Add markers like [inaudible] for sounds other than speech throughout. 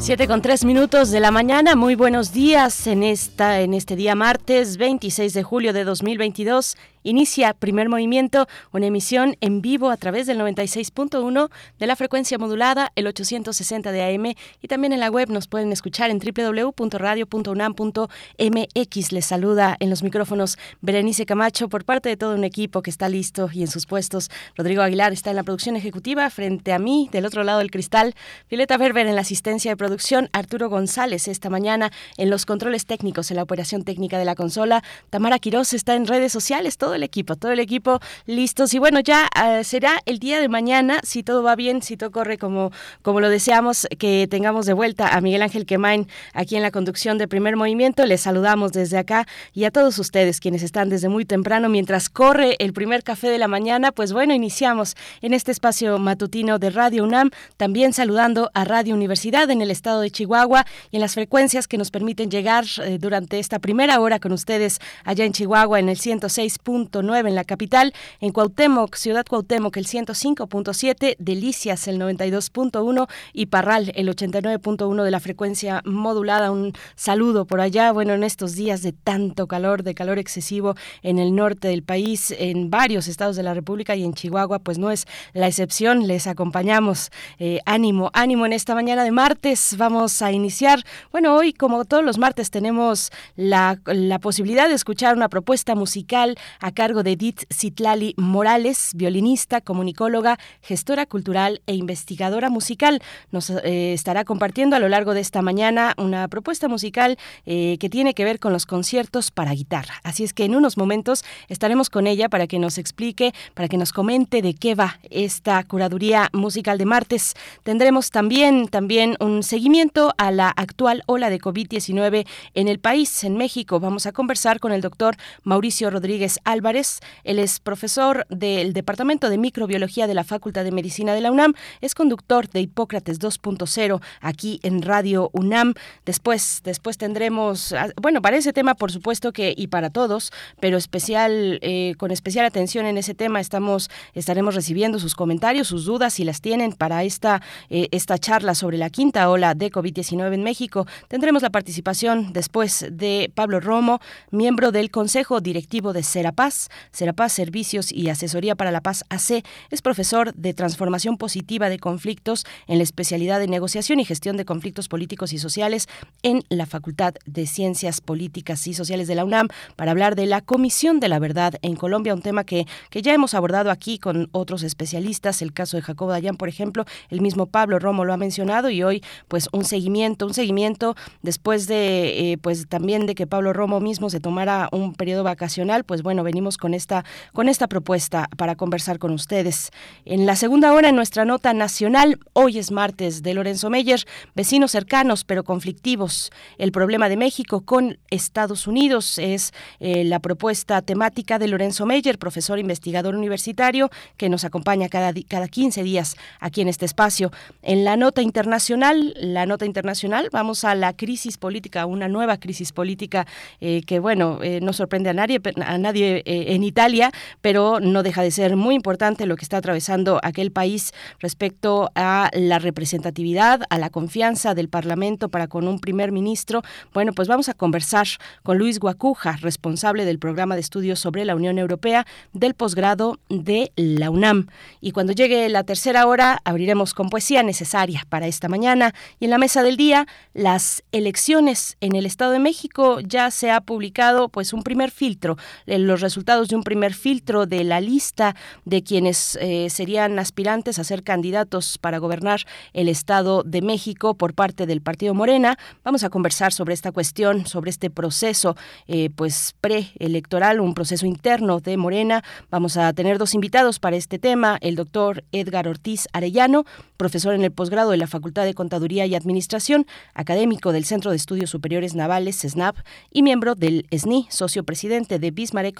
Siete con tres minutos de la mañana, muy buenos días en esta, en este día martes 26 de julio de 2022. Inicia Primer Movimiento, una emisión en vivo a través del 96.1 de la frecuencia modulada, el 860 de AM y también en la web nos pueden escuchar en www.radio.unam.mx. Les saluda en los micrófonos Berenice Camacho por parte de todo un equipo que está listo y en sus puestos. Rodrigo Aguilar está en la producción ejecutiva frente a mí, del otro lado del cristal. Violeta Berber en la asistencia de producción, Arturo González esta mañana en los controles técnicos, en la operación técnica de la consola. Tamara Quiroz está en redes sociales, el equipo, todo el equipo listos. Y bueno, ya uh, será el día de mañana, si todo va bien, si todo corre como, como lo deseamos, que tengamos de vuelta a Miguel Ángel Quemain aquí en la conducción de primer movimiento. Les saludamos desde acá y a todos ustedes quienes están desde muy temprano mientras corre el primer café de la mañana. Pues bueno, iniciamos en este espacio matutino de Radio UNAM, también saludando a Radio Universidad en el estado de Chihuahua y en las frecuencias que nos permiten llegar eh, durante esta primera hora con ustedes allá en Chihuahua en el 106 en la capital, en Cuauhtémoc, Ciudad Cuauhtémoc el 105.7, Delicias el 92.1 y Parral el 89.1 de la frecuencia modulada. Un saludo por allá, bueno, en estos días de tanto calor, de calor excesivo en el norte del país, en varios estados de la República y en Chihuahua, pues no es la excepción, les acompañamos. Eh, ánimo, ánimo en esta mañana de martes, vamos a iniciar. Bueno, hoy como todos los martes tenemos la, la posibilidad de escuchar una propuesta musical cargo de Edith Citlali Morales, violinista, comunicóloga, gestora cultural e investigadora musical. Nos eh, estará compartiendo a lo largo de esta mañana una propuesta musical eh, que tiene que ver con los conciertos para guitarra. Así es que en unos momentos estaremos con ella para que nos explique, para que nos comente de qué va esta curaduría musical de martes. Tendremos también, también un seguimiento a la actual ola de COVID-19 en el país, en México. Vamos a conversar con el doctor Mauricio Rodríguez Álvarez. Él es profesor del Departamento de Microbiología de la Facultad de Medicina de la UNAM. Es conductor de Hipócrates 2.0 aquí en Radio UNAM. Después, después tendremos, ah, bueno, para ese tema, por supuesto que y para todos, pero especial, eh, con especial atención en ese tema, estamos, estaremos recibiendo sus comentarios, sus dudas, si las tienen para esta, eh, esta charla sobre la quinta ola de COVID-19 en México. Tendremos la participación después de Pablo Romo, miembro del Consejo Directivo de Serapaz Paz, Serapaz Servicios y Asesoría para la Paz AC, es profesor de Transformación Positiva de Conflictos en la especialidad de Negociación y Gestión de Conflictos Políticos y Sociales en la Facultad de Ciencias Políticas y Sociales de la UNAM para hablar de la Comisión de la Verdad en Colombia, un tema que, que ya hemos abordado aquí con otros especialistas, el caso de Jacobo Dayan, por ejemplo, el mismo Pablo Romo lo ha mencionado y hoy pues un seguimiento, un seguimiento después de eh, pues también de que Pablo Romo mismo se tomara un periodo vacacional, pues bueno, venimos con esta, con esta propuesta para conversar con ustedes. En la segunda hora, en nuestra nota nacional, hoy es martes de Lorenzo Meyer, vecinos cercanos pero conflictivos. El problema de México con Estados Unidos es eh, la propuesta temática de Lorenzo Meyer, profesor investigador universitario, que nos acompaña cada, cada 15 días aquí en este espacio. En la nota internacional, la nota internacional, vamos a la crisis política, una nueva crisis política eh, que, bueno, eh, no sorprende a nadie, a nadie eh, en Italia, pero no deja de ser muy importante lo que está atravesando aquel país respecto a la representatividad, a la confianza del Parlamento para con un primer ministro. Bueno, pues vamos a conversar con Luis Guacuja, responsable del programa de estudios sobre la Unión Europea del posgrado de la UNAM. Y cuando llegue la tercera hora, abriremos con poesía necesaria para esta mañana. Y en la mesa del día, las elecciones en el Estado de México ya se ha publicado pues un primer filtro. Los resultados de un primer filtro de la lista de quienes eh, serían aspirantes a ser candidatos para gobernar el Estado de México por parte del Partido Morena. Vamos a conversar sobre esta cuestión, sobre este proceso eh, pues preelectoral, un proceso interno de Morena. Vamos a tener dos invitados para este tema, el doctor Edgar Ortiz Arellano, profesor en el posgrado de la Facultad de Contaduría y Administración, académico del Centro de Estudios Superiores Navales, SNAP, y miembro del SNI, socio presidente de Bismarck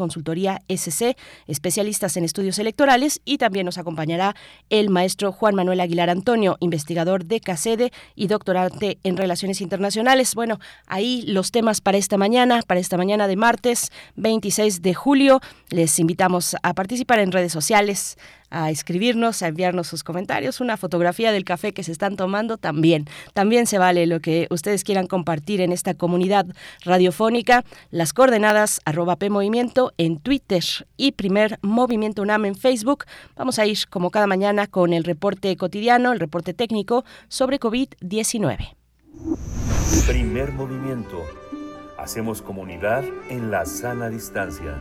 SC, especialistas en estudios electorales, y también nos acompañará el maestro Juan Manuel Aguilar Antonio, investigador de CACEDE y doctorante en Relaciones Internacionales. Bueno, ahí los temas para esta mañana, para esta mañana de martes 26 de julio. Les invitamos a participar en redes sociales, a escribirnos, a enviarnos sus comentarios, una fotografía del café que se están tomando también. También se vale lo que ustedes quieran compartir en esta comunidad radiofónica. Las coordenadas arroba PMovimiento en Twitter y primer Movimiento UNAM en Facebook. Vamos a ir como cada mañana con el reporte cotidiano, el reporte técnico sobre COVID-19. Primer movimiento. Hacemos comunidad en la sana distancia.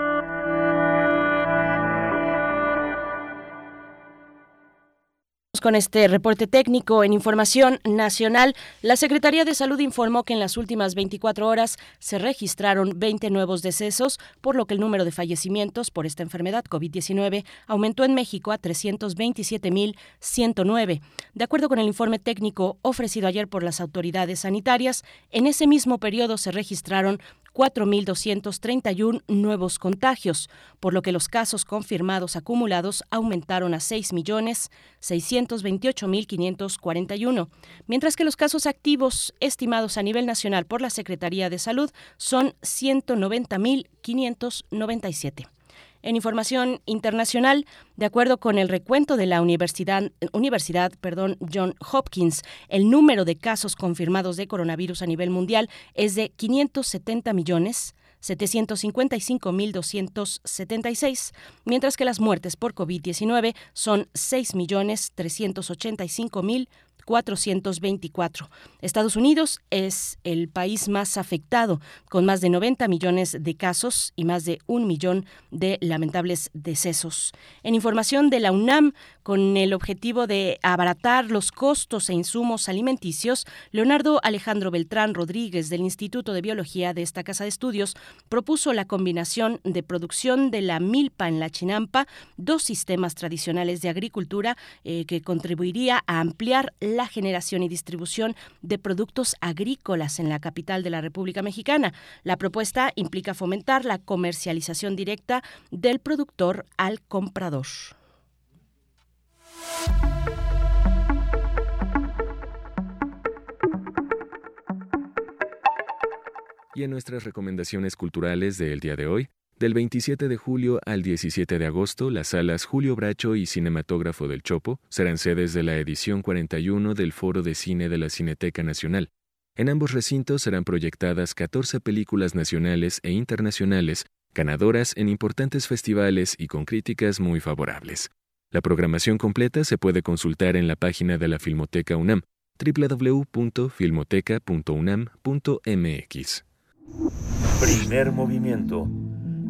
Con este reporte técnico en Información Nacional. La Secretaría de Salud informó que en las últimas 24 horas se registraron 20 nuevos decesos, por lo que el número de fallecimientos por esta enfermedad COVID-19 aumentó en México a 327.109. De acuerdo con el informe técnico ofrecido ayer por las autoridades sanitarias, en ese mismo periodo se registraron 4.231 nuevos contagios, por lo que los casos confirmados acumulados aumentaron a 6.628.541, mientras que los casos activos estimados a nivel nacional por la Secretaría de Salud son 190.597. En información internacional, de acuerdo con el recuento de la Universidad, Universidad John Hopkins, el número de casos confirmados de coronavirus a nivel mundial es de 570 millones. 755.276, mientras que las muertes por COVID-19 son 6.385.000 424. Estados Unidos es el país más afectado, con más de 90 millones de casos y más de un millón de lamentables decesos. En información de la UNAM, con el objetivo de abaratar los costos e insumos alimenticios, Leonardo Alejandro Beltrán Rodríguez del Instituto de Biología de esta Casa de Estudios propuso la combinación de producción de la milpa en la chinampa, dos sistemas tradicionales de agricultura eh, que contribuiría a ampliar la generación y distribución de productos agrícolas en la capital de la República Mexicana. La propuesta implica fomentar la comercialización directa del productor al comprador. Y en nuestras recomendaciones culturales del día de hoy, del 27 de julio al 17 de agosto, las salas Julio Bracho y Cinematógrafo del Chopo serán sedes de la edición 41 del Foro de Cine de la Cineteca Nacional. En ambos recintos serán proyectadas 14 películas nacionales e internacionales, ganadoras en importantes festivales y con críticas muy favorables. La programación completa se puede consultar en la página de la Filmoteca UNAM, www.filmoteca.unam.mx. Primer movimiento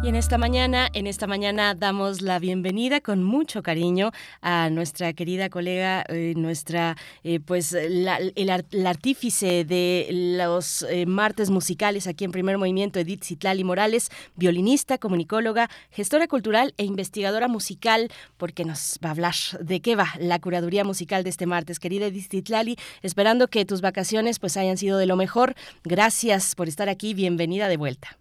Y en esta mañana, en esta mañana damos la bienvenida con mucho cariño a nuestra querida colega, eh, nuestra, eh, pues, la, el, artífice de los eh, martes musicales aquí en Primer Movimiento, Edith Citlali Morales, violinista, comunicóloga, gestora cultural e investigadora musical, porque nos va a hablar de qué va la curaduría musical de este martes. Querida Edith Citlali, esperando que tus vacaciones pues hayan sido de lo mejor. Gracias por estar aquí, bienvenida de vuelta.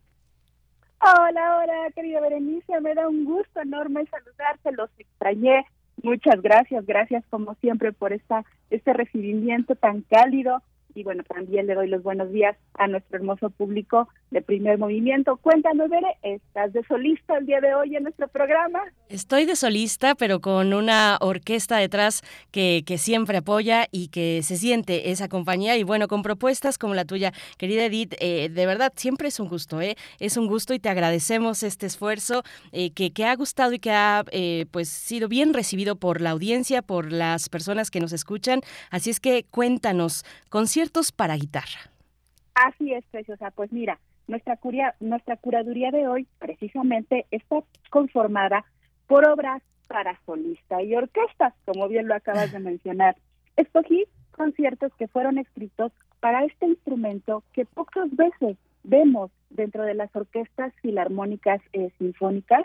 Hola, hola, querida Berenice, me da un gusto enorme saludarte, los extrañé. Muchas gracias, gracias como siempre por esta este recibimiento tan cálido Y bueno, también le doy los buenos días a nuestro hermoso público de primer movimiento. Cuéntanos, Bere, ¿estás de solista el día de hoy en nuestro programa? Estoy de solista, pero con una orquesta detrás que, que siempre apoya y que se siente esa compañía. Y bueno, con propuestas como la tuya, querida Edith, eh, de verdad, siempre es un gusto, ¿eh? Es un gusto y te agradecemos este esfuerzo eh, que, que, ha gustado y que ha eh, pues sido bien recibido por la audiencia, por las personas que nos escuchan. Así es que cuéntanos, para guitarra. Así es, Preciosa. Pues mira, nuestra, curia, nuestra curaduría de hoy precisamente está conformada por obras para solista y orquesta, como bien lo acabas de mencionar. Escogí conciertos que fueron escritos para este instrumento que pocas veces vemos dentro de las orquestas filarmónicas eh, sinfónicas,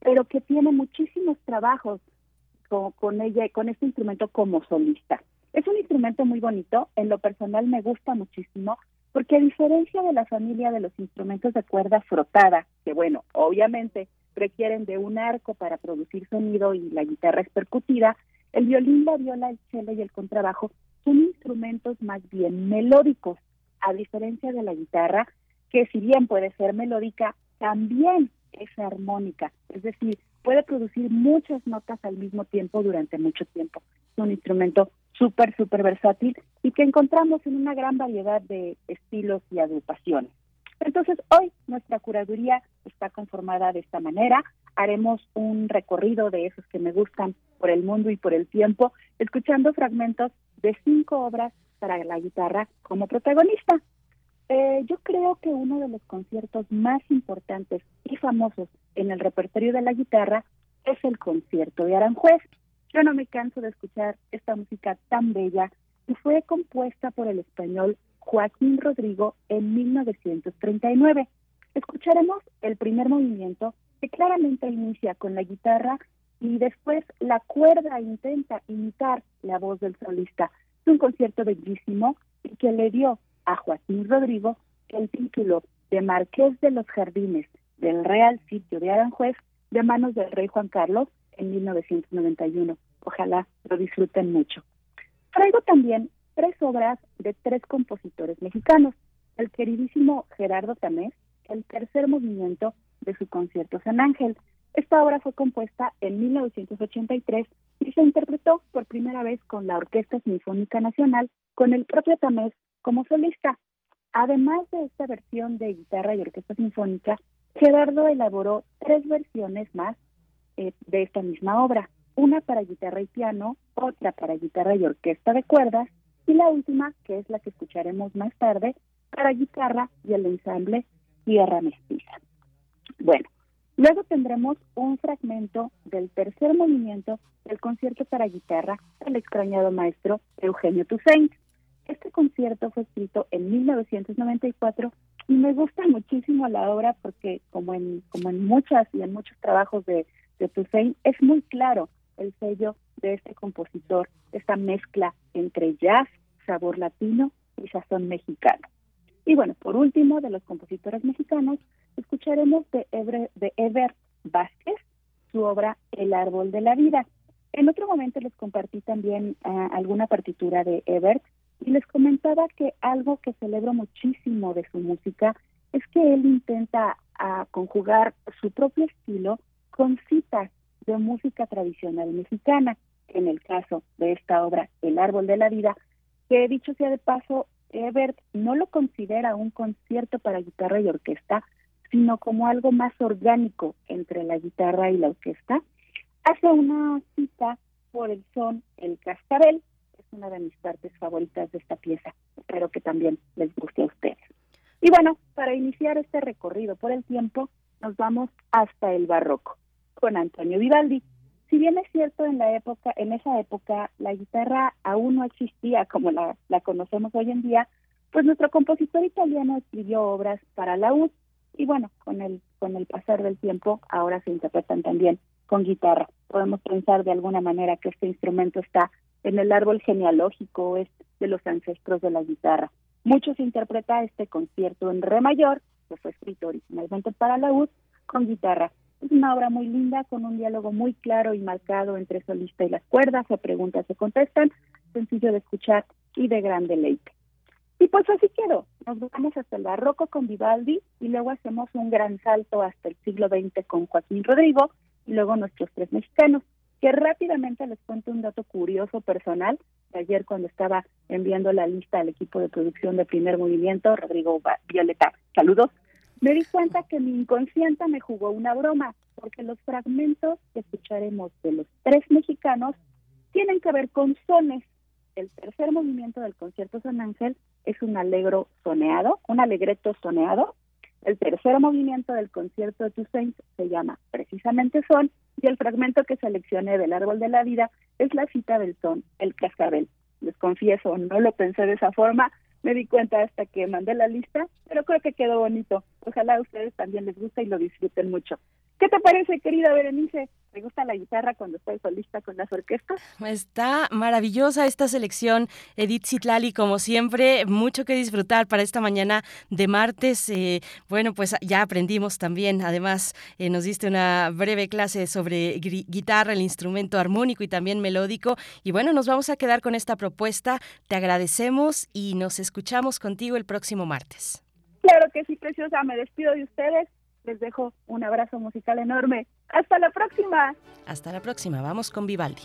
pero que tiene muchísimos trabajos con, con ella con este instrumento como solista. Es un instrumento muy bonito, en lo personal me gusta muchísimo, porque a diferencia de la familia de los instrumentos de cuerda frotada, que bueno, obviamente requieren de un arco para producir sonido y la guitarra es percutida, el violín, la viola, el cello y el contrabajo son instrumentos más bien melódicos, a diferencia de la guitarra, que si bien puede ser melódica, también es armónica, es decir, puede producir muchas notas al mismo tiempo durante mucho tiempo. Un instrumento súper, súper versátil y que encontramos en una gran variedad de estilos y agrupaciones. Entonces, hoy nuestra curaduría está conformada de esta manera. Haremos un recorrido de esos que me gustan por el mundo y por el tiempo, escuchando fragmentos de cinco obras para la guitarra como protagonista. Eh, yo creo que uno de los conciertos más importantes y famosos en el repertorio de la guitarra es el concierto de Aranjuez. Yo no me canso de escuchar esta música tan bella y fue compuesta por el español Joaquín Rodrigo en 1939. Escucharemos el primer movimiento que claramente inicia con la guitarra y después la cuerda intenta imitar la voz del solista. Es un concierto bellísimo y que le dio a Joaquín Rodrigo el título de Marqués de los Jardines del Real Sitio de Aranjuez de manos del rey Juan Carlos en 1991. Ojalá lo disfruten mucho. Traigo también tres obras de tres compositores mexicanos. El queridísimo Gerardo Tamés, el tercer movimiento de su concierto San Ángel. Esta obra fue compuesta en 1983 y se interpretó por primera vez con la Orquesta Sinfónica Nacional, con el propio Tamés como solista. Además de esta versión de guitarra y orquesta sinfónica, Gerardo elaboró tres versiones más eh, de esta misma obra, una para guitarra y piano, otra para guitarra y orquesta de cuerdas, y la última, que es la que escucharemos más tarde, para guitarra y el ensamble Tierra Mestiza. Bueno, luego tendremos un fragmento del tercer movimiento del concierto para guitarra del extrañado maestro Eugenio Toussaint. Este concierto fue escrito en 1994 y me gusta muchísimo la obra porque como en como en muchas y en muchos trabajos de, de Toussaint es muy claro el sello de este compositor, esta mezcla entre jazz, sabor latino y sazón mexicano. Y bueno, por último, de los compositores mexicanos, escucharemos de, Ever, de Ever Vázquez su obra El árbol de la vida. En otro momento les compartí también uh, alguna partitura de Ebert y les comentaba que algo que celebro muchísimo de su música es que él intenta uh, conjugar su propio estilo con citas de música tradicional mexicana. En el caso de esta obra, El árbol de la vida, que dicho sea de paso, Ebert no lo considera un concierto para guitarra y orquesta, sino como algo más orgánico entre la guitarra y la orquesta. Hace una cita por el son El Cascabel, es una de mis partes favoritas de esta pieza. Espero que también les guste a ustedes. Y bueno, para iniciar este recorrido por el tiempo, nos vamos hasta el barroco con Antonio Vivaldi. Si bien es cierto en la época, en esa época la guitarra aún no existía como la, conocemos hoy en día, pues nuestro compositor italiano escribió obras para la laúd y bueno, con el con el pasar del tiempo ahora se interpretan también con guitarra. Podemos pensar de alguna manera que este instrumento está en el árbol genealógico es de los ancestros de la guitarra. Mucho se interpreta este concierto en re mayor, que fue escrito originalmente para la laúd, con guitarra. Es una obra muy linda, con un diálogo muy claro y marcado entre solista y las cuerdas, se preguntas, se contestan, sencillo de escuchar y de gran deleite. Y pues así quedó. Nos vamos hasta el barroco con Vivaldi y luego hacemos un gran salto hasta el siglo XX con Joaquín Rodrigo y luego nuestros tres mexicanos. Que rápidamente les cuento un dato curioso personal. Ayer cuando estaba enviando la lista al equipo de producción de primer movimiento, Rodrigo Violeta, saludos, me di cuenta que mi inconsciente me jugó una broma, porque los fragmentos que escucharemos de los tres mexicanos tienen que ver con sones. El tercer movimiento del concierto San Ángel es un alegro soneado, un alegreto soneado. El tercer movimiento del concierto de Toussaint se llama precisamente son y el fragmento que seleccioné del árbol de la vida es la cita del son, el cascabel. Les confieso, no lo pensé de esa forma, me di cuenta hasta que mandé la lista, pero creo que quedó bonito. Ojalá a ustedes también les guste y lo disfruten mucho. ¿Qué te parece, querida Berenice? ¿Te gusta la guitarra cuando estás solista con las orquestas? Está maravillosa esta selección, Edith Zitlali, como siempre, mucho que disfrutar para esta mañana de martes. Eh, bueno, pues ya aprendimos también, además, eh, nos diste una breve clase sobre guitarra, el instrumento armónico y también melódico. Y bueno, nos vamos a quedar con esta propuesta. Te agradecemos y nos escuchamos contigo el próximo martes. Claro que sí, preciosa. Me despido de ustedes les dejo un abrazo musical enorme. Hasta la próxima. Hasta la próxima. Vamos con Vivaldi.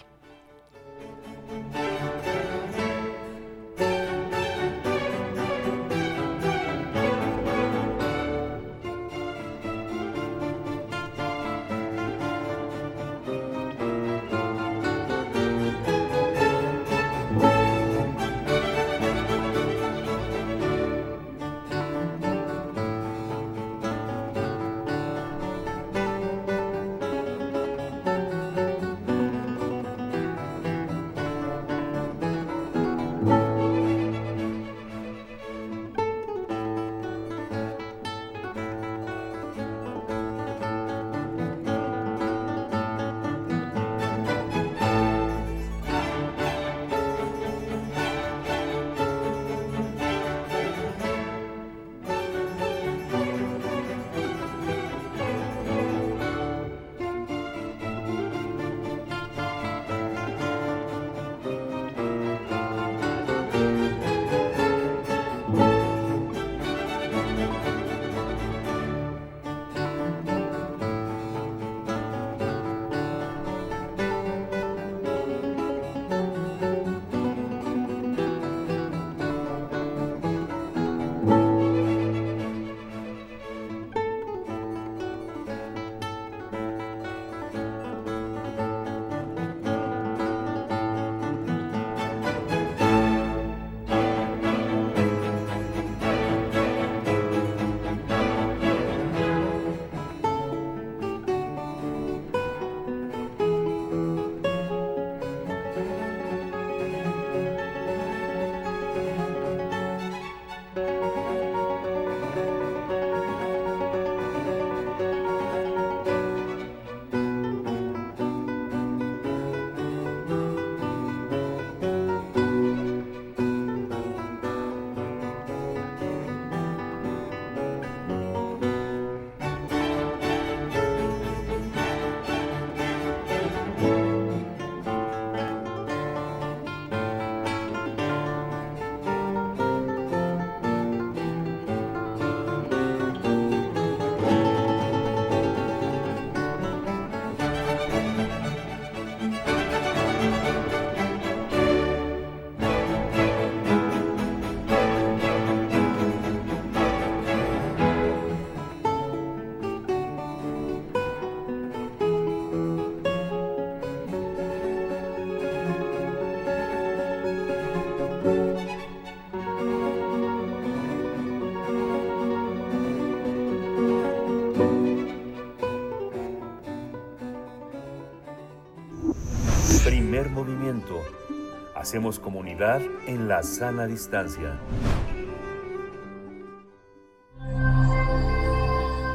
Hacemos comunidad en la sana distancia.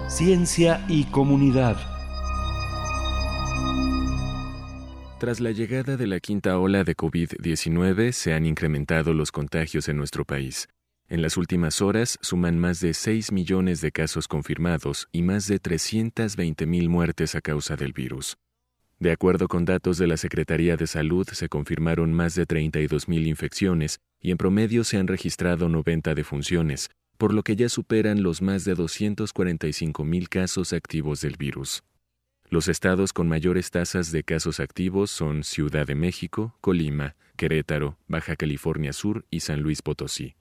Ciencia y comunidad. Tras la llegada de la quinta ola de COVID-19 se han incrementado los contagios en nuestro país. En las últimas horas suman más de 6 millones de casos confirmados y más de 320 mil muertes a causa del virus. De acuerdo con datos de la Secretaría de Salud, se confirmaron más de 32.000 infecciones y en promedio se han registrado 90 defunciones, por lo que ya superan los más de 245 mil casos activos del virus. Los estados con mayores tasas de casos activos son Ciudad de México, Colima, Querétaro, Baja California Sur y San Luis Potosí.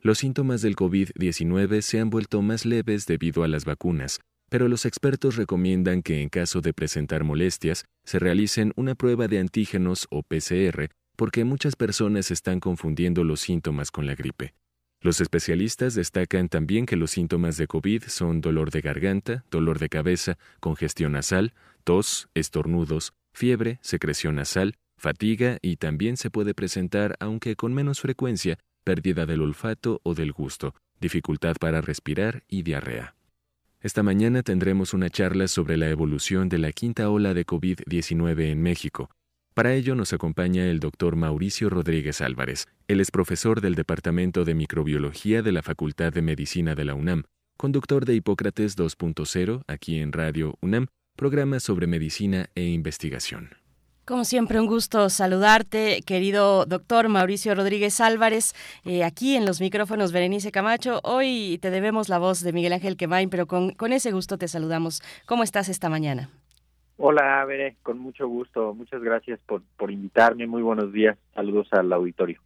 Los síntomas del COVID-19 se han vuelto más leves debido a las vacunas, pero los expertos recomiendan que en caso de presentar molestias se realicen una prueba de antígenos o PCR porque muchas personas están confundiendo los síntomas con la gripe. Los especialistas destacan también que los síntomas de COVID son dolor de garganta, dolor de cabeza, congestión nasal, tos, estornudos, fiebre, secreción nasal, fatiga y también se puede presentar, aunque con menos frecuencia, pérdida del olfato o del gusto, dificultad para respirar y diarrea. Esta mañana tendremos una charla sobre la evolución de la quinta ola de COVID-19 en México, para ello nos acompaña el doctor Mauricio Rodríguez Álvarez. Él es profesor del Departamento de Microbiología de la Facultad de Medicina de la UNAM, conductor de Hipócrates 2.0 aquí en Radio UNAM, programa sobre medicina e investigación. Como siempre, un gusto saludarte, querido doctor Mauricio Rodríguez Álvarez, eh, aquí en los micrófonos Berenice Camacho. Hoy te debemos la voz de Miguel Ángel Quemain, pero con, con ese gusto te saludamos. ¿Cómo estás esta mañana? Hola, Bere, con mucho gusto. Muchas gracias por, por invitarme. Muy buenos días. Saludos al auditorio.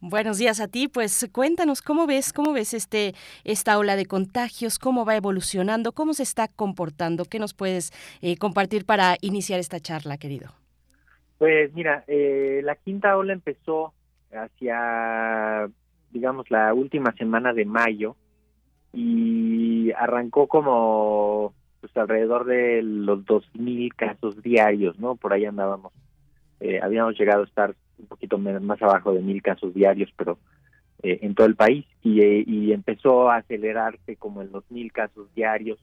Buenos días a ti. Pues cuéntanos cómo ves, cómo ves este esta ola de contagios, cómo va evolucionando, cómo se está comportando. ¿Qué nos puedes eh, compartir para iniciar esta charla, querido? Pues mira, eh, la quinta ola empezó hacia, digamos, la última semana de mayo y arrancó como pues alrededor de los 2.000 casos diarios, ¿no? Por ahí andábamos. Eh, habíamos llegado a estar un poquito más abajo de 1.000 casos diarios, pero eh, en todo el país, y, eh, y empezó a acelerarse como en los 1.000 casos diarios.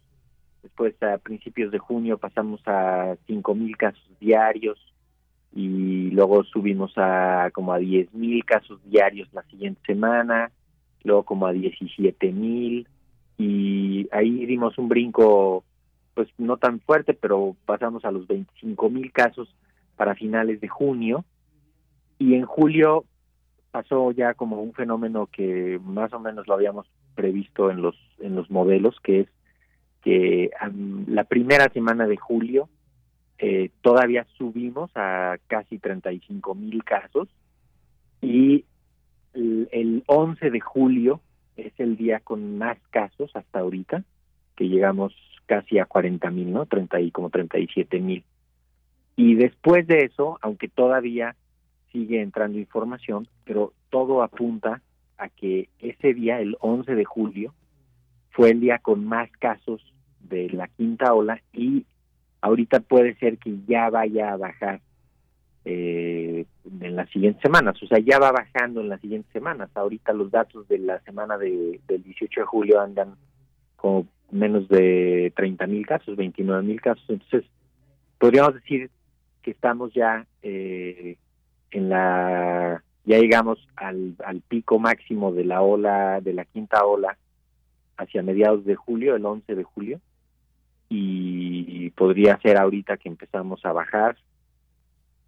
Después, a principios de junio, pasamos a 5.000 casos diarios, y luego subimos a como a 10.000 casos diarios la siguiente semana, luego como a 17.000, y ahí dimos un brinco pues no tan fuerte, pero pasamos a los 25 mil casos para finales de junio. Y en julio pasó ya como un fenómeno que más o menos lo habíamos previsto en los en los modelos, que es que la primera semana de julio eh, todavía subimos a casi 35 mil casos y el, el 11 de julio es el día con más casos hasta ahorita, que llegamos casi a 40 mil, ¿no? 30 y como 37 mil. Y después de eso, aunque todavía sigue entrando información, pero todo apunta a que ese día, el 11 de julio, fue el día con más casos de la quinta ola y ahorita puede ser que ya vaya a bajar eh, en las siguientes semanas, o sea, ya va bajando en las siguientes semanas. Ahorita los datos de la semana de, del 18 de julio andan como menos de 30 mil casos, 29 mil casos. Entonces, podríamos decir que estamos ya eh, en la, ya llegamos al, al pico máximo de la ola, de la quinta ola, hacia mediados de julio, el 11 de julio, y podría ser ahorita que empezamos a bajar,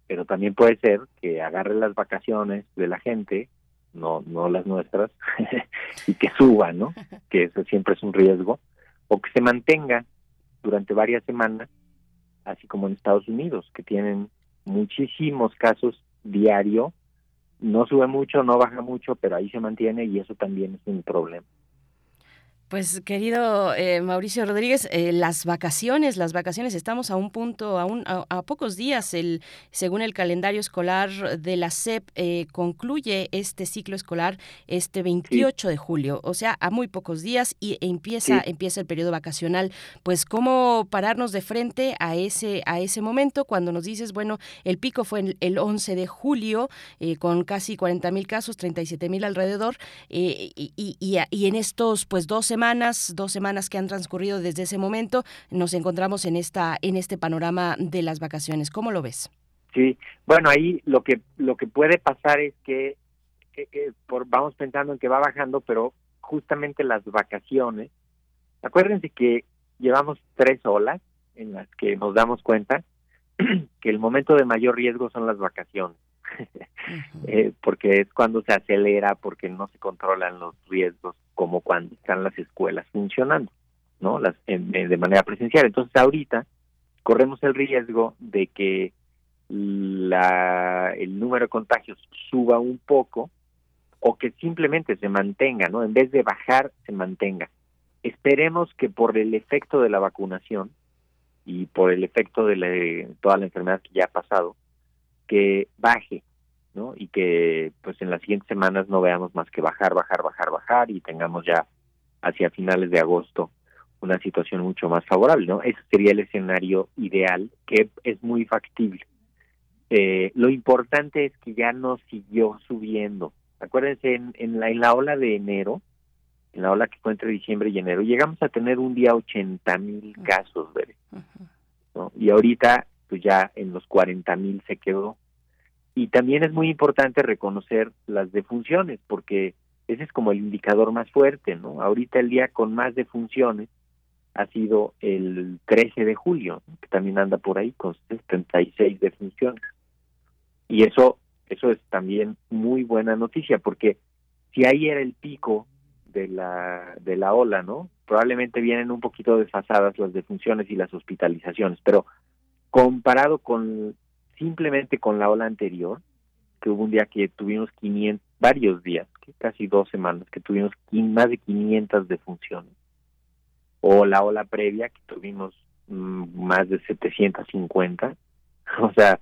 pero también puede ser que agarre las vacaciones de la gente, no, no las nuestras, [laughs] y que suba, ¿no? [laughs] Que eso siempre es un riesgo o que se mantenga durante varias semanas, así como en Estados Unidos, que tienen muchísimos casos diario, no sube mucho, no baja mucho, pero ahí se mantiene y eso también es un problema. Pues querido eh, Mauricio Rodríguez, eh, las vacaciones, las vacaciones, estamos a un punto, a, un, a, pocos días, el, según el calendario escolar de la SEP, eh, concluye este ciclo escolar este 28 de julio, o sea, a muy pocos días y empieza, empieza el periodo vacacional. Pues cómo pararnos de frente a ese, a ese momento cuando nos dices, bueno, el pico fue el, el 11 de julio con casi 40 mil casos, 37 mil alrededor, y, y, y, en estos pues 12 semanas, dos semanas que han transcurrido desde ese momento, nos encontramos en esta en este panorama de las vacaciones. ¿Cómo lo ves? Sí, bueno, ahí lo que lo que puede pasar es que por, vamos pensando en que va bajando, pero justamente las vacaciones, acuérdense que llevamos tres olas en las que nos damos cuenta [clears throat] que el momento de mayor riesgo son las vacaciones. [laughs] eh, porque es cuando se acelera, porque no se controlan los riesgos como cuando están las escuelas funcionando, ¿no? Las de manera presencial. Entonces ahorita corremos el riesgo de que la, el número de contagios suba un poco o que simplemente se mantenga, ¿no? En vez de bajar, se mantenga. Esperemos que por el efecto de la vacunación y por el efecto de toda la enfermedad que ya ha pasado, que baje, ¿no? Y que pues en las siguientes semanas no veamos más que bajar, bajar, bajar, bajar y tengamos ya hacia finales de agosto una situación mucho más favorable, ¿no? Ese sería el escenario ideal, que es muy factible. Eh, lo importante es que ya no siguió subiendo. Acuérdense, en, en, la, en la ola de enero, en la ola que fue entre diciembre y enero, llegamos a tener un día 80 mil casos, ¿no? Y ahorita, pues ya en los 40 mil se quedó. Y también es muy importante reconocer las defunciones, porque ese es como el indicador más fuerte, ¿no? Ahorita el día con más defunciones ha sido el 13 de julio, que también anda por ahí con 76 defunciones. Y eso, eso es también muy buena noticia, porque si ahí era el pico de la, de la ola, ¿no? Probablemente vienen un poquito desfasadas las defunciones y las hospitalizaciones, pero comparado con simplemente con la ola anterior, que hubo un día que tuvimos 500, varios días, casi dos semanas, que tuvimos más de 500 defunciones, o la ola previa, que tuvimos mm, más de 750, [laughs] o sea,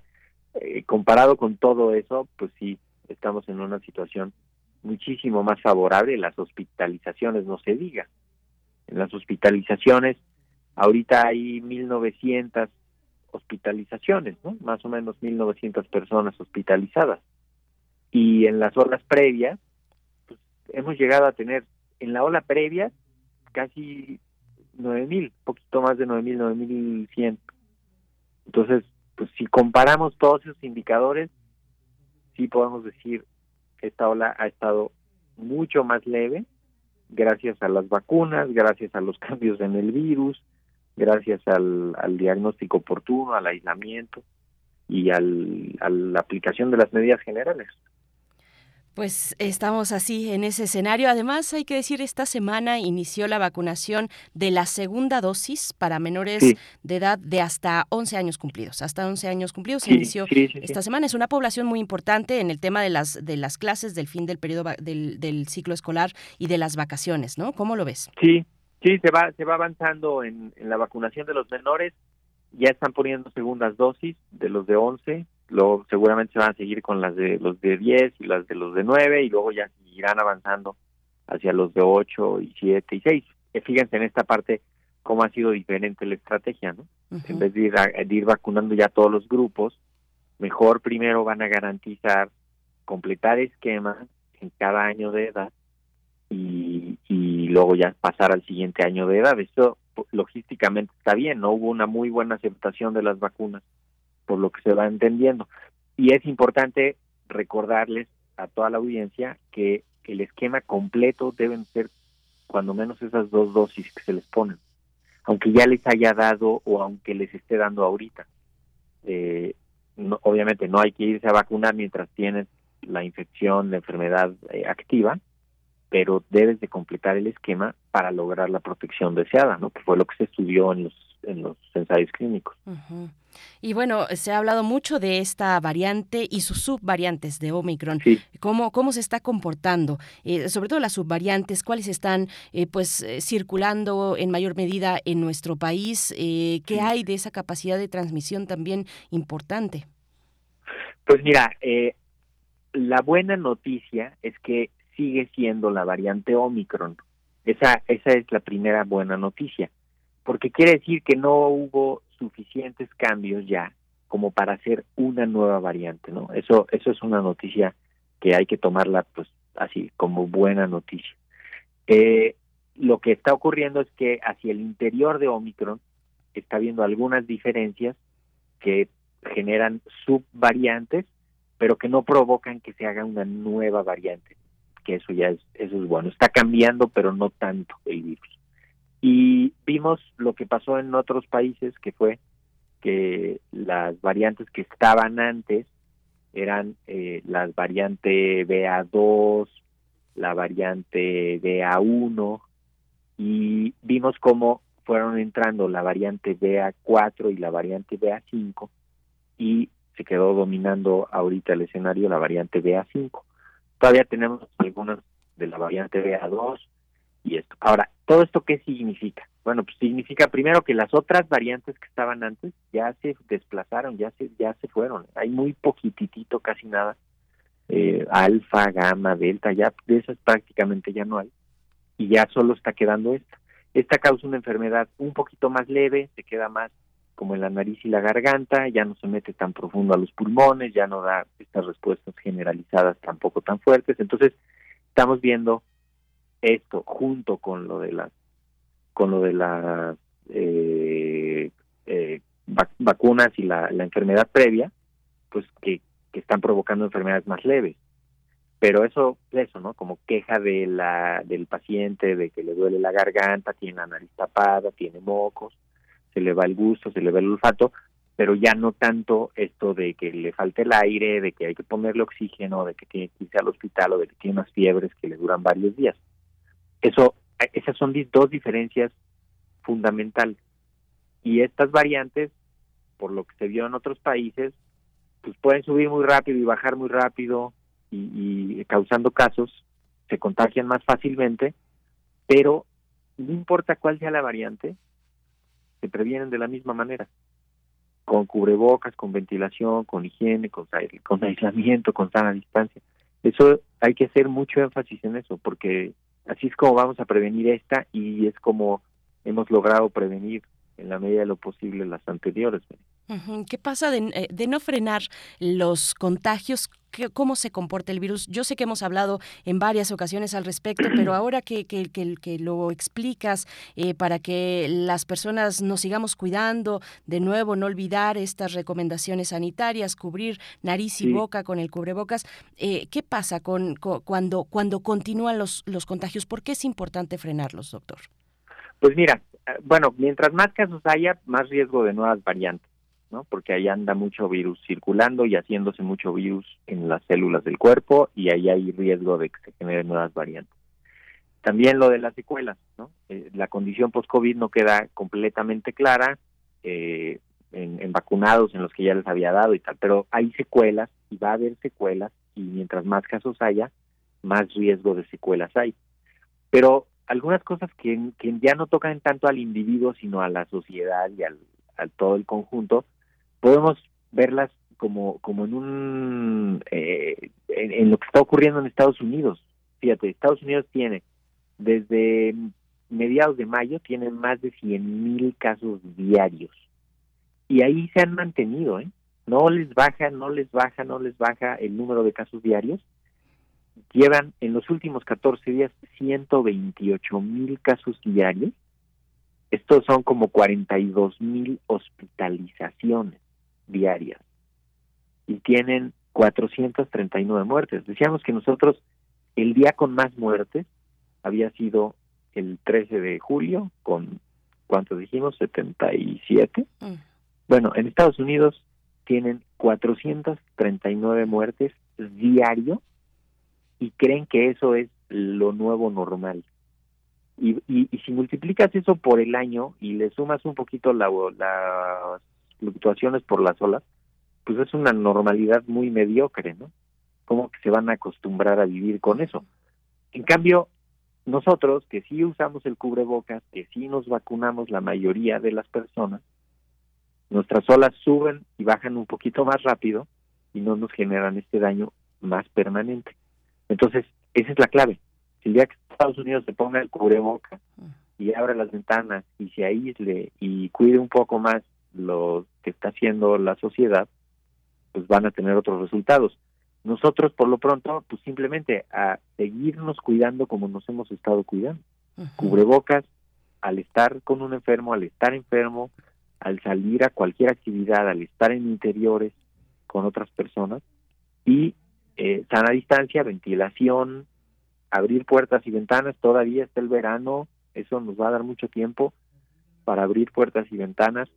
eh, comparado con todo eso, pues sí, estamos en una situación muchísimo más favorable. Las hospitalizaciones, no se diga. En las hospitalizaciones, ahorita hay 1.900 hospitalizaciones, ¿no? Más o menos 1.900 personas hospitalizadas. Y en las olas previas, pues, hemos llegado a tener, en la ola previa, casi 9.000, poquito más de 9.000, 9.100. Entonces, pues si comparamos todos esos indicadores, sí podemos decir que esta ola ha estado mucho más leve gracias a las vacunas, gracias a los [laughs] cambios en el virus, gracias al, al diagnóstico oportuno, al aislamiento y al, a la aplicación de las medidas generales. Pues estamos así en ese escenario. Además, hay que decir, esta semana inició la vacunación de la segunda dosis para menores de edad de hasta 11 años cumplidos. Hasta 11 años cumplidos se inició esta semana. Es una población muy importante en el tema de las de las clases, del fin del periodo del, del ciclo escolar y de las vacaciones, ¿no? ¿Cómo lo ves? Sí, sí, se va se va avanzando en, en la vacunación de los menores. Ya están poniendo segundas dosis de los de 11 luego seguramente se van a seguir con las de los de 10 y las de los de 9 y luego ya irán avanzando hacia los de 8 y 7 y 6. Eh, fíjense en esta parte cómo ha sido diferente la estrategia, ¿no? En vez de ir, de ir vacunando ya todos los grupos, mejor primero van a garantizar completar esquemas en cada año de edad luego ya pasar al siguiente año de edad. Esto logísticamente está bien, no hubo una muy buena aceptación de las vacunas por lo que se va entendiendo. Y es importante recordarles a toda la audiencia que el esquema completo deben ser cuando menos esas dos dosis que se les ponen, aunque ya les haya dado o aunque les esté dando ahorita. Eh, obviamente no hay que irse a vacunar mientras tienes la infección, la enfermedad eh, activa, pero debes de completar el esquema para lograr la protección deseada, ¿no? Que fue lo que se estudió en los en los ensayos clínicos. Y bueno, se ha hablado mucho de esta variante y sus subvariantes de Omicron. ¿Cómo, ¿Cómo se está comportando? Eh, sobre todo las subvariantes, ¿cuáles están eh, pues eh, circulando en mayor medida en nuestro país? ¿Qué hay de esa capacidad de transmisión también importante? Pues mira, la buena noticia es que sigue siendo la variante Omicron. Esa, esa es la primera buena noticia porque quiere decir que no hubo suficientes cambios ya como para hacer una nueva variante, ¿no? Eso eso es una noticia que hay que tomarla pues así como buena noticia. Eh, lo que está ocurriendo es que hacia el interior de Omicron está habiendo algunas diferencias que generan subvariantes, pero que no provocan que se haga una nueva variante, que eso ya es eso es bueno. Está cambiando, pero no tanto el virus. Y vimos lo que pasó en otros países, que fue que las variantes que estaban antes eran eh, las variante BA2, la variante BA1 y vimos cómo fueron entrando la variante BA4 y la variante BA5 y se quedó dominando ahorita el escenario la variante BA5. Todavía tenemos algunas de la variante BA2 y esto. Ahora, ¿todo esto qué significa? Bueno, pues significa primero que las otras variantes que estaban antes ya se desplazaron, ya se ya se fueron. Hay muy poquitito, casi nada. Eh, alfa, gamma, delta, ya de esas prácticamente ya no hay. Y ya solo está quedando esta. Esta causa una enfermedad un poquito más leve, se queda más como en la nariz y la garganta, ya no se mete tan profundo a los pulmones, ya no da estas respuestas generalizadas tampoco tan fuertes. Entonces, estamos viendo esto junto con lo de las con lo de las eh, eh, vacunas y la, enfermedad previa, pues que, que están provocando enfermedades más leves pero eso eso no como queja de la del paciente de que le duele la garganta tiene la nariz tapada tiene mocos se le va el gusto se le va el olfato pero ya no tanto esto de que le falte el aire de que hay que ponerle oxígeno de que tiene que irse al hospital o de que tiene unas fiebres que le duran varios días. Eso esas son dos diferencias fundamentales y estas variantes por lo que se vio en otros países pues pueden subir muy rápido y bajar muy rápido y, causando casos, se contagian más fácilmente, pero no importa cuál sea la variante, se previenen de la misma manera, con cubrebocas, con ventilación, con higiene, con, aislamiento, con sana distancia. Eso hay que hacer mucho énfasis en eso, porque así es como vamos a prevenir esta y es como hemos logrado prevenir en la medida de lo posible las anteriores. ¿Qué pasa de, eh, de, no frenar los contagios? ¿Cómo se comporta el virus? Yo sé que hemos hablado en varias ocasiones al respecto, pero [clears throat] ahora que, que, que, lo explicas eh, para que las personas nos sigamos cuidando, de nuevo no olvidar estas recomendaciones sanitarias, cubrir nariz y boca con el cubrebocas, eh, ¿qué pasa con, cuando, cuando continúan los, los contagios? ¿Por qué es importante frenarlos, doctor? Pues mira, bueno, mientras más casos haya, más riesgo de nuevas variantes, ¿no? Porque ahí anda mucho virus circulando y haciéndose mucho virus en las células del cuerpo y ahí hay riesgo de que se generen nuevas variantes. También lo de las secuelas, ¿no? Eh, la condición post-COVID no queda completamente clara eh, en, vacunados en los que ya les había dado y tal, pero hay secuelas y va a haber secuelas y mientras más casos haya, más riesgo de secuelas hay. Pero algunas cosas que, ya no tocan tanto al individuo, sino a la sociedad y al, todo el conjunto, podemos verlas como, como en un eh, en, lo que está ocurriendo en Estados Unidos. Fíjate, Estados Unidos tiene desde mediados de mayo tiene más de 100.000 casos diarios y ahí se han mantenido, ¿eh? No les baja, no les baja, no les baja el número de casos diarios llevan en los últimos 14 días 128 mil casos diarios. Estos son como 42 mil hospitalizaciones diarias y tienen 439 muertes. Decíamos que nosotros el día con más muertes había sido el 13 de julio con, ¿cuántos dijimos? 77. Mm. Bueno, en Estados Unidos tienen 439 muertes diario y creen que eso es lo nuevo normal. Y, y, si multiplicas eso por el año y le sumas un poquito la, las fluctuaciones por las olas, pues es una normalidad muy mediocre, ¿no? ¿Cómo que se van a acostumbrar a vivir con eso? En cambio, nosotros que sí usamos el cubrebocas, que sí nos vacunamos la mayoría de las personas, nuestras olas suben y bajan un poquito más rápido y no nos generan este daño más permanente. Entonces, esa es la clave. Si el día que Estados Unidos se ponga el cubreboca y abra las ventanas y se aísle y cuide un poco más lo que está haciendo la sociedad, pues van a tener otros resultados. Nosotros, por lo pronto, pues simplemente a seguirnos cuidando como nos hemos estado cuidando. Cubrebocas, al estar con un enfermo, al estar enfermo, al salir a cualquier actividad, al estar en interiores con otras personas y eh, sana distancia, ventilación, abrir puertas y ventanas, todavía está el verano, eso nos va a dar mucho tiempo para abrir puertas y ventanas,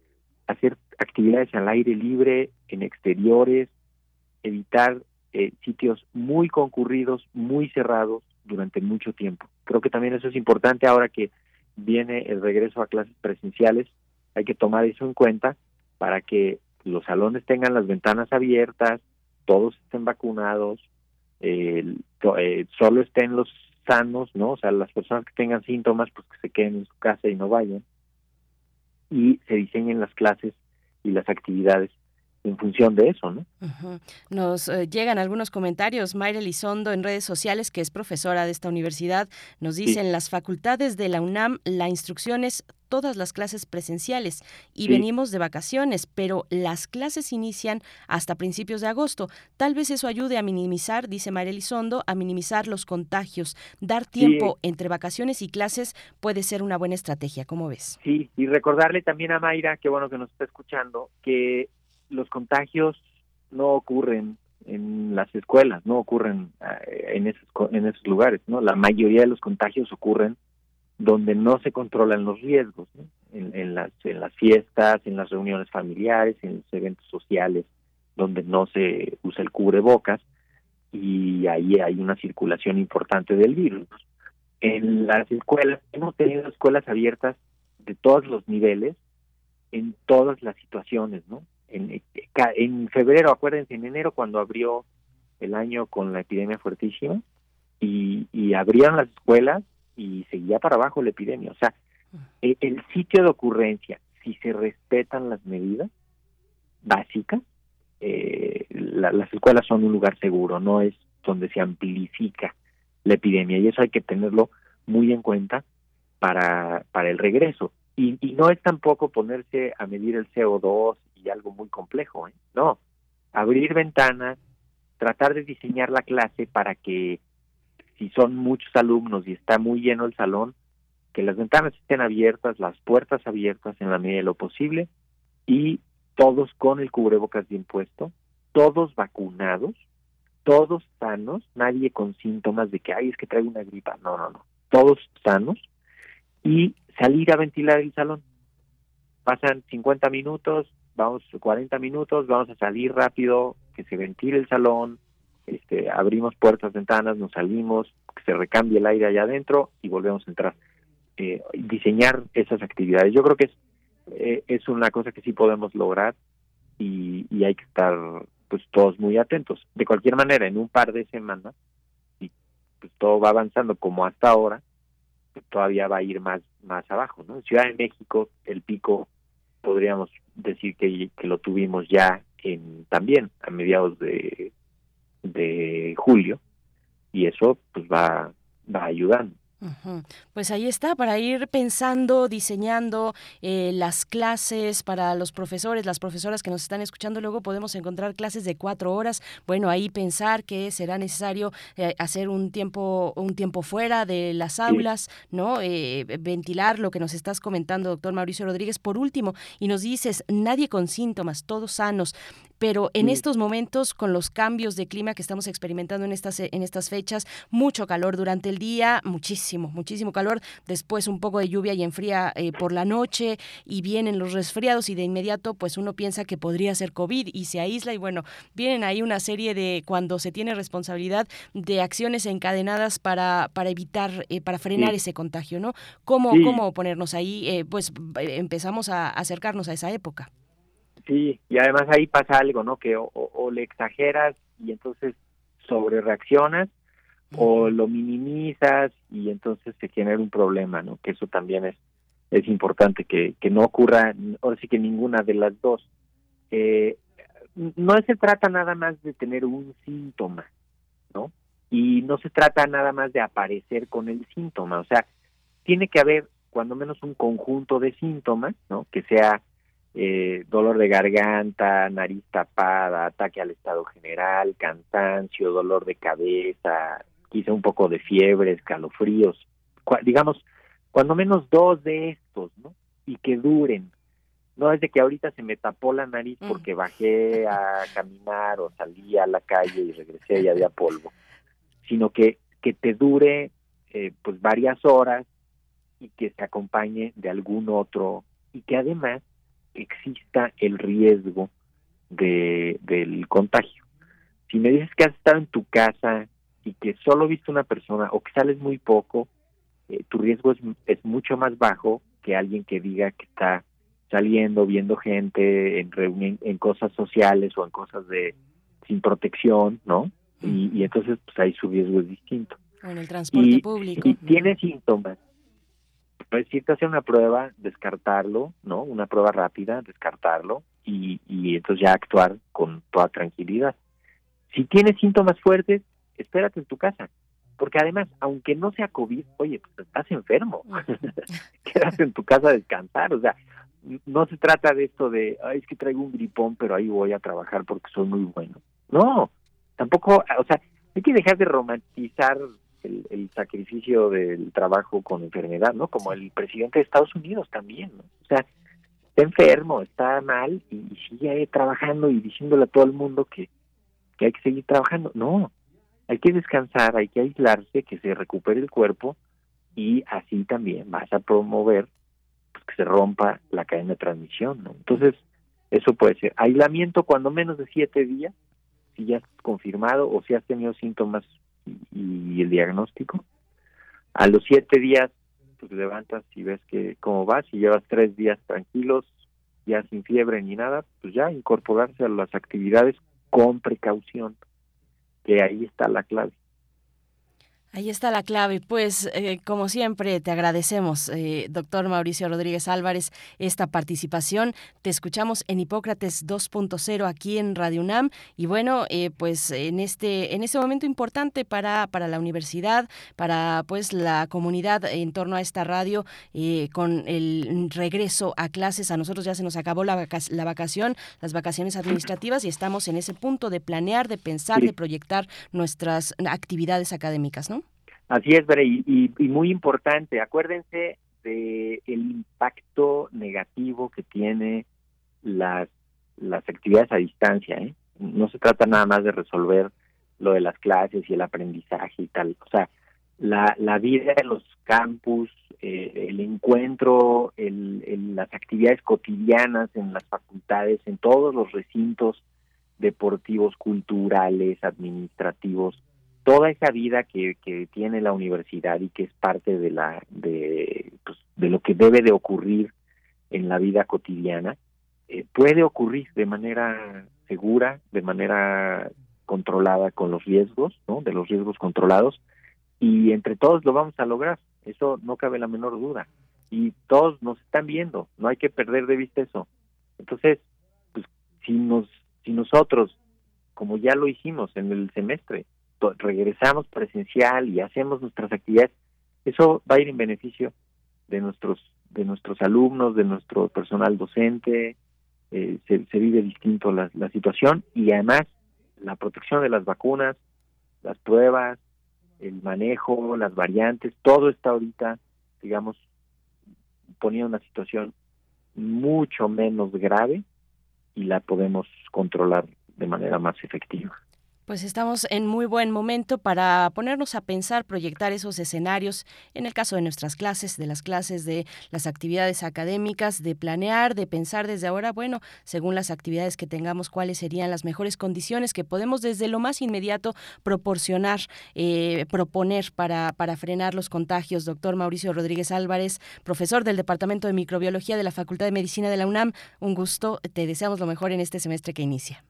hacer actividades al aire libre, en exteriores, evitar eh, sitios muy concurridos, muy cerrados durante mucho tiempo. Creo que también eso es importante ahora que viene el regreso a clases presenciales. Hay que tomar eso en cuenta para que los salones tengan las ventanas abiertas, todos estén vacunados, eh, solo estén los sanos, ¿no? O sea, las personas que tengan síntomas, pues que se queden en su casa y no vayan. Y se diseñen las clases y las actividades en función de eso, ¿no? Nos eh, llegan algunos comentarios. Mayra Elizondo en redes sociales, que es profesora de esta universidad, nos dice en las facultades de la UNAM la instrucción es todas las clases presenciales y venimos de vacaciones, pero las clases inician hasta principios de agosto. Tal vez eso ayude a minimizar, dice Mayra Elizondo, a minimizar los contagios. Dar tiempo entre vacaciones y clases puede ser una buena estrategia. ¿Cómo ves? Sí, y recordarle también a Mayra, qué bueno que nos está escuchando, que los contagios no ocurren en las escuelas, no ocurren eh, en esos, en esos lugares, ¿no? La mayoría de los contagios ocurren donde no se controlan los riesgos, en, las, en las fiestas, en las reuniones familiares, en los eventos sociales, donde no se usa el cubrebocas y ahí hay una circulación importante del virus. En las escuelas, hemos tenido escuelas abiertas de todos los niveles, en todas las situaciones, ¿no? En, en febrero, acuérdense, en enero cuando abrió el año con la epidemia fuertísima y, y abrieron las escuelas y seguía para abajo la epidemia. O sea, el, el sitio de ocurrencia, si se respetan las medidas básicas, eh, las escuelas son un lugar seguro, no es donde se amplifica la epidemia y eso hay que tenerlo muy en cuenta para, para el regreso. Y, y no es tampoco ponerse a medir el CO2 algo muy complejo, ¿eh? no, abrir ventanas, tratar de diseñar la clase para que si son muchos alumnos y está muy lleno el salón, que las ventanas estén abiertas, las puertas abiertas en la medida de lo posible y todos con el cubrebocas bien puesto, todos vacunados, todos sanos, nadie con síntomas de que, ay, es que traigo una gripa, no, no, no, todos sanos y salir a ventilar el salón. Pasan 50 minutos, vamos 40 minutos, vamos a salir rápido, que se ventile el salón, este, abrimos puertas, ventanas, nos salimos, que se recambie el aire allá adentro y volvemos a entrar. Eh, diseñar esas actividades. Yo creo que es, eh, es una cosa que sí podemos lograr y, hay que estar pues todos muy atentos. De cualquier manera, en un par de semanas, y pues todo va avanzando como hasta ahora, pues, todavía va a ir más más abajo, ¿no? En Ciudad de México el pico podríamos decir que, que lo tuvimos ya en también a mediados de, de julio y eso pues va va ayudando pues ahí está, para ir pensando, diseñando eh, las clases para los profesores, las profesoras que nos están escuchando, luego podemos encontrar clases de cuatro horas. Bueno, ahí pensar que será necesario eh, hacer un tiempo, un tiempo fuera de las aulas, ¿no? Eh, ventilar lo que nos estás comentando, doctor Mauricio Rodríguez. Por último, y nos dices, nadie con síntomas, todos sanos pero en estos momentos, con los cambios de clima que estamos experimentando en estas, en estas fechas, mucho calor durante el día, muchísimo, muchísimo calor, después un poco de lluvia y enfría eh, por la noche y vienen los resfriados y de inmediato pues uno piensa que podría ser COVID y se aísla y bueno, vienen ahí una serie de, cuando se tiene responsabilidad, de acciones encadenadas para, para evitar, eh, para frenar ese contagio, ¿no? ¿Cómo, ¿Cómo ponernos ahí? Eh, pues empezamos a acercarnos a esa época. Sí, y además ahí pasa algo, ¿no? Que o, le exageras y entonces sobre reaccionas o lo minimizas y entonces se genera un problema, ¿no? Que eso también es es importante que, que no ocurra, ahora sí que ninguna de las dos. Eh, no se trata nada más de tener un síntoma, ¿no? Y no se trata nada más de aparecer con el síntoma, o sea, tiene que haber cuando menos un conjunto de síntomas, ¿no? Que sea eh, dolor de garganta, nariz tapada, ataque al estado general, cansancio, dolor de cabeza, quizá un poco de fiebre, escalofríos, digamos, cuando menos dos de estos, ¿no? Y que duren. No es de que ahorita se me tapó la nariz mm. porque bajé a caminar o salí a la calle y regresé y había polvo, sino que, que te dure eh, pues varias horas y que se acompañe de algún otro y que además exista el riesgo de, del contagio. Si me dices que has estado en tu casa y que solo viste una persona o que sales muy poco, eh, tu riesgo es, es mucho más bajo que alguien que diga que está saliendo, viendo gente en reunión, en cosas sociales o en cosas de sin protección, ¿no? Y, y entonces pues ahí su riesgo es distinto. O en el transporte público. Si tiene síntomas, pues si te hace una prueba, descartarlo, ¿no? Una prueba rápida, descartarlo y, y entonces ya actuar con toda tranquilidad. Si tienes síntomas fuertes, espérate en tu casa. Porque además, aunque no sea COVID, oye, pues estás enfermo. [laughs] Quédate en tu casa a descansar. O sea, no se trata de esto de, Ay, es que traigo un gripón, pero ahí voy a trabajar porque soy muy bueno. No, tampoco, o sea, hay que dejar de romantizar el, el, sacrificio del trabajo con enfermedad, ¿no? Como el presidente de Estados Unidos también, ¿no? O sea, está enfermo, está mal y, y sigue trabajando y diciéndole a todo el mundo que, que hay que seguir trabajando. No, hay que descansar, hay que aislarse, que se recupere el cuerpo y así también vas a promover pues, que se rompa la cadena de transmisión, ¿no? Entonces, eso puede ser aislamiento cuando menos de siete días, si ya has confirmado o si has tenido síntomas y, y el diagnóstico. A los siete días, pues levantas y ves que cómo vas, si llevas tres días tranquilos, ya sin fiebre ni nada, pues ya incorporarse a las actividades con precaución, que ahí está la clave. Ahí está la clave. Pues, eh, como siempre, te agradecemos, eh, doctor Mauricio Rodríguez Álvarez, esta participación. Te escuchamos en Hipócrates 2.0 aquí en Radio UNAM. Y bueno, eh, pues en este, en este momento importante para, para la universidad, para pues la comunidad en torno a esta radio, con el regreso a clases. A nosotros ya se nos acabó la, vaca la vacación, las vacaciones administrativas, y estamos en ese punto de planear, de pensar, de proyectar nuestras actividades académicas, ¿no? Así es, Bere, y, muy importante, acuérdense de el impacto negativo que tiene las, las actividades a distancia, ¿eh? No se trata nada más de resolver lo de las clases y el aprendizaje y tal, o sea, la, la vida en los campus, eh, el encuentro, el, las actividades cotidianas en las facultades, en todos los recintos deportivos, culturales, administrativos, toda esa vida que, que tiene la universidad y que es parte de la de, pues, de lo que debe de ocurrir en la vida cotidiana eh, puede ocurrir de manera segura de manera controlada con los riesgos no de los riesgos controlados. Y entre todos lo vamos a lograr eso no cabe la menor duda. Y todos nos están viendo no hay que perder de vista eso. Entonces pues si nos si nosotros como ya lo hicimos en el semestre regresamos presencial y hacemos nuestras actividades, eso va a ir en beneficio de nuestros de nuestros alumnos, de nuestro personal docente, eh, se, se, vive distinto la, la situación y además la protección de las vacunas, las pruebas, el manejo, las variantes, todo está ahorita, digamos, poniendo una situación mucho menos grave y la podemos controlar de manera más efectiva. Pues estamos en muy buen momento para ponernos a pensar, proyectar esos escenarios, en el caso de nuestras clases, de las clases, de las actividades académicas, de planear, de pensar desde ahora, bueno, según las actividades que tengamos, cuáles serían las mejores condiciones que podemos desde lo más inmediato proporcionar, eh, proponer para, para frenar los contagios. Doctor Mauricio Rodríguez Álvarez, profesor del Departamento de Microbiología de la Facultad de Medicina de la UNAM, un gusto, te deseamos lo mejor en este semestre que inicia.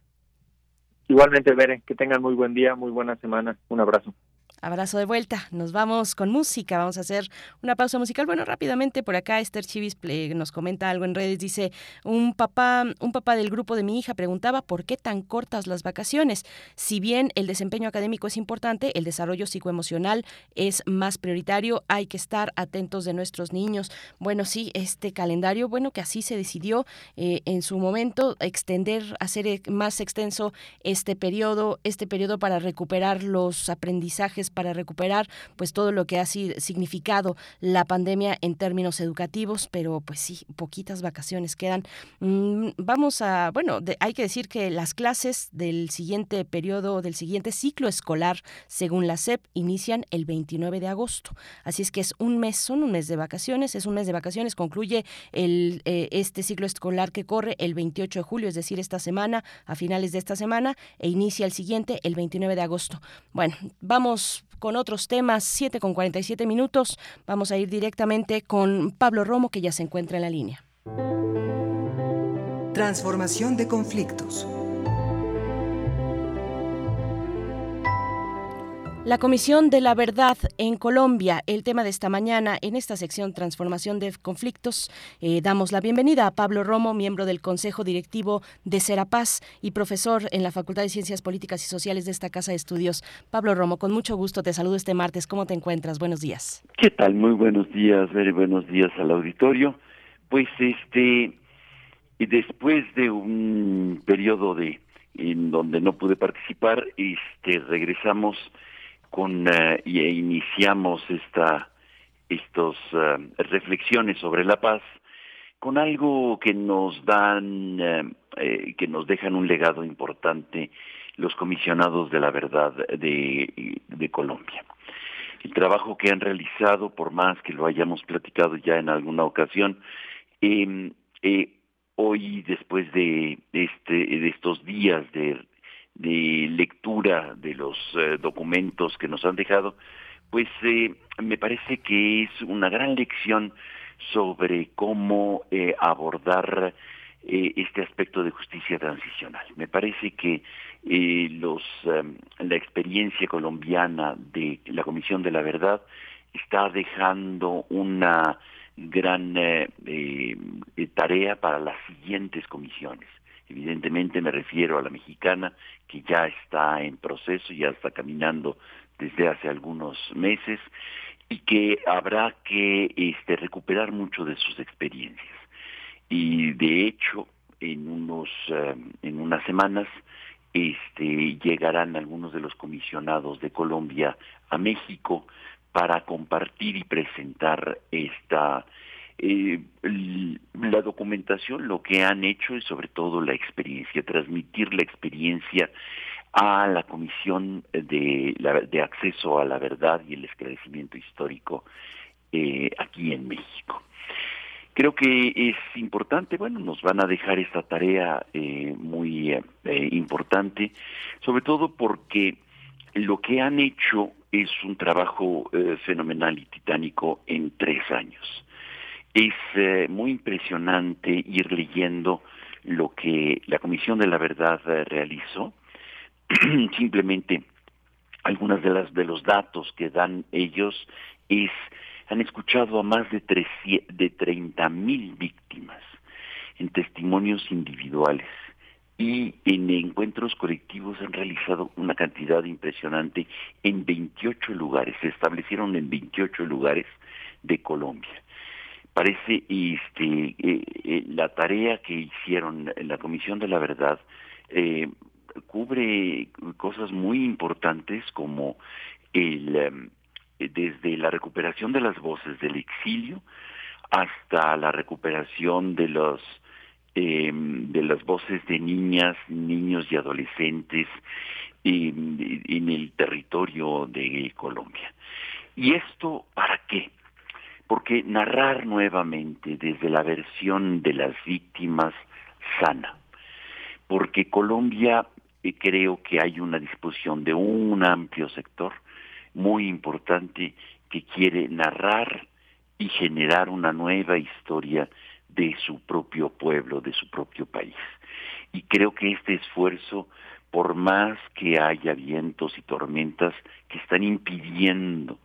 Igualmente, Bere, que tengan muy buen día, muy buena semana. Un abrazo. Abrazo de vuelta. Nos vamos con música. Vamos a hacer una pausa musical. Bueno, rápidamente por acá Esther Chivis nos comenta algo en redes. Dice, un papá, un papá del grupo de mi hija preguntaba por qué tan cortas las vacaciones. Si bien el desempeño académico es importante, el desarrollo psicoemocional es más prioritario. Hay que estar atentos de nuestros niños. Bueno, sí, este calendario, bueno, que así se decidió eh, en su momento extender, hacer más extenso este periodo, este periodo para recuperar los aprendizajes para recuperar pues todo lo que ha significado la pandemia en términos educativos, pero pues sí, poquitas vacaciones quedan. Mm, vamos a, bueno, hay que decir que las clases del siguiente periodo, del siguiente ciclo escolar, según la SEP, inician el 29 de agosto. Así es que es un mes, son un mes de vacaciones, es un mes de vacaciones, concluye el, eh, este ciclo escolar que corre el 28 de julio, es decir, esta semana, a finales de esta semana, e inicia el siguiente el 29 de agosto. Bueno, vamos con otros temas, 7 con 47 minutos. Vamos a ir directamente con Pablo Romo, que ya se encuentra en la línea. Transformación de conflictos. La Comisión de la Verdad en Colombia, el tema de esta mañana en esta sección Transformación de Conflictos. Eh, damos la bienvenida a Pablo Romo, miembro del Consejo Directivo de Serapaz y profesor en la Facultad de Ciencias Políticas y Sociales de esta Casa de Estudios. Pablo Romo, con mucho gusto te saludo este martes. ¿Cómo te encuentras? Buenos días. ¿Qué tal? Muy buenos días, very buenos días al auditorio. Pues este, después de un periodo de en donde no pude participar, este, regresamos con eh, y iniciamos esta estos eh, reflexiones sobre la paz con algo que nos dan eh, que nos dejan un legado importante los comisionados de la verdad de, de Colombia. El trabajo que han realizado, por más que lo hayamos platicado ya en alguna ocasión, em, hoy después de este de estos días de de lectura de los eh, documentos que nos han dejado, pues eh, me parece que es una gran lección sobre cómo eh, abordar este aspecto de justicia transicional. Me parece que los, la experiencia colombiana de la Comisión de la Verdad está dejando una gran tarea para las siguientes comisiones. Evidentemente me refiero a la mexicana, que ya está en proceso, ya está caminando desde hace algunos meses y que habrá que este, recuperar mucho de sus experiencias. Y de hecho, en unos eh, en unas semanas este, llegarán algunos de los comisionados de Colombia a México para compartir y presentar esta eh, la documentación lo que han hecho es sobre todo la experiencia, transmitir la experiencia a la Comisión de, Acceso a la Verdad y el Esclarecimiento Histórico eh, aquí en México. Creo que es importante, bueno, nos van a dejar esta tarea eh, muy importante, sobre todo porque lo que han hecho es un trabajo fenomenal y titánico en tres años. Es eh, muy impresionante ir leyendo lo que la Comisión de la Verdad eh, realizó. [clears throat] Simplemente algunas de las de los datos que dan ellos es han escuchado a más de, de 30 mil víctimas en testimonios individuales y en encuentros colectivos han realizado una cantidad impresionante en 28 lugares, se establecieron en 28 lugares de Colombia parece este eh, eh, la tarea que hicieron la Comisión de la Verdad eh, cubre cosas muy importantes como el em, desde la recuperación de las voces del exilio hasta la recuperación de los em, de las voces de niñas, niños y adolescentes en, en el territorio de Colombia. ¿Y esto para qué? Porque narrar nuevamente desde la versión de las víctimas sana, porque Colombia eh, creo que hay una disposición de un amplio sector muy importante que quiere narrar y generar una nueva historia de su propio pueblo, de su propio país. Y creo que este esfuerzo, por más que haya vientos y tormentas que están impidiendo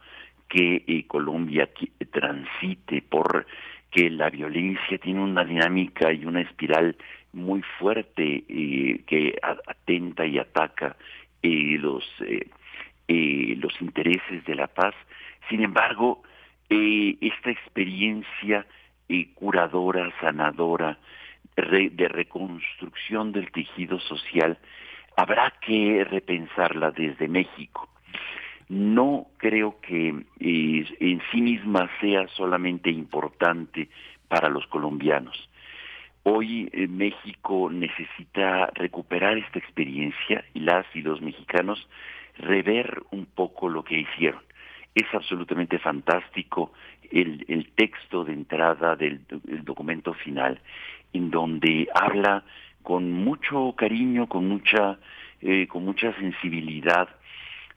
que eh, Colombia transite por que la violencia tiene una dinámica y una espiral muy fuerte eh, que atenta y ataca eh, los los intereses de la paz. Sin embargo, esta experiencia curadora, sanadora, de reconstrucción del tejido social, habrá que repensarla desde México no creo que eh, en sí misma sea solamente importante para los colombianos. Hoy eh, México necesita recuperar esta experiencia y las y los mexicanos rever un poco lo que hicieron. Es absolutamente fantástico el, el texto de entrada del, documento final, en donde habla con mucho cariño, con mucha, eh, con mucha sensibilidad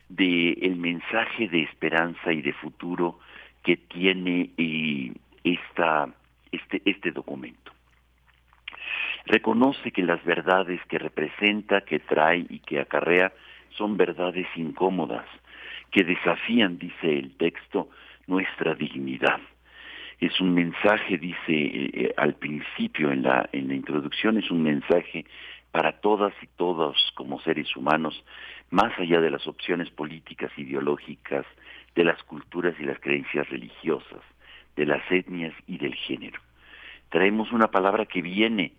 del el mensaje de esperanza y de futuro que tiene eh, este, este documento. Reconoce que las verdades que representa, que trae y que acarrea son verdades incómodas, que desafían, dice el texto, nuestra dignidad. Es un mensaje, dice eh, eh, al principio en la, en la introducción, es un mensaje para todas y todos como seres humanos, más allá de las opciones políticas, ideológicas, de las culturas y las creencias religiosas, de las etnias y del género. Traemos una palabra que viene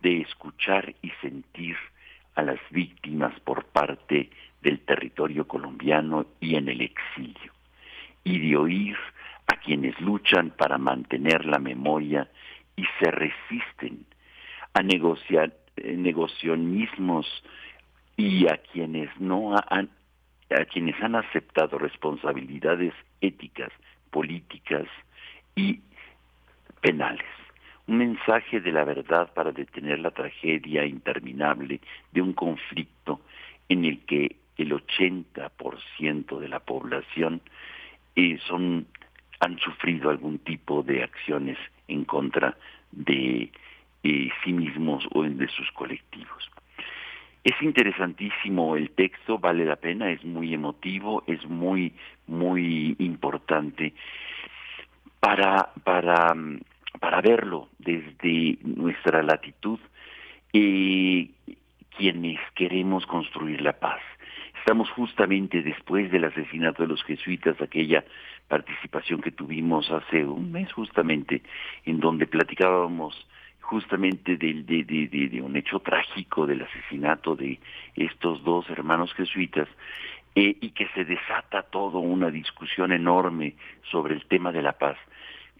de escuchar y sentir a las víctimas por parte del territorio colombiano y en el exilio, y de oír a quienes luchan para mantener la memoria y se resisten a negociar eh, negocianismos y a quienes no han a quienes han aceptado responsabilidades éticas, políticas y penales. Un mensaje de la verdad para detener la tragedia interminable de un conflicto en el que el 80% de la población eh, son, han sufrido algún tipo de acciones en contra de eh, sí mismos o de sus colectivos. Es interesantísimo el texto, vale la pena, es muy emotivo, es muy, muy importante para, para, para verlo desde nuestra latitud, eh, quienes queremos construir la paz. Estamos justamente después del asesinato de los jesuitas, aquella participación que tuvimos hace un mes justamente, en donde platicábamos justamente de, de, un hecho trágico del asesinato de estos dos hermanos jesuitas eh, y que se desata toda una discusión enorme sobre el tema de la paz.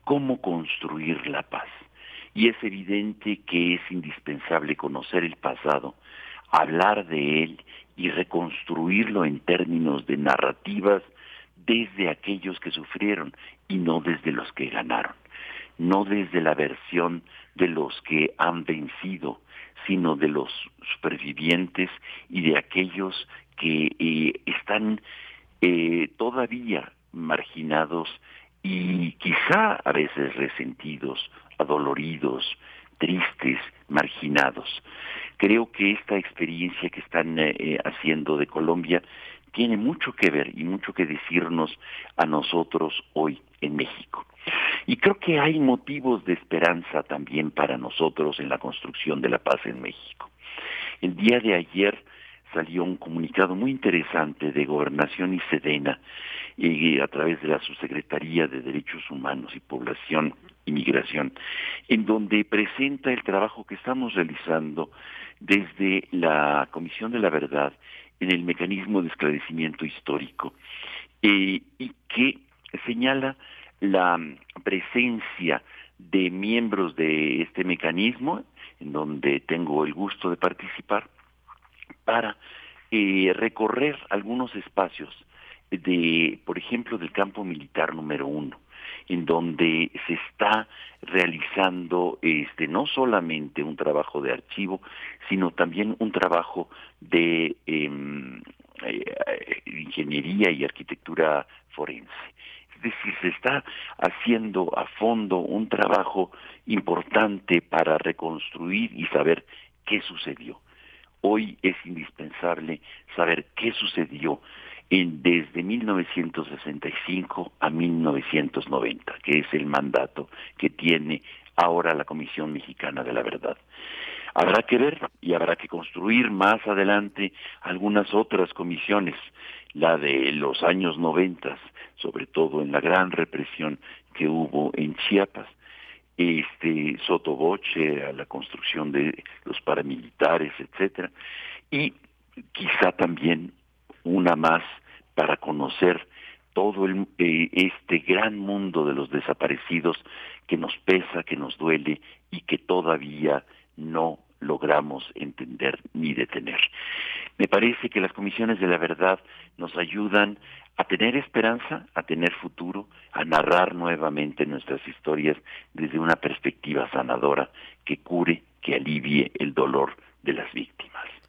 ¿Cómo construir la paz? Y es evidente que es indispensable conocer el pasado, hablar de él y reconstruirlo en términos de narrativas desde aquellos que sufrieron y no desde los que ganaron, no desde la versión de los que han vencido, sino de los supervivientes y de aquellos que eh, están eh, todavía marginados y quizá a veces resentidos, adoloridos, tristes, marginados. Creo que esta experiencia que están eh, haciendo de Colombia tiene mucho que ver y mucho que decirnos a nosotros hoy en México. Y creo que hay motivos de esperanza también para nosotros en la construcción de la paz en México. El día de ayer salió un comunicado muy interesante de Gobernación y Sedena eh, a través de la Subsecretaría de Derechos Humanos y Población y Migración, en donde presenta el trabajo que estamos realizando desde la Comisión de la Verdad en el mecanismo de esclarecimiento histórico eh, y que señala la presencia de miembros de este mecanismo, en donde tengo el gusto de participar, para eh, recorrer algunos espacios de, por ejemplo, del campo militar número uno, en donde se está realizando este no solamente un trabajo de archivo, sino también un trabajo de em, eh, ingeniería y arquitectura forense. Decir, se está haciendo a fondo un trabajo importante para reconstruir y saber qué sucedió. Hoy es indispensable saber qué sucedió en, desde 1965 a 1990, que es el mandato que tiene ahora la Comisión Mexicana de la Verdad. Habrá que ver y habrá que construir más adelante algunas otras comisiones, la de los años 90, sobre todo en la gran represión que hubo en Chiapas, este sotoboche a la construcción de los paramilitares, etcétera, y quizá también una más para conocer todo el, eh, este gran mundo de los desaparecidos que nos pesa, que nos duele y que todavía no logramos entender ni detener. Me parece que las comisiones de la verdad nos ayudan a tener esperanza, a tener futuro, a narrar nuevamente nuestras historias desde una perspectiva sanadora que cure, que alivie el dolor de las víctimas.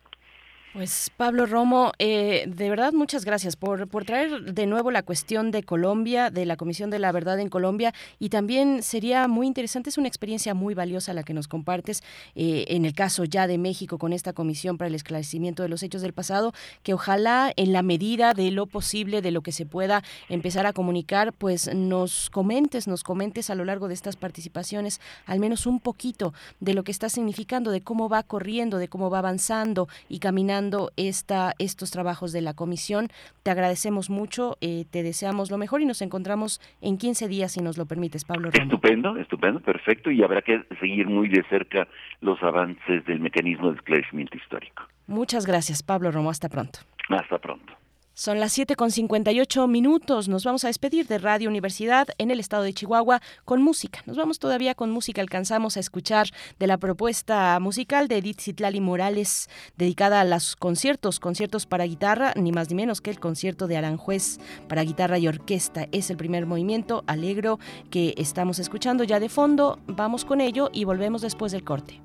Pues Pablo Romo, eh, de verdad muchas gracias por, por traer de nuevo la cuestión de Colombia, de la Comisión de la Verdad en Colombia y también sería muy interesante, es una experiencia muy valiosa la que nos compartes eh, en el caso ya de México con esta Comisión para el Esclarecimiento de los Hechos del Pasado, que ojalá en la medida de lo posible, de lo que se pueda empezar a comunicar, pues nos comentes, nos comentes a lo largo de estas participaciones al menos un poquito de lo que está significando, de cómo va corriendo, de cómo va avanzando y caminando esta, estos trabajos de la comisión. Te agradecemos mucho, eh, te deseamos lo mejor y nos encontramos en 15 días, si nos lo permites, Pablo. Estupendo, estupendo, perfecto, y habrá que seguir muy de cerca los avances del mecanismo de esclarecimiento histórico. Muchas gracias, Pablo Romo. Hasta pronto. Hasta pronto. Son las 7 con 58 minutos. Nos vamos a despedir de Radio Universidad en el estado de Chihuahua con música. Nos vamos todavía con música. Alcanzamos a escuchar de la propuesta musical de Edith Zitlali Morales dedicada a los conciertos, conciertos para guitarra, ni más ni menos que el concierto de Aranjuez para guitarra y orquesta. Es el primer movimiento alegro que estamos escuchando ya de fondo. Vamos con ello y volvemos después del corte.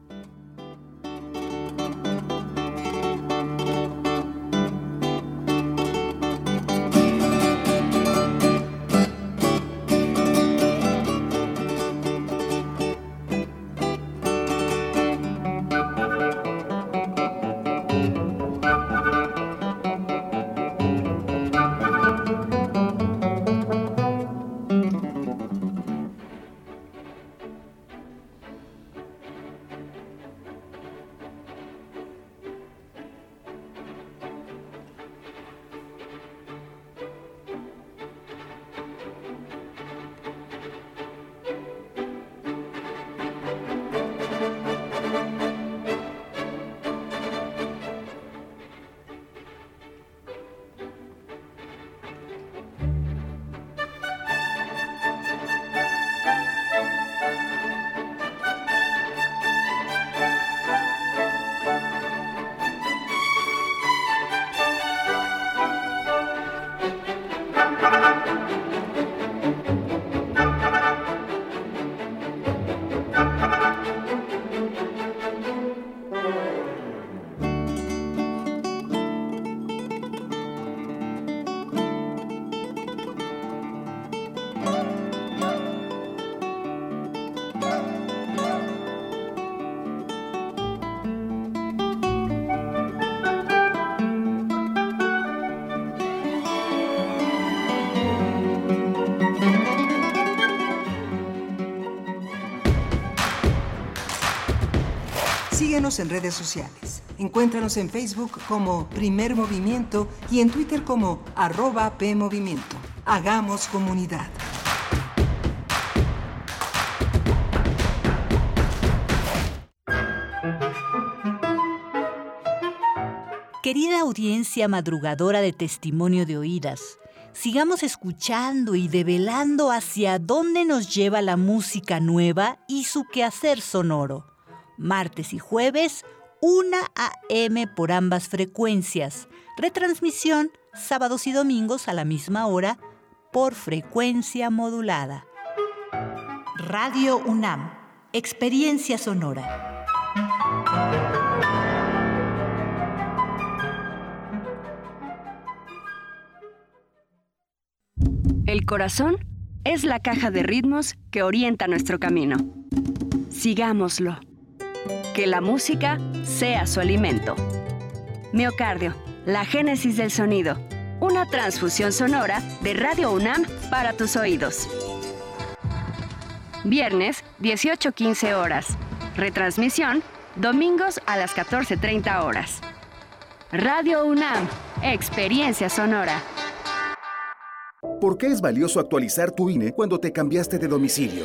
En redes sociales. Encuéntranos en Facebook como Primer Movimiento y en Twitter como arroba PMovimiento. Hagamos comunidad. Querida audiencia madrugadora de testimonio de oídas, sigamos escuchando y develando hacia dónde nos lleva la música nueva y su quehacer sonoro martes y jueves, 1 a.m. por ambas frecuencias. Retransmisión sábados y domingos a la misma hora por frecuencia modulada. Radio UNAM, Experiencia Sonora. El corazón es la caja de ritmos que orienta nuestro camino. Sigámoslo que la música sea su alimento. Miocardio, la génesis del sonido. Una transfusión sonora de Radio UNAM para tus oídos. Viernes, 18.15 horas. Retransmisión, domingos a las 14.30 horas. Radio UNAM, experiencia sonora. ¿Por qué es valioso actualizar tu INE cuando te cambiaste de domicilio?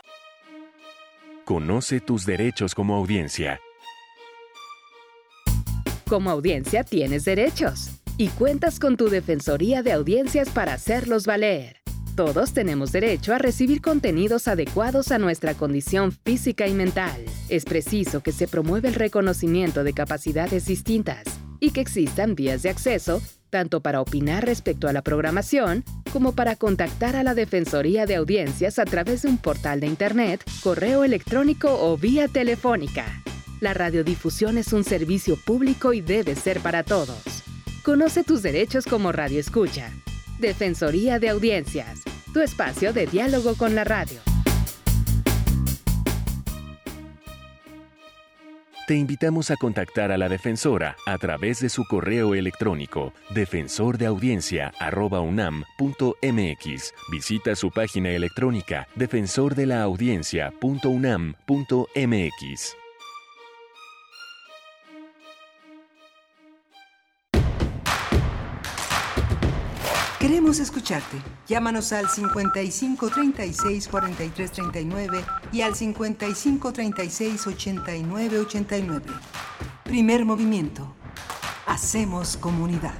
Conoce tus derechos como audiencia. Como audiencia tienes derechos y cuentas con tu Defensoría de Audiencias para hacerlos valer. Todos tenemos derecho a recibir contenidos adecuados a nuestra condición física y mental. Es preciso que se promueva el reconocimiento de capacidades distintas y que existan vías de acceso tanto para opinar respecto a la programación como para contactar a la Defensoría de Audiencias a través de un portal de Internet, correo electrónico o vía telefónica. La radiodifusión es un servicio público y debe ser para todos. Conoce tus derechos como Radio Escucha. Defensoría de Audiencias, tu espacio de diálogo con la radio. Te invitamos a contactar a la defensora a través de su correo electrónico defensordeaudiencia.unam.mx. Visita su página electrónica defensordelaudiencia.unam.mx. Queremos escucharte. Llámanos al 55 36 43 39 y al 55 36 89 89. Primer movimiento. Hacemos comunidad.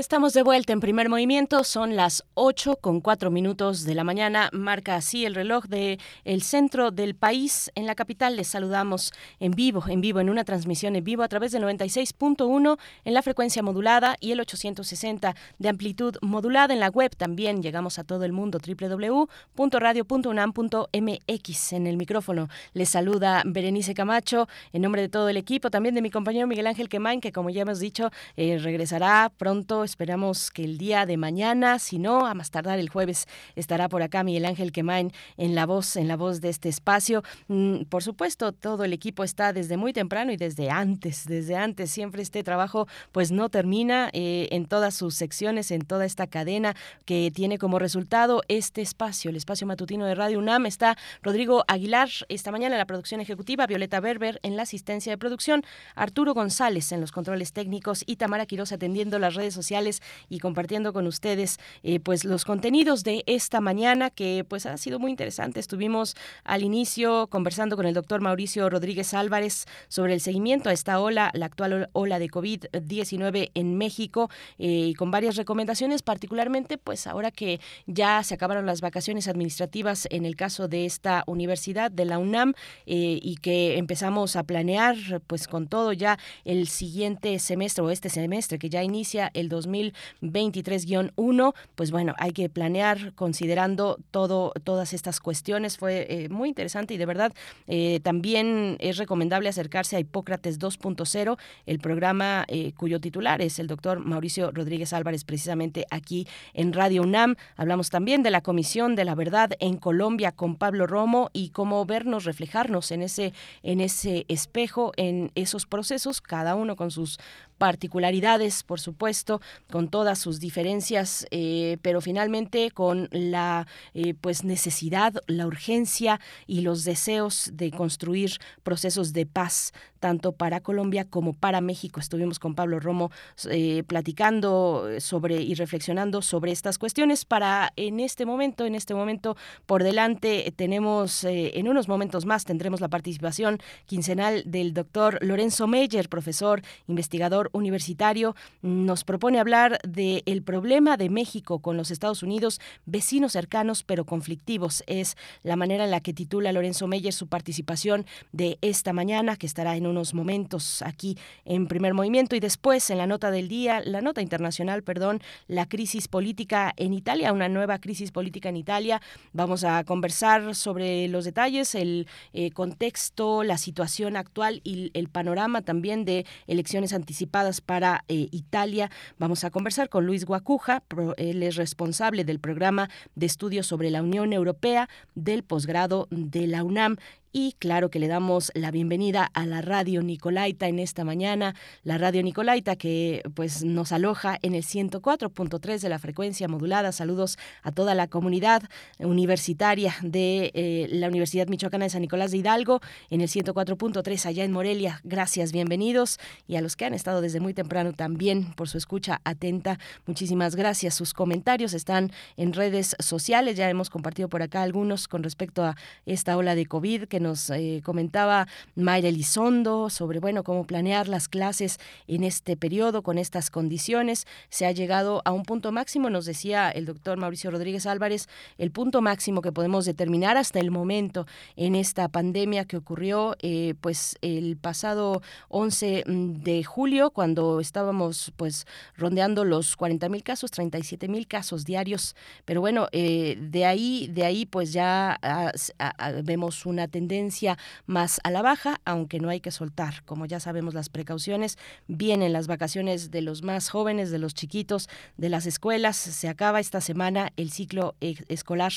Estamos de vuelta en primer movimiento, son las 8 con 4 minutos de la mañana, marca así el reloj de el centro del país en la capital. Les saludamos en vivo, en vivo, en una transmisión en vivo a través del 96.1 en la frecuencia modulada y el 860 de amplitud modulada en la web. También llegamos a todo el mundo, www.radio.unam.mx. En el micrófono les saluda Berenice Camacho, en nombre de todo el equipo, también de mi compañero Miguel Ángel Quemain, que como ya hemos dicho, eh, regresará pronto Esperamos que el día de mañana, si no, a más tardar el jueves, estará por acá Miguel Ángel Quemain en la voz, en la voz de este espacio. Mm, por supuesto, todo el equipo está desde muy temprano y desde antes, desde antes. Siempre este trabajo pues no termina eh, en todas sus secciones, en toda esta cadena que tiene como resultado este espacio, el espacio matutino de Radio UNAM. Está Rodrigo Aguilar esta mañana en la producción ejecutiva, Violeta Berber en la asistencia de producción, Arturo González en los controles técnicos y Tamara Quiroz atendiendo las redes sociales y compartiendo con ustedes eh, pues los contenidos de esta mañana que pues ha sido muy interesante. Estuvimos al inicio conversando con el doctor Mauricio Rodríguez Álvarez sobre el seguimiento a esta ola, la actual ola de COVID-19 en México eh, y con varias recomendaciones, particularmente pues ahora que ya se acabaron las vacaciones administrativas en el caso de esta universidad de la UNAM eh, y que empezamos a planear pues con todo ya el siguiente semestre o este semestre que ya inicia el 2023-1, pues bueno, hay que planear considerando todo, todas estas cuestiones. Fue eh, muy interesante y de verdad eh, también es recomendable acercarse a Hipócrates 2.0, el programa eh, cuyo titular es el doctor Mauricio Rodríguez Álvarez, precisamente aquí en Radio UNAM. Hablamos también de la Comisión de la Verdad en Colombia con Pablo Romo y cómo vernos, reflejarnos en ese, en ese espejo, en esos procesos, cada uno con sus particularidades, por supuesto, con todas sus diferencias, eh, pero finalmente con la eh, pues necesidad, la urgencia y los deseos de construir procesos de paz tanto para Colombia como para México. Estuvimos con Pablo Romo eh, platicando sobre y reflexionando sobre estas cuestiones. Para en este momento, en este momento por delante tenemos en unos momentos más tendremos la participación quincenal del doctor Lorenzo Meyer, profesor investigador universitario, nos propone hablar del problema de México con los Estados Unidos, vecinos cercanos pero conflictivos. Es la manera en la que titula Lorenzo Meyer su participación de esta mañana, que estará en unos momentos aquí en primer movimiento y después en la nota del día, la nota internacional, perdón, la crisis política en Italia, una nueva crisis política en Italia. Vamos a conversar sobre los detalles, el eh, contexto, la situación actual y el panorama también de elecciones anticipadas para eh, Italia. Vamos a conversar con Luis Guacuja, él es responsable del programa de estudios sobre la Unión Europea del posgrado de la UNAM. Y claro que le damos la bienvenida a la Radio Nicolaita en esta mañana, la Radio Nicolaita que pues nos aloja en el 104.3 de la frecuencia modulada. Saludos a toda la comunidad universitaria de eh, la Universidad Michoacana de San Nicolás de Hidalgo en el 104.3 allá en Morelia. Gracias, bienvenidos y a los que han estado desde muy temprano también por su escucha atenta. Muchísimas gracias. Sus comentarios están en redes sociales. Ya hemos compartido por acá algunos con respecto a esta ola de COVID que nos eh, comentaba Mayra Elizondo sobre, bueno, cómo planear las clases en este periodo con estas condiciones. Se ha llegado a un punto máximo, nos decía el doctor Mauricio Rodríguez Álvarez, el punto máximo que podemos determinar hasta el momento en esta pandemia que ocurrió eh, pues el pasado 11 mm, de julio cuando estábamos pues rondeando los 40 mil casos, 37 mil casos diarios, pero bueno, eh, de ahí, de ahí pues ya ah, ah, vemos una tendencia tendencia más a la baja, aunque no hay que soltar, como ya sabemos las precauciones, vienen las vacaciones de los más jóvenes, de los chiquitos, de las escuelas, se acaba esta semana el ciclo e, escolar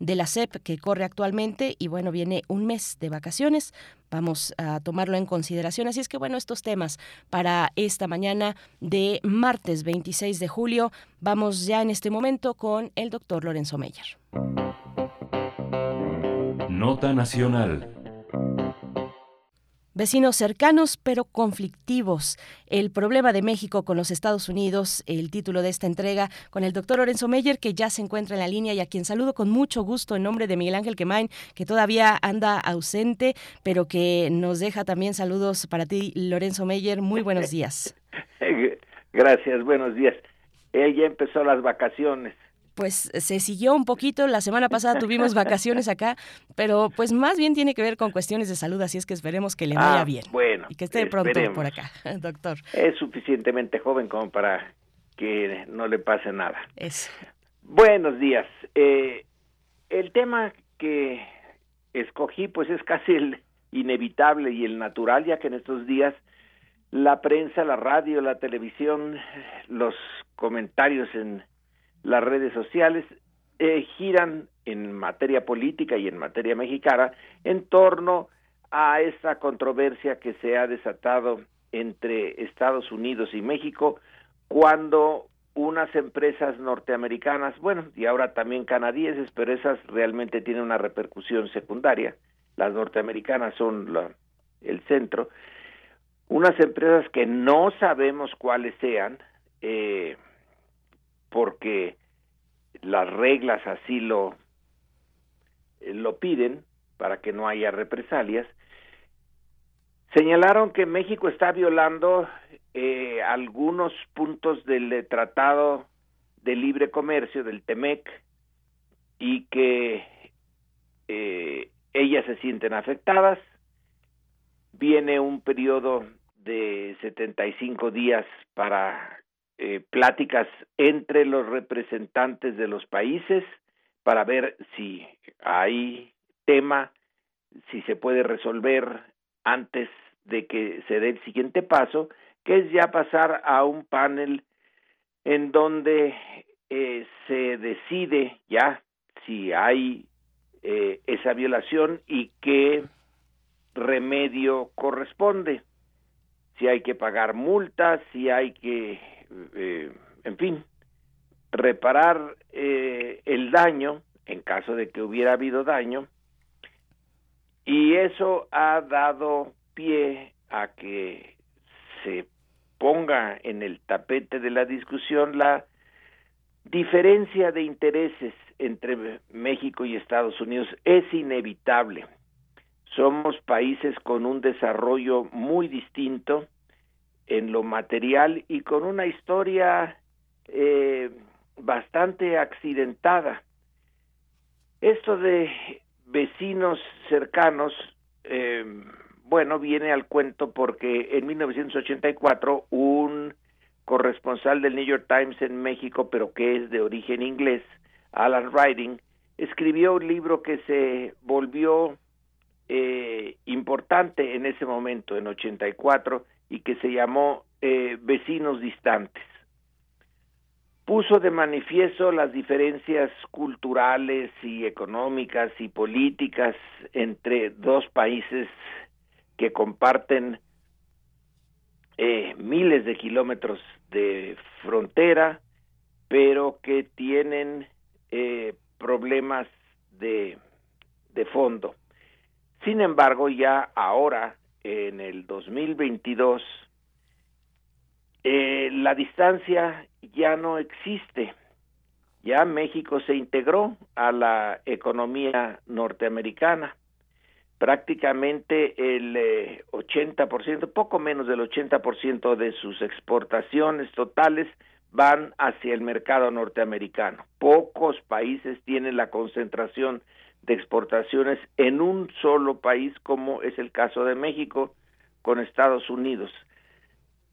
de la SEP que corre actualmente y bueno, viene un mes de vacaciones, vamos a tomarlo en consideración. Así es que bueno, estos temas para esta mañana de martes 26 de julio, vamos ya en este momento con el doctor Lorenzo Meyer. Nota Nacional. Vecinos cercanos pero conflictivos. El problema de México con los Estados Unidos, el título de esta entrega, con el doctor Lorenzo Meyer, que ya se encuentra en la línea y a quien saludo con mucho gusto en nombre de Miguel Ángel Quemain, que todavía anda ausente, pero que nos deja también saludos para ti, Lorenzo Meyer. Muy buenos [laughs] días. Gracias, buenos días. Ella empezó las vacaciones pues se siguió un poquito. La semana pasada tuvimos vacaciones acá, pero pues más bien tiene que ver con cuestiones de salud, así es que esperemos que le vaya ah, bien. Bueno. Y que esté pronto por acá, [laughs] doctor. Es suficientemente joven como para que no le pase nada. Eso. Buenos días. Eh, el tema que escogí pues es casi el inevitable y el natural, ya que en estos días la prensa, la radio, la televisión, los comentarios en las redes sociales eh, giran en materia política y en materia mexicana en torno a esa controversia que se ha desatado entre Estados Unidos y México cuando unas empresas norteamericanas, bueno, y ahora también canadienses, pero esas realmente tienen una repercusión secundaria, las norteamericanas son la, el centro, unas empresas que no sabemos cuáles sean, eh, porque las reglas así lo, eh, lo piden para que no haya represalias, señalaron que México está violando eh, algunos puntos del Tratado de Libre Comercio, del TEMEC, y que eh, ellas se sienten afectadas. Viene un periodo de 75 días para eh, pláticas entre los representantes de los países para ver si hay tema, si se puede resolver antes de que se dé el siguiente paso, que es ya pasar a un panel en donde eh, se decide ya si hay eh, esa violación y qué remedio corresponde, si hay que pagar multas, si hay que eh, en fin, reparar eh, el daño en caso de que hubiera habido daño y eso ha dado pie a que se ponga en el tapete de la discusión la diferencia de intereses entre México y Estados Unidos es inevitable. Somos países con un desarrollo muy distinto, en lo material y con una historia eh, bastante accidentada. Esto de vecinos cercanos, eh, bueno, viene al cuento porque en 1984 un corresponsal del New York Times en México, pero que es de origen inglés, Alan Riding, escribió un libro que se volvió eh, importante en ese momento, en 84, y que se llamó eh, Vecinos Distantes. Puso de manifiesto las diferencias culturales y económicas y políticas entre dos países que comparten eh, miles de kilómetros de frontera, pero que tienen eh, problemas de, de fondo. Sin embargo, ya ahora, en el 2022, eh, la distancia ya no existe. Ya México se integró a la economía norteamericana. Prácticamente el 80%, eh, poco menos del 80% de sus exportaciones totales van hacia el mercado norteamericano. Pocos países tienen la concentración de exportaciones en un solo país, como es el caso de México con Estados Unidos.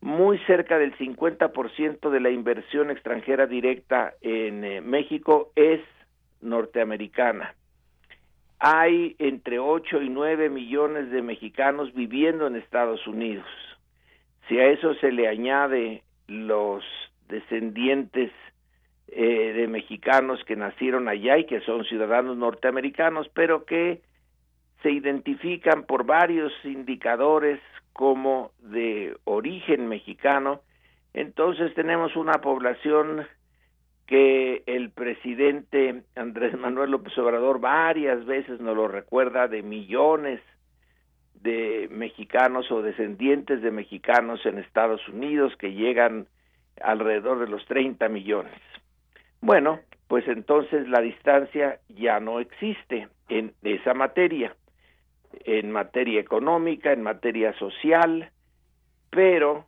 Muy cerca del 50% de la inversión extranjera directa en eh, México es norteamericana. Hay entre 8 y 9 millones de mexicanos viviendo en Estados Unidos. Si a eso se le añade los descendientes eh, de mexicanos que nacieron allá y que son ciudadanos norteamericanos, pero que se identifican por varios indicadores como de origen mexicano, entonces tenemos una población que el presidente Andrés Manuel López Obrador varias veces nos lo recuerda de millones de mexicanos o descendientes de mexicanos en Estados Unidos que llegan alrededor de los 30 millones. Bueno, pues entonces la distancia ya no existe en esa materia, en materia económica, en materia social, pero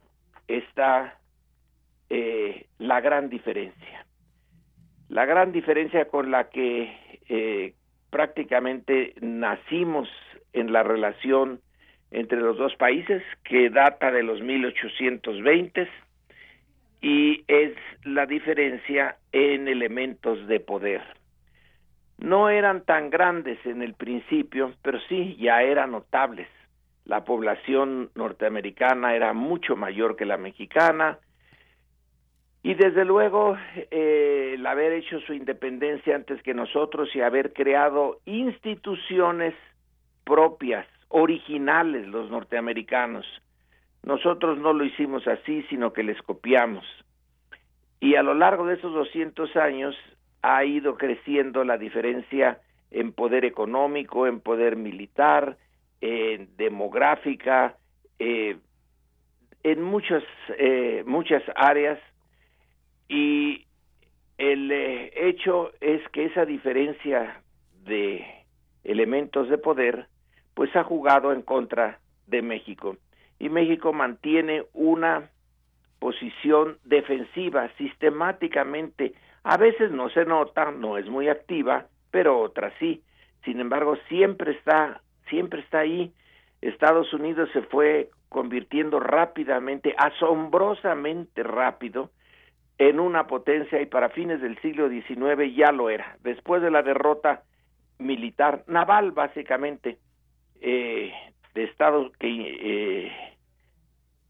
está eh, la gran diferencia. La gran diferencia con la que eh, prácticamente nacimos en la relación entre los dos países, que data de los 1820 y es la diferencia en elementos de poder. No eran tan grandes en el principio, pero sí ya eran notables. La población norteamericana era mucho mayor que la mexicana y desde luego eh, el haber hecho su independencia antes que nosotros y haber creado instituciones propias, originales los norteamericanos, nosotros no lo hicimos así, sino que les copiamos. Y a lo largo de esos 200 años ha ido creciendo la diferencia en poder económico, en poder militar, en demográfica, eh, en muchas, eh, muchas áreas. Y el eh, hecho es que esa diferencia de elementos de poder, pues ha jugado en contra de México y México mantiene una posición defensiva sistemáticamente. A veces no se nota, no es muy activa, pero otras sí. Sin embargo, siempre está, siempre está ahí. Estados Unidos se fue convirtiendo rápidamente, asombrosamente rápido, en una potencia y para fines del siglo XIX ya lo era. Después de la derrota militar, naval básicamente, eh, de Estados que eh,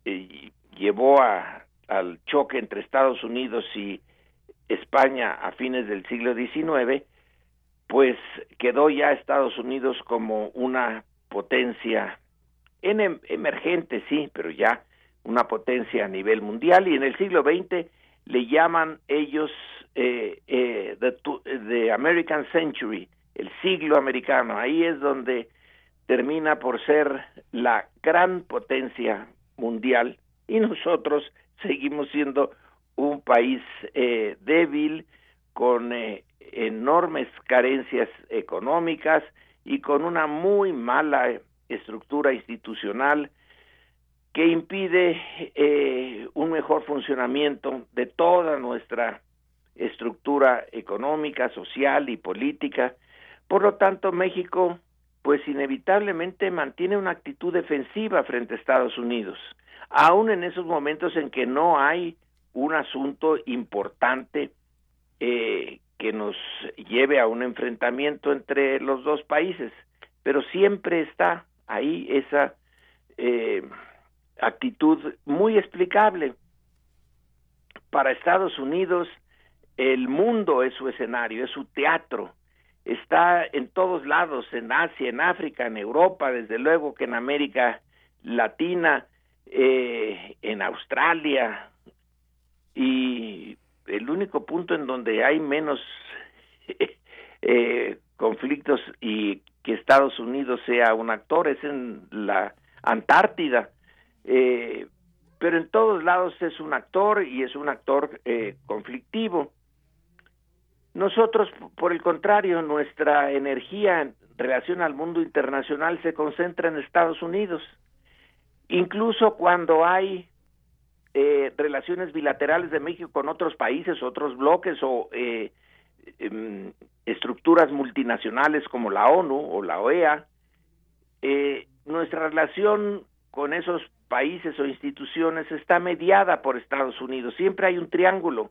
eh, llevó a, al choque entre Estados Unidos y España a fines del siglo XIX, pues quedó ya Estados Unidos como una potencia en em, emergente, sí, pero ya una potencia a nivel mundial y en el siglo XX le llaman ellos eh, eh, the American Century, el siglo americano. Ahí es donde termina por ser la gran potencia mundial y nosotros seguimos siendo un país eh, débil con eh, enormes carencias económicas y con una muy mala estructura institucional que impide eh, un mejor funcionamiento de toda nuestra estructura económica, social y política. Por lo tanto, México, pues inevitablemente mantiene una actitud defensiva frente a Estados Unidos, aun en esos momentos en que no hay un asunto importante eh, que nos lleve a un enfrentamiento entre los dos países, pero siempre está ahí esa eh, actitud muy explicable. Para Estados Unidos, el mundo es su escenario, es su teatro. Está en todos lados, en Asia, en África, en Europa, desde luego que en América Latina, eh, en Australia. Y el único punto en donde hay menos [laughs] eh, conflictos y que Estados Unidos sea un actor es en la Antártida. Eh, pero en todos lados es un actor y es un actor eh, conflictivo. Nosotros, por el contrario, nuestra energía en relación al mundo internacional se concentra en Estados Unidos. Incluso cuando hay eh, relaciones bilaterales de México con otros países, otros bloques o eh, em, estructuras multinacionales como la ONU o la OEA, eh, nuestra relación con esos países o instituciones está mediada por Estados Unidos. Siempre hay un triángulo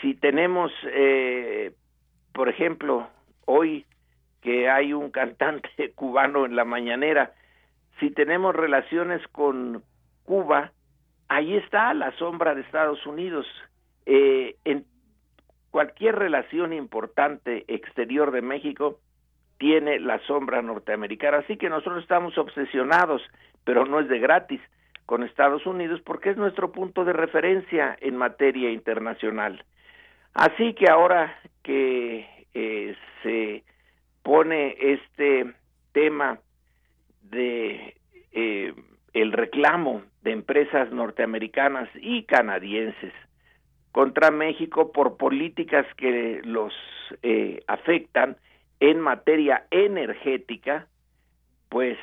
si tenemos, eh, por ejemplo, hoy que hay un cantante [laughs] cubano en la mañanera, si tenemos relaciones con Cuba, ahí está la sombra de Estados Unidos. Eh, en cualquier relación importante exterior de México tiene la sombra norteamericana. Así que nosotros estamos obsesionados, pero no es de gratis, con Estados Unidos porque es nuestro punto de referencia en materia internacional. Así que ahora que eh, se pone este tema de eh, el reclamo de empresas norteamericanas y canadienses contra México por políticas que los eh, afectan en materia energética, pues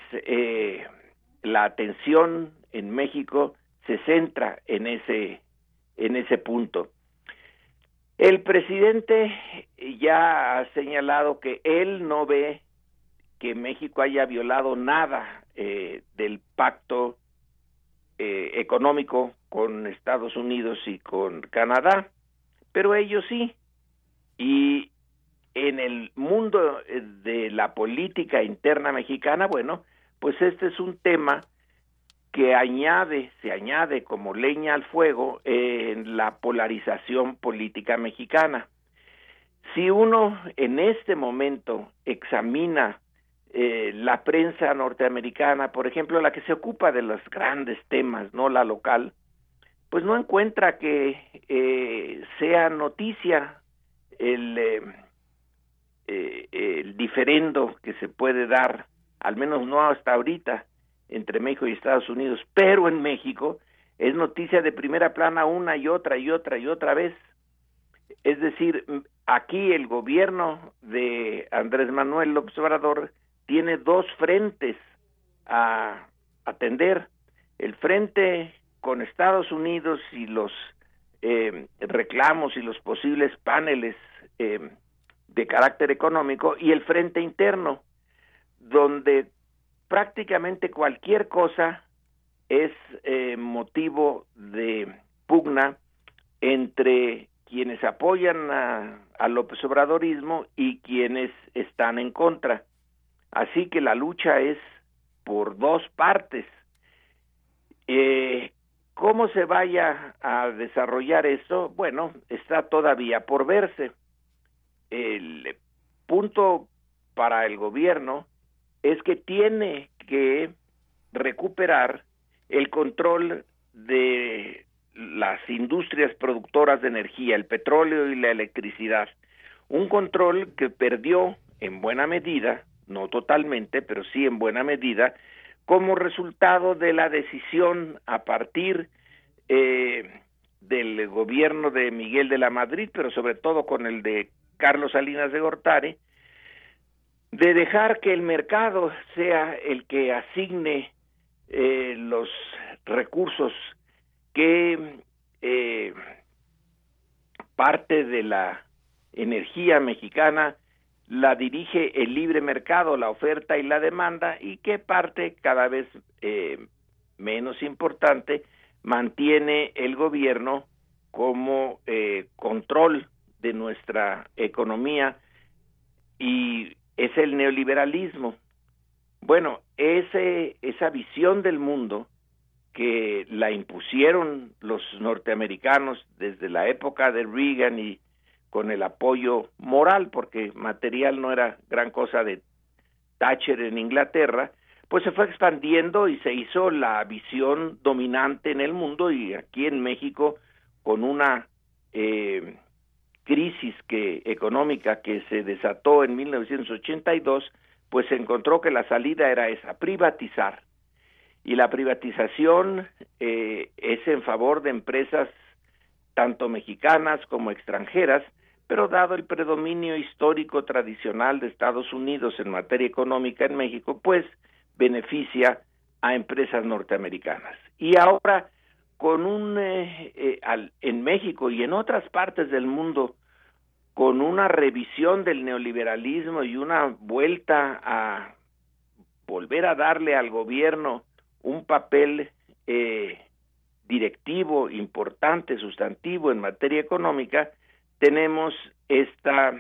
la atención en México se centra en ese en ese punto. El presidente ya ha señalado que él no ve que México haya violado nada eh, del pacto eh, económico con Estados Unidos y con Canadá, pero ellos sí. Y en el mundo eh, de la política interna mexicana, bueno, pues este es un tema que añade, se añade como leña al fuego en la polarización política mexicana. Si uno en este momento examina eh, la prensa norteamericana, por ejemplo, la que se ocupa de los grandes temas, no la local, pues no encuentra que eh, sea noticia el, eh, el diferendo que se puede dar, al menos no hasta ahorita, entre México y Estados Unidos, pero en México es noticia de primera plana una y otra y otra y otra vez. Es decir, aquí el gobierno de Andrés Manuel López Obrador tiene dos frentes a atender. El frente con Estados Unidos y los eh, reclamos y los posibles paneles eh, de carácter económico y el frente interno, donde prácticamente cualquier cosa es eh, motivo de pugna entre quienes apoyan a, al López Obradorismo y quienes están en contra. Así que la lucha es por dos partes. Eh, ¿Cómo se vaya a desarrollar esto? Bueno, está todavía por verse. El punto para el gobierno es que tiene que recuperar el control de las industrias productoras de energía, el petróleo y la electricidad. Un control que perdió en buena medida, no totalmente, pero sí en buena medida, como resultado de la decisión a partir eh, del gobierno de Miguel de la Madrid, pero sobre todo con el de Carlos Salinas de Gortari, de dejar que el mercado sea el que asigne eh, los recursos que eh, parte de la energía mexicana la dirige el libre mercado, la oferta y la demanda, y que parte cada vez eh, menos importante mantiene el gobierno como eh, control de nuestra economía y es el neoliberalismo. Bueno, ese, esa visión del mundo que la impusieron los norteamericanos desde la época de Reagan y con el apoyo moral, porque material no era gran cosa de Thatcher en Inglaterra, pues se fue expandiendo y se hizo la visión dominante en el mundo y aquí en México con una eh, crisis que económica que se desató en 1982, pues se encontró que la salida era esa, privatizar. Y la privatización eh, es en favor de empresas tanto mexicanas como extranjeras, pero dado el predominio histórico tradicional de Estados Unidos en materia económica en México, pues beneficia a empresas norteamericanas. Y ahora, con un, eh, eh, en México y en otras partes del mundo, con una revisión del neoliberalismo y una vuelta a volver a darle al gobierno un papel eh, directivo, importante, sustantivo en materia económica, tenemos esta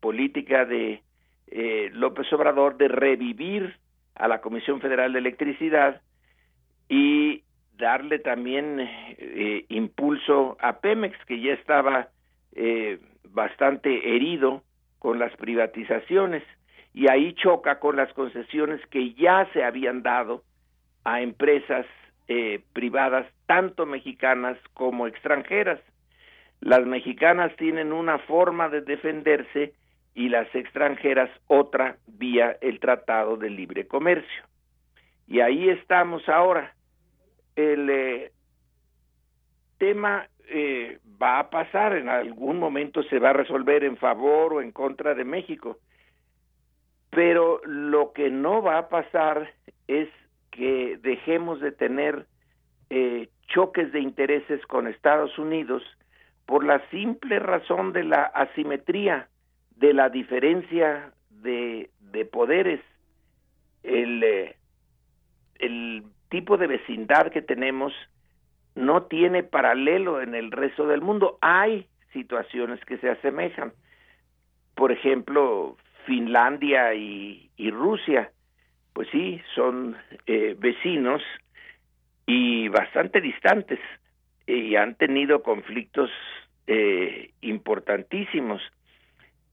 política de eh, López Obrador de revivir a la Comisión Federal de Electricidad y darle también eh, impulso a Pemex, que ya estaba eh, bastante herido con las privatizaciones, y ahí choca con las concesiones que ya se habían dado a empresas privadas, tanto mexicanas como extranjeras. Las mexicanas tienen una forma de defenderse y las extranjeras otra vía el Tratado de Libre Comercio. Y ahí estamos ahora. El eh, tema eh, va a pasar, en algún momento se va a resolver en favor o en contra de México, pero lo que no va a pasar es que dejemos de tener eh, choques de intereses con Estados Unidos por la simple razón de la asimetría, de la diferencia de, de poderes. El, eh, el tipo de vecindad que tenemos no tiene paralelo en el resto del mundo. Hay situaciones que se asemejan. Por ejemplo, Finlandia y, Rusia, pues sí, son eh, vecinos y bastante distantes y han tenido conflictos eh, importantísimos,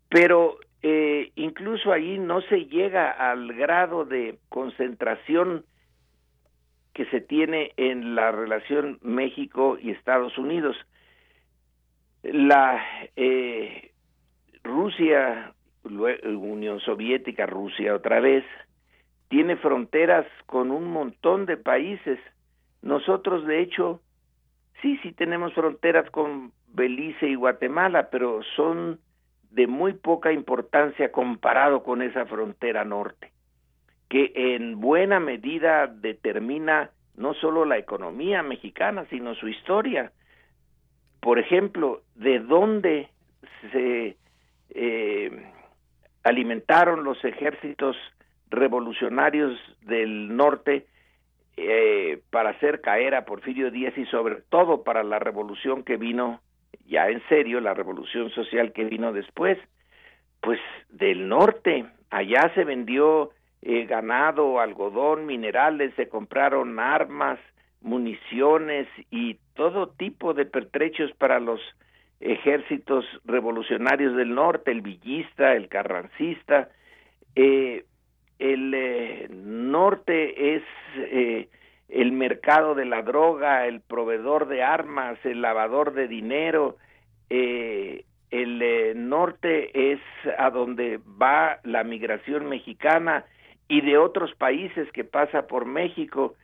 pero eh, incluso ahí no se llega al grado de concentración que se tiene en la relación México y Estados Unidos. La eh, Rusia, Unión Soviética, Rusia otra vez, tiene fronteras con un montón de países. Nosotros, de hecho, Sí, sí tenemos fronteras con Belice y Guatemala, pero son de muy poca importancia comparado con esa frontera norte, que en buena medida determina no solo la economía mexicana, sino su historia. Por ejemplo, de dónde se eh, alimentaron los ejércitos revolucionarios del norte eh, para hacer caer a Porfirio Díaz y sobre todo para la revolución que vino ya en serio, la revolución social que vino después, pues del norte, allá se vendió eh, ganado, algodón, minerales, se compraron armas, municiones y todo tipo de pertrechos para los ejércitos revolucionarios del norte, el villista, el carrancista, eh, el eh, norte es eh, el mercado de la droga, el proveedor de armas, el lavador de dinero, el norte es a donde va la migración mexicana y de otros países que pasa por México.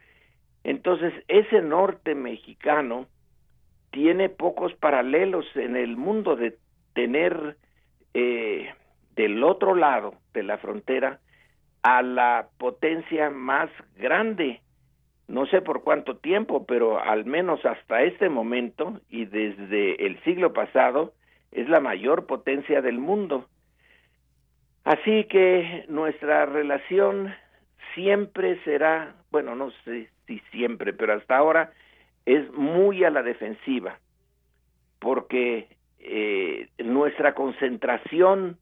Entonces, ese norte mexicano tiene pocos paralelos en el mundo de tener del otro lado de la frontera a la potencia más grande no sé por cuánto tiempo, pero al menos hasta este momento y desde el siglo pasado, es la mayor potencia del mundo. Así que nuestra relación siempre será, bueno, no sé si siempre, pero hasta ahora es muy a la defensiva, porque eh, nuestra concentración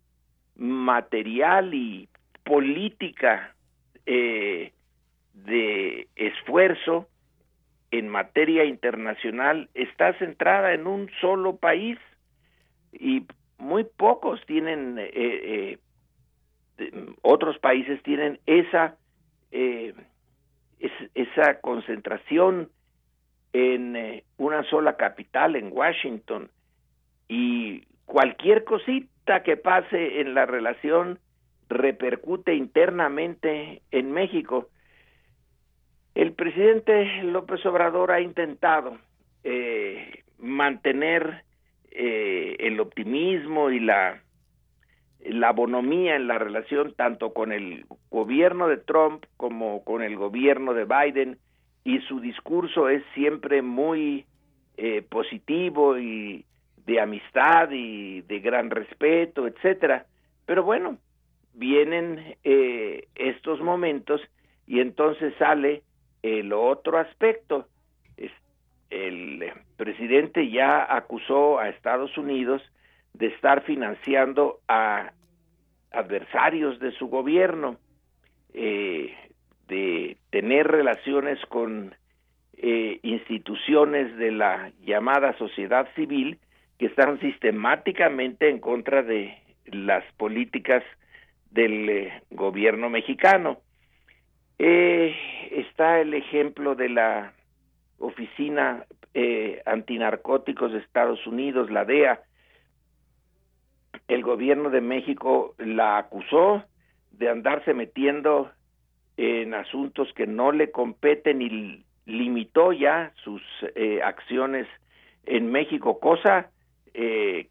material y política eh, de esfuerzo en materia internacional está centrada en un solo país y muy pocos tienen eh, eh, otros países tienen esa eh, esa concentración en una sola capital en Washington y cualquier cosita que pase en la relación repercute internamente en México. El presidente López Obrador ha intentado eh, mantener eh, el optimismo y la, la bonomía en la relación tanto con el gobierno de Trump como con el gobierno de Biden y su discurso es siempre muy eh, positivo y de amistad y de gran respeto, etcétera. Pero bueno, vienen estos momentos y entonces sale el otro aspecto, el presidente ya acusó a Estados Unidos de estar financiando a adversarios de su gobierno, eh, de tener relaciones con eh, instituciones de la llamada sociedad civil que están sistemáticamente en contra de las políticas del eh, gobierno mexicano. Está el ejemplo de la Oficina Antinarcóticos de Estados Unidos, la DEA. El gobierno de México la acusó de andarse metiendo en asuntos que no le competen y limitó ya sus eh, acciones en México, cosa eh,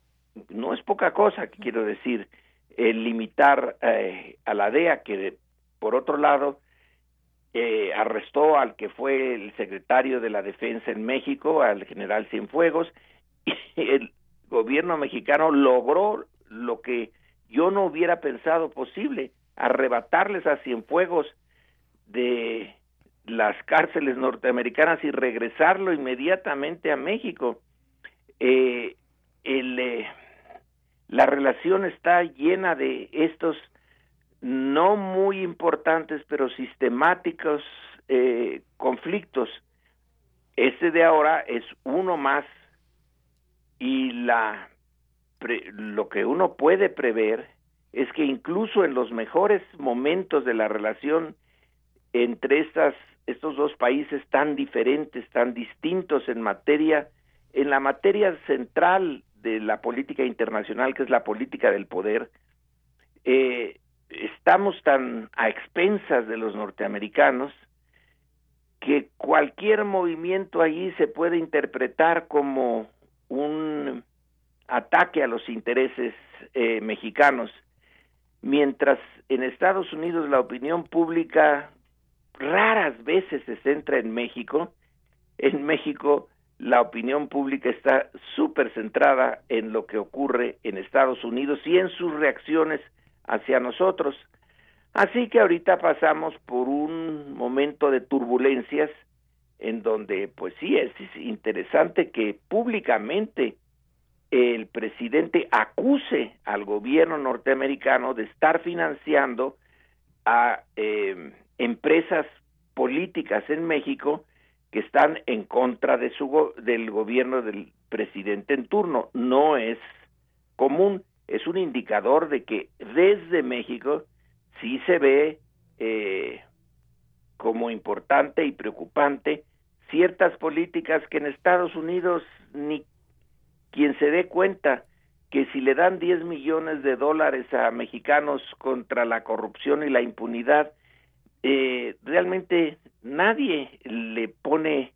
no es poca cosa, quiero decir, el limitar eh, a la DEA, que por otro lado eh, arrestó al que fue el secretario de la Defensa en México, al general Cienfuegos, [laughs] y el gobierno mexicano logró lo que yo no hubiera pensado posible, arrebatarles a Cienfuegos de las cárceles norteamericanas y regresarlo inmediatamente a México. Eh, eh, la relación está llena de estos no muy importantes, pero sistemáticos eh, conflictos. Este de ahora es uno más y la lo que uno puede prever es que incluso en los mejores momentos de la relación entre estas estos dos países tan diferentes, tan distintos en materia en la materia central de la política internacional que es la política del poder, eh, estamos tan a expensas de los norteamericanos que cualquier movimiento allí se puede interpretar como un ataque a los intereses eh, mexicanos, mientras en Estados Unidos la opinión pública raras veces se centra en México, en México la opinión pública está súper centrada en lo que ocurre en Estados Unidos y en sus reacciones hacia nosotros. Así que ahorita pasamos por un momento de turbulencias en donde, pues sí, es interesante que públicamente el presidente acuse al gobierno norteamericano de estar financiando a eh, empresas políticas en México que están en contra de su del gobierno del presidente en turno. No es común es un indicador de que desde México sí se ve eh, como importante y preocupante ciertas políticas que en Estados Unidos ni quien se dé cuenta que si le dan 10 millones de dólares a mexicanos contra la corrupción y la impunidad, eh, realmente nadie le pone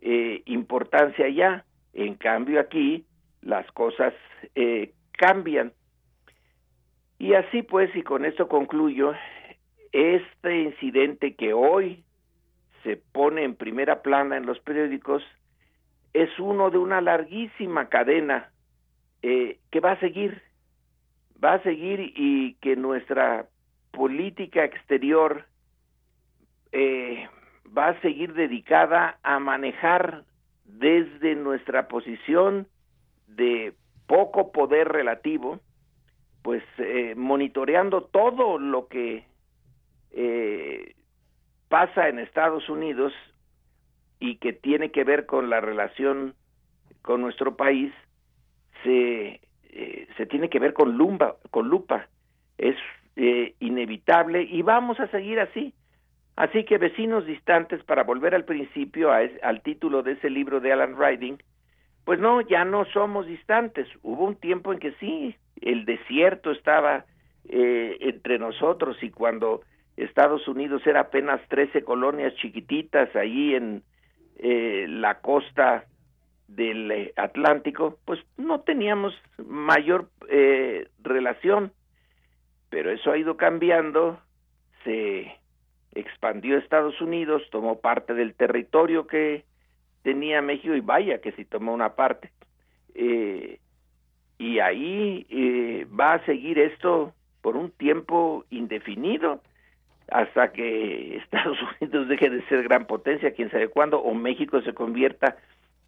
eh, importancia ya. En cambio aquí las cosas eh, cambian. Y así pues, y con esto concluyo, este incidente que hoy se pone en primera plana en los periódicos es uno de una larguísima cadena eh, que va a seguir, va a seguir y que nuestra política exterior eh, va a seguir dedicada a manejar desde nuestra posición de poco poder relativo, pues eh, monitoreando todo lo que eh, pasa en Estados Unidos y que tiene que ver con la relación con nuestro país, se, eh, se tiene que ver con, lumba, con lupa. Es eh, inevitable y vamos a seguir así. Así que vecinos distantes, para volver al principio, a al título de ese libro de Alan Riding, pues no, ya no somos distantes. Hubo un tiempo en que sí, el desierto estaba eh, entre nosotros y cuando Estados Unidos era apenas 13 colonias chiquititas ahí en eh, la costa del eh, Atlántico, pues no teníamos mayor eh, relación, pero eso ha ido cambiando, se expandió Estados Unidos, tomó parte del territorio que tenía México y vaya que si tomó una parte. Eh, y ahí eh, va a seguir esto por un tiempo indefinido hasta que [laughs] Estados Unidos deje de ser gran potencia, quién sabe cuándo, o México se convierta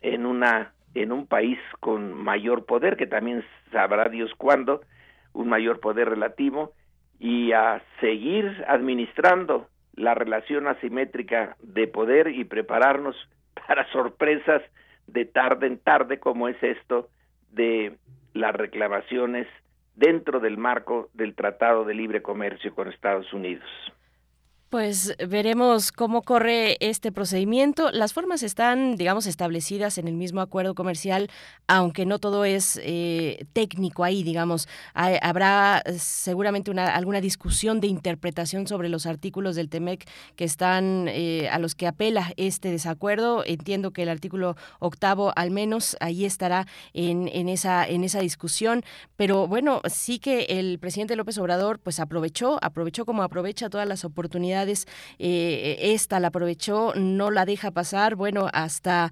en una en un país con mayor poder, que también sabrá Dios cuándo, un mayor poder relativo, y a seguir administrando la relación asimétrica de poder y prepararnos [laughs] para sorpresas de tarde en tarde, como es esto de las reclamaciones dentro del marco del Tratado de Libre Comercio con Estados Unidos. Pues veremos cómo corre este procedimiento. Las formas están, digamos, establecidas en el mismo acuerdo comercial, aunque no todo es eh, técnico ahí, digamos. habrá seguramente una, alguna discusión de interpretación sobre los artículos del TEMEC que están eh, a los que apela este desacuerdo. Entiendo que el artículo octavo, al menos, ahí estará en, en, esa, en esa discusión. Pero bueno, sí que el presidente López Obrador, pues aprovechó, aprovechó como aprovecha todas las oportunidades eh, esta la aprovechó, no la deja pasar, bueno, hasta,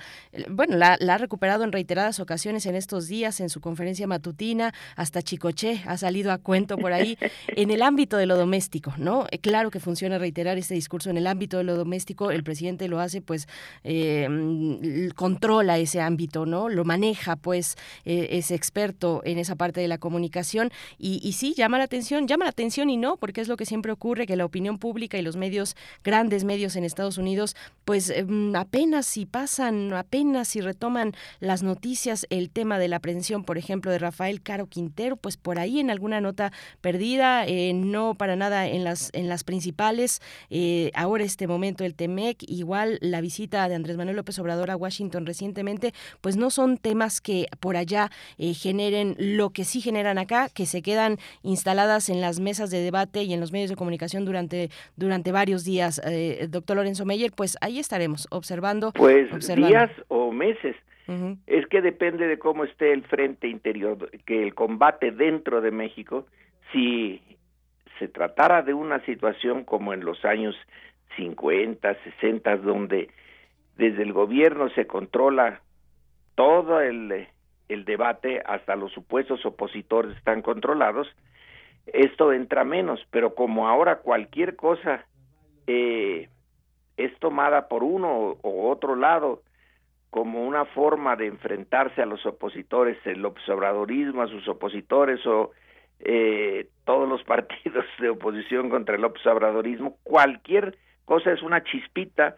bueno, la, ha recuperado en reiteradas ocasiones en estos días en su conferencia matutina, hasta Chicoche ha salido a cuento por ahí, [laughs] en el ámbito de lo doméstico, ¿no? Eh, claro que funciona reiterar este discurso en el ámbito de lo doméstico, el presidente lo hace, pues, eh, controla ese ámbito, ¿no? Lo maneja, pues, es experto en esa parte de la comunicación y, y sí, llama la atención, llama la atención y no, porque es lo que siempre ocurre, que la opinión pública y los medios, grandes medios en Estados Unidos, pues em, apenas si pasan, apenas si retoman las noticias, el tema de la aprehensión, por ejemplo, de Rafael Caro Quintero, pues por ahí en alguna nota perdida, eh, no para nada en las, en las principales. Eh, ahora este momento el TEMEC, igual la visita de Andrés Manuel López Obrador a Washington recientemente, pues no son temas que por allá eh, generen lo que sí generan acá, que se quedan instaladas en las mesas de debate y en los medios de comunicación durante, durante varios días, eh, doctor Lorenzo Meyer, pues ahí estaremos observando. Pues días o meses. Es que depende de cómo esté el frente interior, que el combate dentro de México, si se tratara de una situación como en los años 50, 60, donde desde el gobierno se controla todo el, el debate, hasta los supuestos opositores están controlados, esto entra menos, pero como ahora cualquier cosa eh, es tomada por uno o otro lado como una forma de enfrentarse a los opositores, el observadorismo a sus opositores o eh, todos los [laughs] partidos de oposición contra el observadorismo, cualquier cosa es una chispita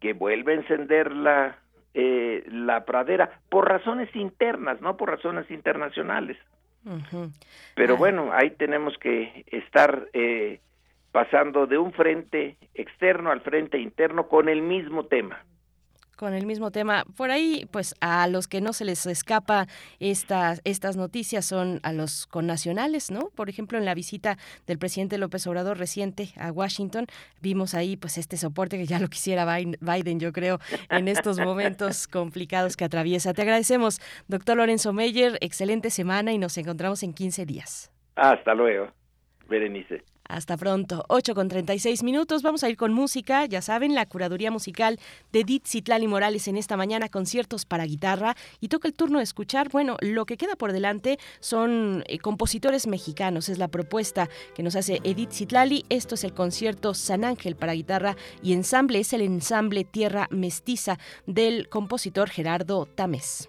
que vuelve a encender la, eh, la pradera por razones internas, no por razones internacionales. Pero bueno, ahí tenemos que estar eh, pasando de un frente externo al frente interno con el mismo tema con el mismo tema. Por ahí, pues a los que no se les escapa estas, estas noticias son a los connacionales, ¿no? Por ejemplo, en la visita del presidente López Obrador reciente a Washington, vimos ahí pues este soporte que ya lo quisiera Biden, yo creo, en estos momentos [laughs] complicados que atraviesa. Te agradecemos, doctor Lorenzo Meyer, excelente semana y nos encontramos en 15 días. Hasta luego, Berenice. Hasta pronto. 8 con 36 minutos. Vamos a ir con música. Ya saben, la curaduría musical de Edith Citlali Morales en esta mañana, conciertos para guitarra. Y toca el turno de escuchar. Bueno, lo que queda por delante son eh, compositores mexicanos. Es la propuesta que nos hace Edith Citlali. Esto es el concierto San Ángel para guitarra y ensamble. Es el ensamble Tierra Mestiza del compositor Gerardo Tamés.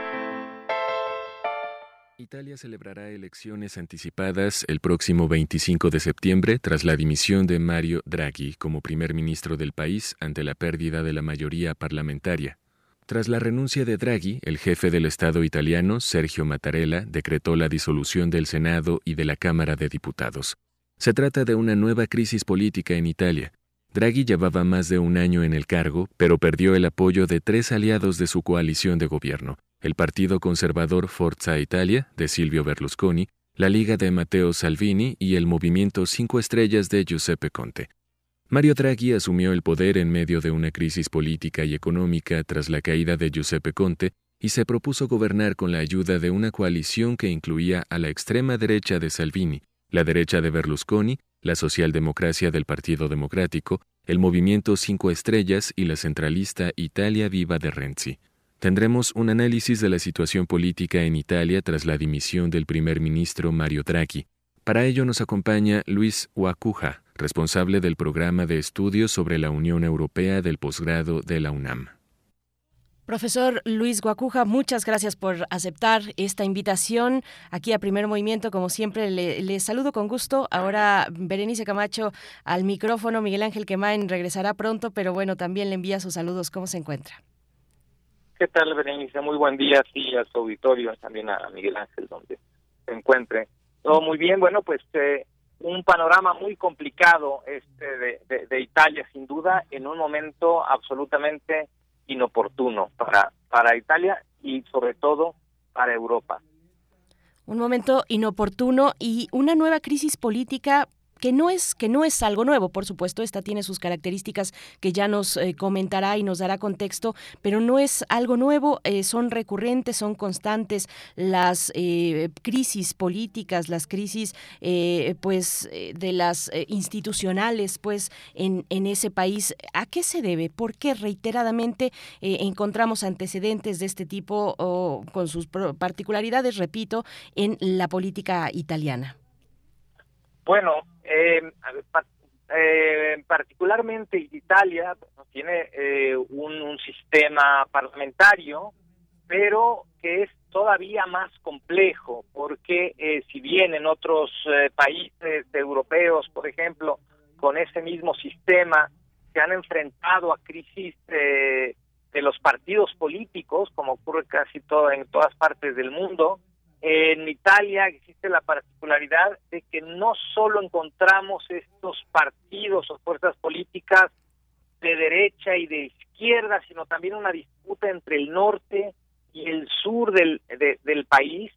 Italia celebrará elecciones anticipadas el próximo 25 de septiembre tras la dimisión de Mario Draghi como primer ministro del país ante la pérdida de la mayoría parlamentaria. Tras la renuncia de Draghi, el jefe del Estado italiano, Sergio Mattarella, decretó la disolución del Senado y de la Cámara de Diputados. Se trata de una nueva crisis política en Italia. Draghi llevaba más de un año en el cargo, pero perdió el apoyo de tres aliados de su coalición de gobierno, el Partido Conservador Forza Italia de Silvio Berlusconi, la Liga de Matteo Salvini y el Movimiento Cinco Estrellas de Giuseppe Conte. Mario Draghi asumió el poder en medio de una crisis política y económica tras la caída de Giuseppe Conte y se propuso gobernar con la ayuda de una coalición que incluía a la extrema derecha de Salvini, la derecha de Berlusconi, la socialdemocracia del Partido Democrático, el Movimiento Cinco Estrellas y la centralista Italia Viva de Renzi. Tendremos un análisis de la situación política en Italia tras la dimisión del primer ministro Mario Draghi. Para ello nos acompaña Luis Huacuja, responsable del programa de estudios sobre la Unión Europea del posgrado de la UNAM. Profesor Luis Guacuja, muchas gracias por aceptar esta invitación aquí a Primer Movimiento. Como siempre, le, saludo con gusto. Ahora Berenice Camacho al micrófono. Miguel Ángel Quemain regresará pronto, pero bueno, también le envía sus saludos. ¿Cómo se encuentra? ¿Qué tal, Berenice? Muy buen día, a su auditorio, también a Miguel Ángel, donde se encuentre. Todo muy bien, bueno, pues eh, un panorama muy complicado este de, de, Italia, sin duda, en un momento absolutamente inoportuno para, para Italia y sobre todo para Europa. Un momento inoportuno y una nueva crisis política que no es que no es algo nuevo, por supuesto, esta tiene sus características que ya nos eh, comentará y nos dará contexto, pero no es algo nuevo, eh, son recurrentes, son constantes las eh, crisis políticas, las crisis pues de las institucionales pues en, en ese país. ¿A qué se debe? ¿Por qué reiteradamente encontramos antecedentes de este tipo con sus particularidades, repito, en la política italiana? Bueno, eh, eh, particularmente Italia tiene eh, un, sistema parlamentario, pero que es todavía más complejo, porque eh, si bien en otros países europeos, por ejemplo, con ese mismo sistema se han enfrentado a crisis de los partidos políticos, como ocurre casi todo en todas partes del mundo, en Italia existe la particularidad de que no solo encontramos estos partidos o fuerzas políticas de derecha y de izquierda, sino también una disputa entre el norte y el sur del, del país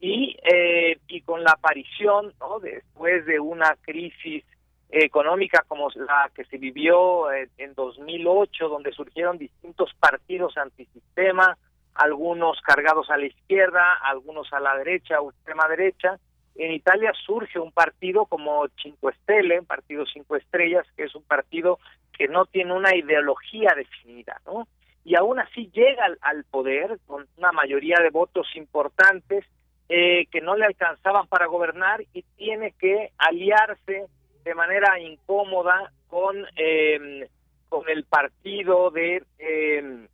y, eh, y con la aparición, ¿no? después de una crisis económica como la que se vivió en 2008, donde surgieron distintos partidos antisistema, algunos cargados a la izquierda, algunos a la derecha o extrema derecha. En Italia surge un partido como Cinque Stelle, Partido Cinco Estrellas, que es un partido que no tiene una ideología definida, ¿no? Y aún así llega al, poder con una mayoría de votos importantes eh, que no le alcanzaban para gobernar y tiene que aliarse de manera incómoda con, eh, con el partido de... Eh,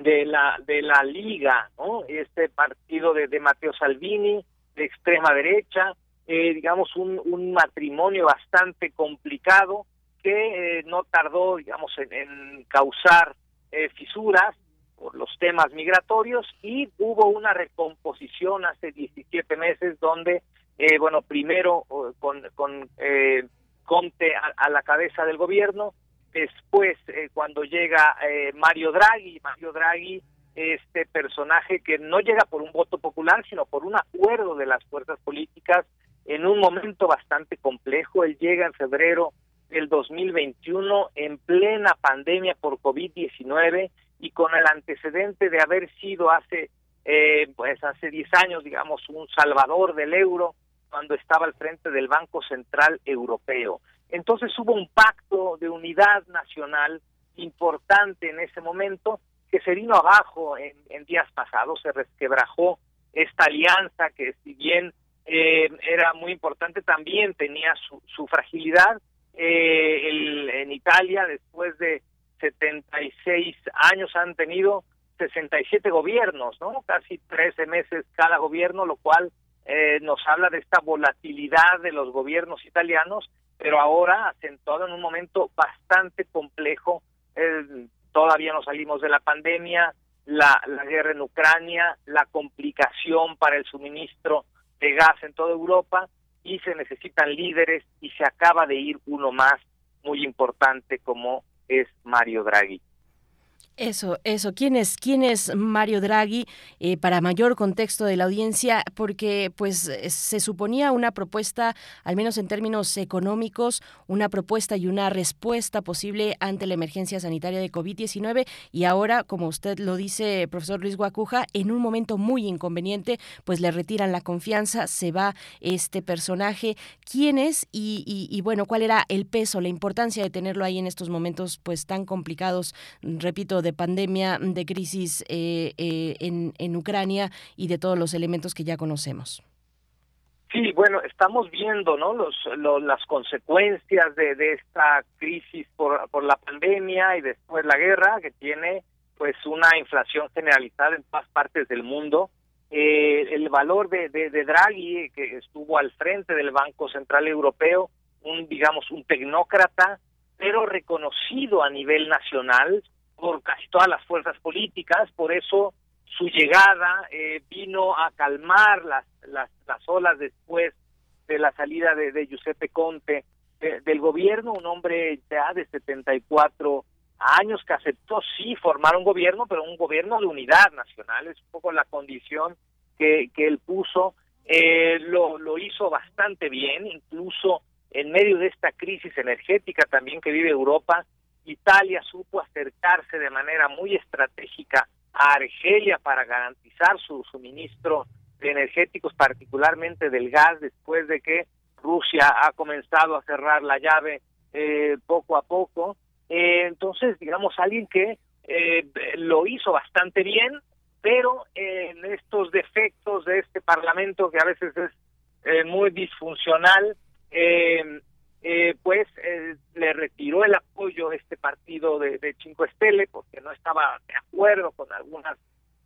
de la de la Liga, ¿no? Este partido de, de Matteo Salvini, de extrema derecha, eh, digamos un, un matrimonio bastante complicado que eh, no tardó, digamos, en, causar eh, fisuras por los temas migratorios y hubo una recomposición hace 17 meses donde, bueno, primero con, con Conte a la cabeza del gobierno, Después, eh, cuando llega eh, Mario Draghi, Mario Draghi, este personaje que no llega por un voto popular, sino por un acuerdo de las fuerzas políticas en un momento bastante complejo. Él llega en febrero del 2021 en plena pandemia por COVID-19 y con el antecedente de haber sido hace eh, pues hace 10 años, digamos, un salvador del euro cuando estaba al frente del Banco Central Europeo. Entonces hubo un pacto de unidad nacional importante en ese momento que se vino abajo en, días pasados, se resquebrajó esta alianza que si bien eh, era muy importante también tenía su, fragilidad. Eh, en Italia después de 76 años han tenido 67 gobiernos, ¿no? Casi 13 meses cada gobierno, lo cual eh, nos habla de esta volatilidad de los gobiernos italianos pero ahora acentuado en un momento bastante complejo. todavía no salimos de la pandemia, la, la guerra en Ucrania, la complicación para el suministro de gas en toda Europa y se necesitan líderes y se acaba de ir uno más muy importante como es Mario Draghi. Eso, eso. ¿Quién es, quién es Mario Draghi? Eh, para mayor contexto de la audiencia, porque pues eh, se suponía una propuesta, al menos en términos económicos, una propuesta y una respuesta posible ante la emergencia sanitaria de COVID-19 y ahora, como usted lo dice, profesor Luis Guacuja, en un momento muy inconveniente, pues le retiran la confianza, se va este personaje. ¿Quién es? Y, y bueno, ¿cuál era el peso, la importancia de tenerlo ahí en estos momentos pues tan complicados, repito, de pandemia, de crisis eh, eh, en, en Ucrania y de todos los elementos que ya conocemos. Sí, bueno, estamos viendo ¿no? Los, las consecuencias de, de esta crisis por, por la pandemia y después la guerra, que tiene pues una inflación generalizada en todas partes del mundo. Eh, el valor de, de, de, Draghi, que estuvo al frente del Banco Central Europeo, un digamos un tecnócrata, pero reconocido a nivel nacional, por casi todas las fuerzas políticas, por eso su llegada eh, vino a calmar las, las, las olas después de la salida de, de Giuseppe Conte del gobierno, un hombre ya de 74 años que aceptó sí formar un gobierno, pero un gobierno de unidad nacional, es un poco la condición que, que él puso, eh, lo, lo hizo bastante bien, incluso en medio de esta crisis energética también que vive Europa, Italia supo acercarse de manera muy estratégica a Argelia para garantizar su suministro de energéticos, particularmente del gas, después de que Rusia ha comenzado a cerrar la llave eh, poco a poco. Eh, entonces, digamos, alguien que eh, lo hizo bastante bien, pero en estos defectos de este Parlamento, que a veces es muy disfuncional, pues le retiró el apoyo este partido de, de Cinco Estele porque no estaba de acuerdo con algunas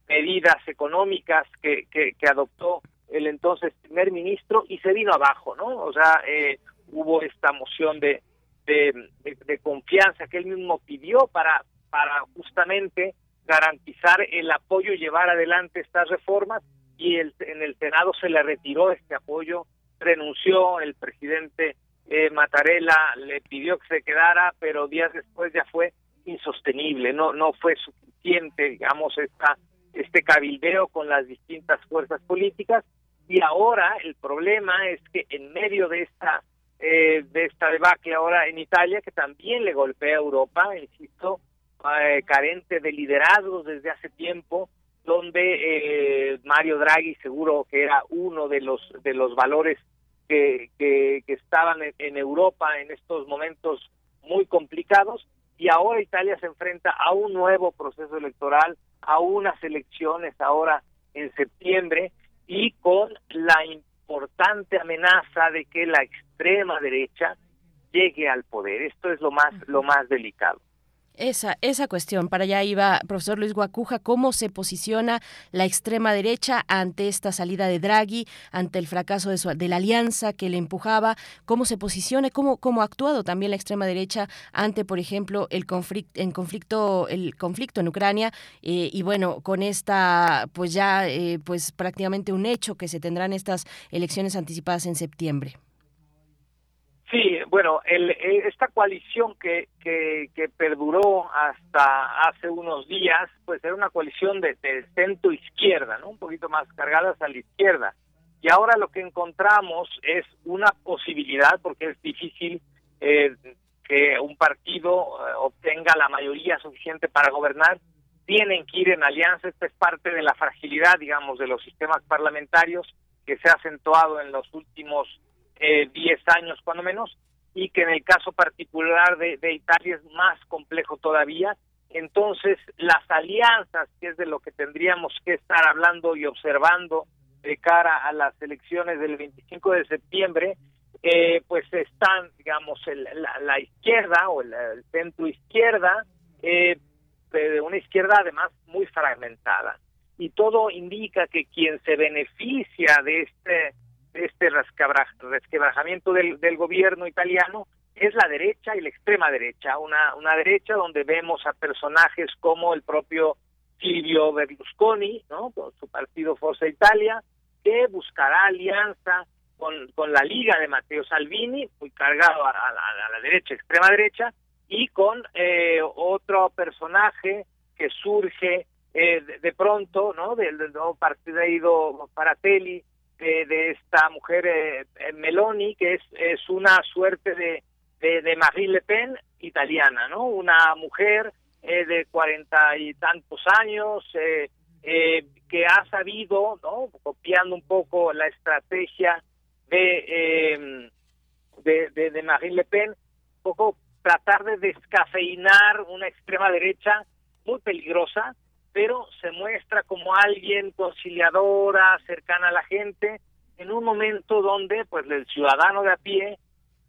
medidas económicas que, que, adoptó el entonces primer ministro y se vino abajo, ¿no? O sea, eh, hubo esta moción de, de, de, confianza que él mismo pidió para, para justamente garantizar el apoyo y llevar adelante estas reformas y el, en el Senado se le retiró este apoyo, renunció el presidente eh, Mattarella, le pidió que se quedara, pero días después ya fue insostenible, no no fue suficiente, digamos, esta este cabildeo con las distintas fuerzas políticas. Y ahora el problema es que en medio de esta eh, de esta debacle ahora en Italia que también le golpea a Europa insisto eh, carente de liderazgos desde hace tiempo donde eh, Mario Draghi seguro que era uno de los de los valores que, que, estaban en, Europa en estos momentos muy complicados y ahora Italia se enfrenta a un nuevo proceso electoral a unas elecciones ahora en septiembre y con la importante amenaza de que la extrema derecha llegue al poder. Esto es lo más lo más delicado. Esa, esa cuestión, para allá iba profesor Luis Guacuja, ¿cómo se posiciona la extrema derecha ante esta salida de Draghi, ante el fracaso de, su, de la alianza que le empujaba? ¿Cómo se posiciona? ¿Cómo, cómo ha actuado también la extrema derecha ante, por ejemplo, el conflicto, en conflicto, el conflicto en Ucrania? Eh, y bueno, con esta, pues ya, eh, pues prácticamente un hecho que se tendrán estas elecciones anticipadas en septiembre. Sí, bueno, el, esta coalición que, que, que, perduró hasta hace unos días, pues era una coalición de, centro izquierda, ¿no? Un poquito más cargadas a la izquierda. Y ahora lo que encontramos es una posibilidad, porque es difícil eh, que un partido eh, obtenga la mayoría suficiente para gobernar, tienen que ir en alianza. Esta es parte de la fragilidad, digamos, de los sistemas parlamentarios que se ha acentuado en los últimos eh, 10 años cuando menos, y que en el caso particular de, de Italia es más complejo todavía. Entonces, las alianzas, que es de lo que tendríamos que estar hablando y observando de cara a las elecciones del 25 de septiembre, eh, pues están, digamos, el, la, izquierda o el, centro izquierda, eh, una izquierda además muy fragmentada. Y todo indica que quien se beneficia de este este resquebrajamiento del, gobierno italiano es la derecha y la extrema derecha, una, una derecha donde vemos a personajes como el propio Silvio Berlusconi, ¿no? con su partido Forza Italia, que buscará alianza con, con la Liga de Matteo Salvini, muy cargado a, la derecha, extrema derecha, y con eh, otro personaje que surge eh, de, pronto, ¿no? Del, del nuevo partido Paratelli, de, esta mujer eh, eh, Meloni, que es, es una suerte de, de, Marine Le Pen italiana, ¿no? Una mujer eh, de cuarenta y tantos años que ha sabido, ¿no? Copiando un poco la estrategia de, de, de, de Marine Le Pen, un poco tratar de descafeinar una extrema derecha muy peligrosa, pero se muestra como alguien conciliadora, cercana a la gente, en un momento donde pues el ciudadano de a pie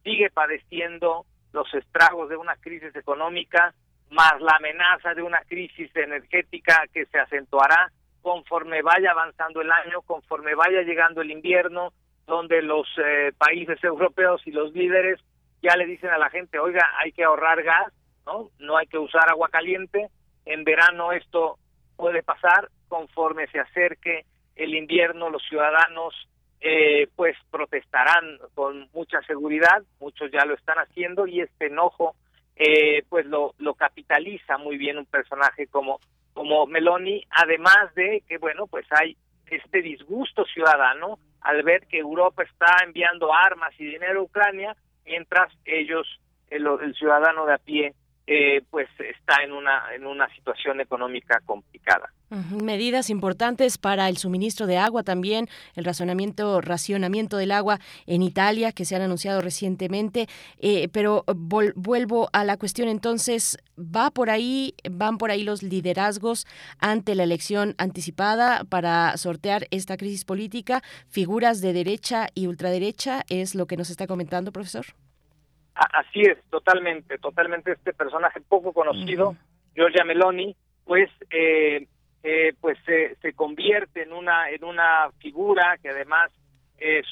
sigue padeciendo los estragos de una crisis económica, más la amenaza de una crisis energética que se acentuará conforme vaya avanzando el año, conforme vaya llegando el invierno, donde los eh, países europeos y los líderes ya le dicen a la gente, oiga, hay que ahorrar gas, ¿no? No hay que usar agua caliente. En verano esto puede pasar conforme se acerque el invierno, los ciudadanos eh, pues protestarán con mucha seguridad, muchos ya lo están haciendo y este enojo eh, pues lo, lo capitaliza muy bien un personaje como, como Meloni, además de que bueno pues hay este disgusto ciudadano al ver que Europa está enviando armas y dinero a Ucrania, mientras ellos, el, el ciudadano de a pie, eh, pues está en una en una situación económica complicada. Medidas importantes para el suministro de agua también, el razonamiento, racionamiento del agua en Italia que se han anunciado recientemente. Eh, pero vuelvo a la cuestión entonces, ¿va por ahí, van por ahí los liderazgos ante la elección anticipada para sortear esta crisis política? ¿Figuras de derecha y ultraderecha es lo que nos está comentando, profesor? Así es, totalmente, totalmente este personaje poco conocido, Giorgia Meloni, pues eh, eh, pues se convierte en una en una figura que además es,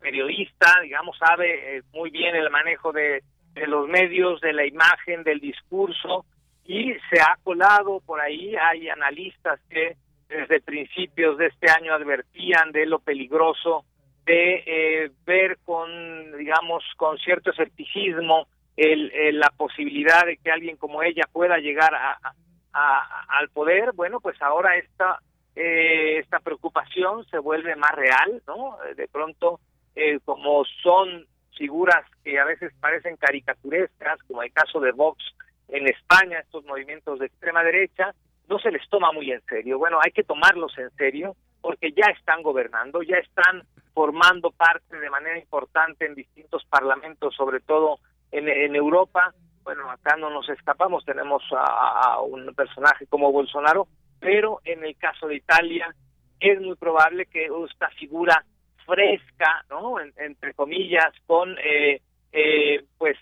periodista, digamos, sabe eh, muy bien el manejo de, de los medios, de la imagen, del discurso y se ha colado por ahí. Hay analistas que desde principios de este año advertían de lo peligroso de eh, ver con, digamos, con cierto escepticismo el, la posibilidad de que alguien como ella pueda llegar a, al poder, bueno, pues ahora esta, eh, esta preocupación se vuelve más real, ¿no? De pronto, eh, como son figuras que a veces parecen caricaturescas, como el caso de Vox en España, estos movimientos de extrema derecha, no se les toma muy en serio. Bueno, hay que tomarlos en serio porque ya están gobernando, ya están formando parte de manera importante en distintos parlamentos, sobre todo en, en Europa. Bueno, acá no nos escapamos, tenemos a, un personaje como Bolsonaro, pero en el caso de Italia es muy probable que esta figura fresca, ¿no? entre comillas, con eh, eh, pues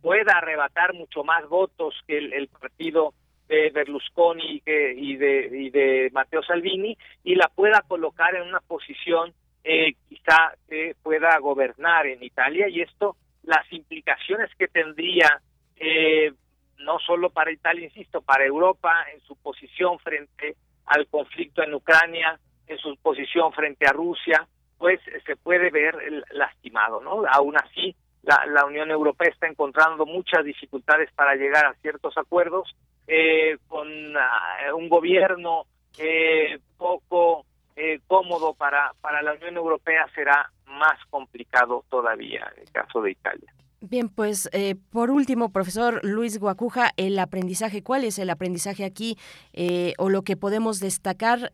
pueda arrebatar mucho más votos que el, partido de Berlusconi y, que, y, de, y de Matteo Salvini y la pueda colocar en una posición eh, quizá eh, pueda gobernar en Italia y esto, las implicaciones que tendría eh, no solo para Italia, insisto, para Europa en su posición frente al conflicto en Ucrania, en su posición frente a Rusia, pues se puede ver lastimado, ¿no? Aún así, la, la Unión Europea está encontrando muchas dificultades para llegar a ciertos acuerdos eh, con uh, un gobierno eh, poco eh, cómodo para, para la Unión Europea será más complicado todavía en el caso de Italia. Bien, pues eh, por último, profesor Luis Guacuja, el aprendizaje, ¿cuál es el aprendizaje aquí eh, o lo que podemos destacar?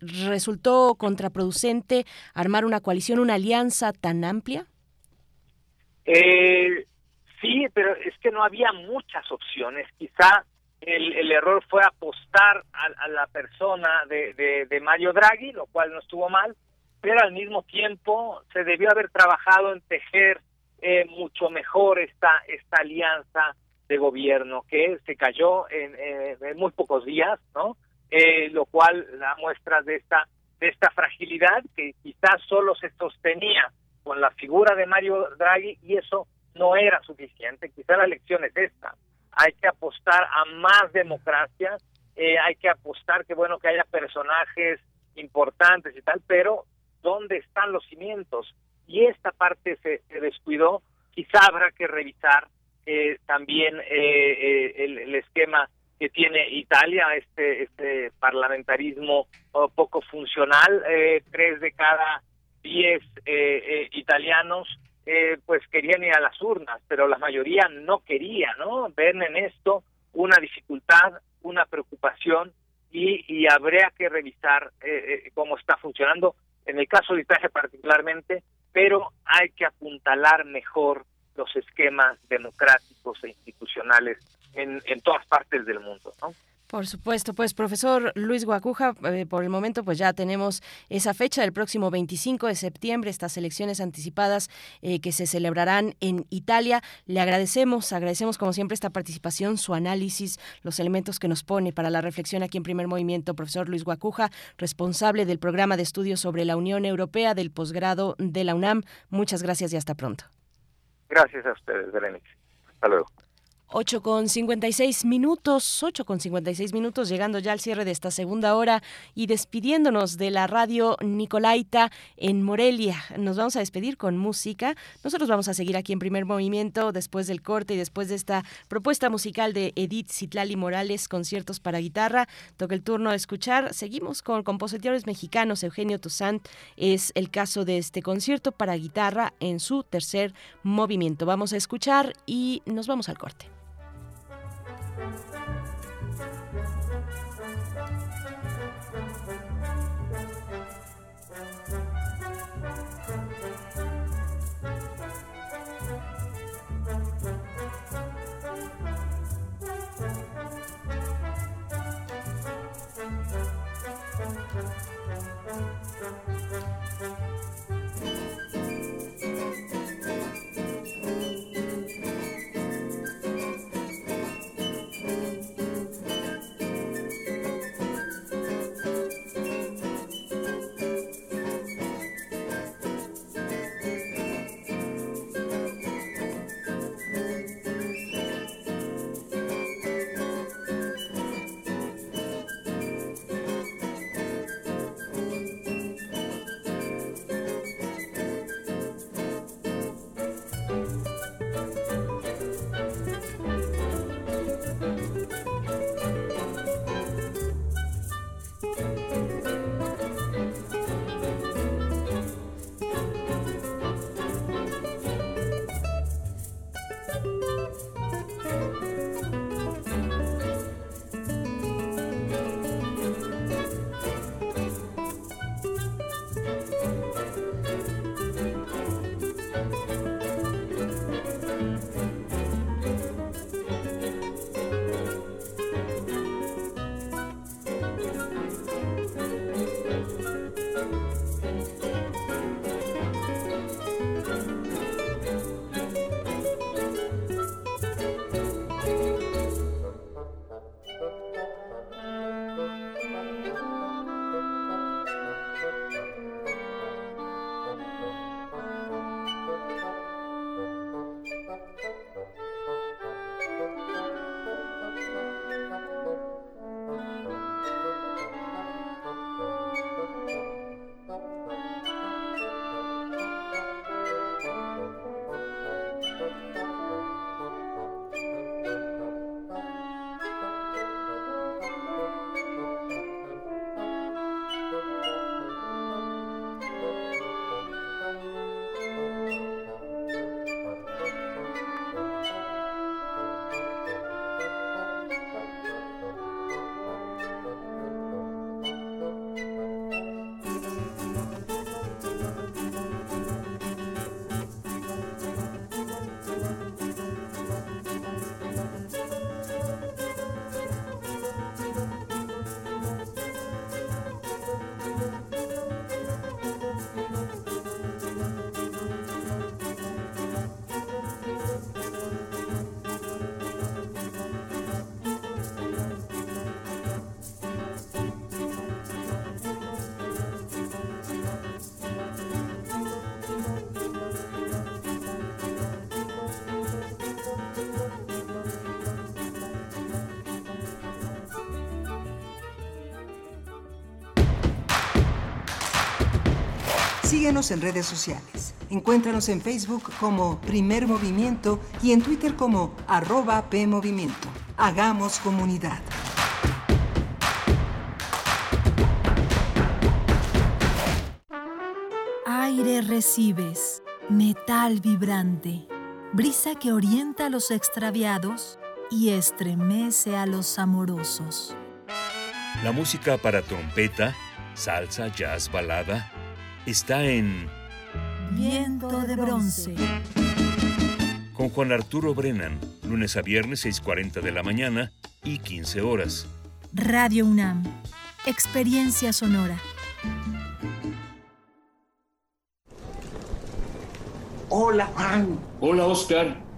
¿Resultó contraproducente armar una coalición, una alianza tan amplia? sí, pero es que no había muchas opciones. Quizá el, error fue apostar a, la persona de, de, Mario Draghi, lo cual no estuvo mal, pero al mismo tiempo se debió haber trabajado en tejer eh, mucho mejor esta, esta alianza de gobierno que se cayó en, en muy pocos días, ¿no? Eh, lo cual da muestras de esta de esta fragilidad que quizás solo se sostenía con la figura de Mario Draghi y eso no era suficiente. Quizá la lección es esta hay que apostar a más democracia, eh, hay que apostar que bueno que haya personajes importantes y tal, pero ¿dónde están los cimientos? Y esta parte se, descuidó, quizá habrá que revisar eh, también eh, el, esquema que tiene Italia, este, este parlamentarismo oh, poco funcional, tres de cada diez italianos eh, pues querían ir a las urnas, pero la mayoría no quería, ¿no? Ven en esto una dificultad, una preocupación y, y habría que revisar eh, eh, cómo está funcionando, en el caso de Italia particularmente, pero hay que apuntalar mejor los esquemas democráticos e institucionales en, en todas partes del mundo, ¿no? Por supuesto, pues profesor Luis Guacuja, eh, por el momento pues ya tenemos esa fecha del próximo 25 de septiembre, estas elecciones anticipadas eh, que se celebrarán en Italia. Le agradecemos, agradecemos como siempre esta participación, su análisis, los elementos que nos pone para la reflexión aquí en primer movimiento. Profesor Luis Guacuja, responsable del programa de estudios sobre la Unión Europea del posgrado de la UNAM. Muchas gracias y hasta pronto. Gracias a ustedes, Berenice. Hasta luego. 8 con 56 minutos, 8 con 56 minutos, llegando ya al cierre de esta segunda hora y despidiéndonos de la radio Nicolaita en Morelia. Nos vamos a despedir con música. Nosotros vamos a seguir aquí en primer movimiento después del corte y después de esta propuesta musical de Edith Citlali Morales, conciertos para guitarra. Toca el turno de escuchar. Seguimos con compositores mexicanos. Eugenio Toussaint es el caso de este concierto para guitarra en su tercer movimiento. Vamos a escuchar y nos vamos al corte. Thank you. Síguenos en redes sociales. Encuéntranos en Facebook como Primer Movimiento y en Twitter como arroba PMovimiento. Hagamos comunidad. Aire recibes, metal vibrante, brisa que orienta a los extraviados y estremece a los amorosos. La música para trompeta, salsa, jazz, balada, está en Viento de bronce. con Juan Arturo Brennan, lunes a viernes 6.40 de la mañana y 15 horas. Radio UNAM. Experiencia sonora. Hola, Juan. Hola, Oscar.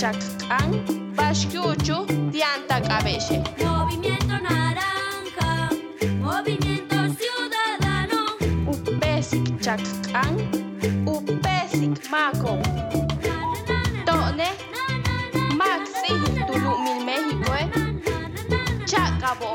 Basic Chacán, Bashkuchu, Dianta Cabelle. Movimiento naranja, movimiento ciudadano. Basic Chacán, Basic Maco. Tone, Maxi, Tulumil México, eh. Chacabo,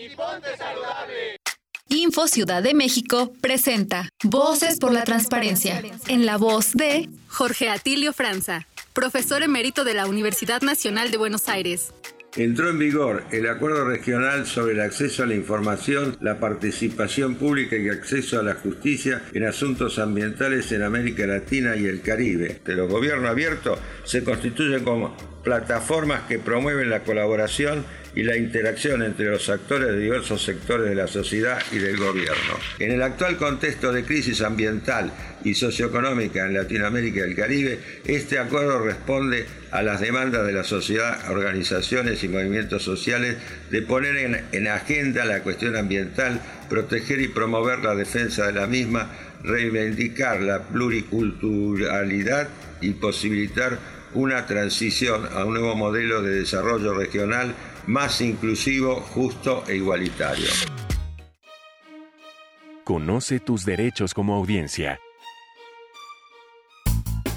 y ponte saludable. Info Ciudad de México presenta Voces por la Transparencia, en la voz de Jorge Atilio Franza, profesor emérito de la Universidad Nacional de Buenos Aires. Entró en vigor el Acuerdo Regional sobre el acceso a la información, la participación pública y acceso a la justicia en asuntos ambientales en América Latina y el Caribe. De los gobiernos abiertos se constituyen como plataformas que promueven la colaboración y la interacción entre los actores de diversos sectores de la sociedad y del gobierno. En el actual contexto de crisis ambiental y socioeconómica en Latinoamérica y el Caribe, este acuerdo responde a las demandas de la sociedad, organizaciones y movimientos sociales de poner en, en agenda la cuestión ambiental, proteger y promover la defensa de la misma, reivindicar la pluriculturalidad y posibilitar una transición a un nuevo modelo de desarrollo regional más inclusivo, justo e igualitario. Conoce tus derechos como audiencia.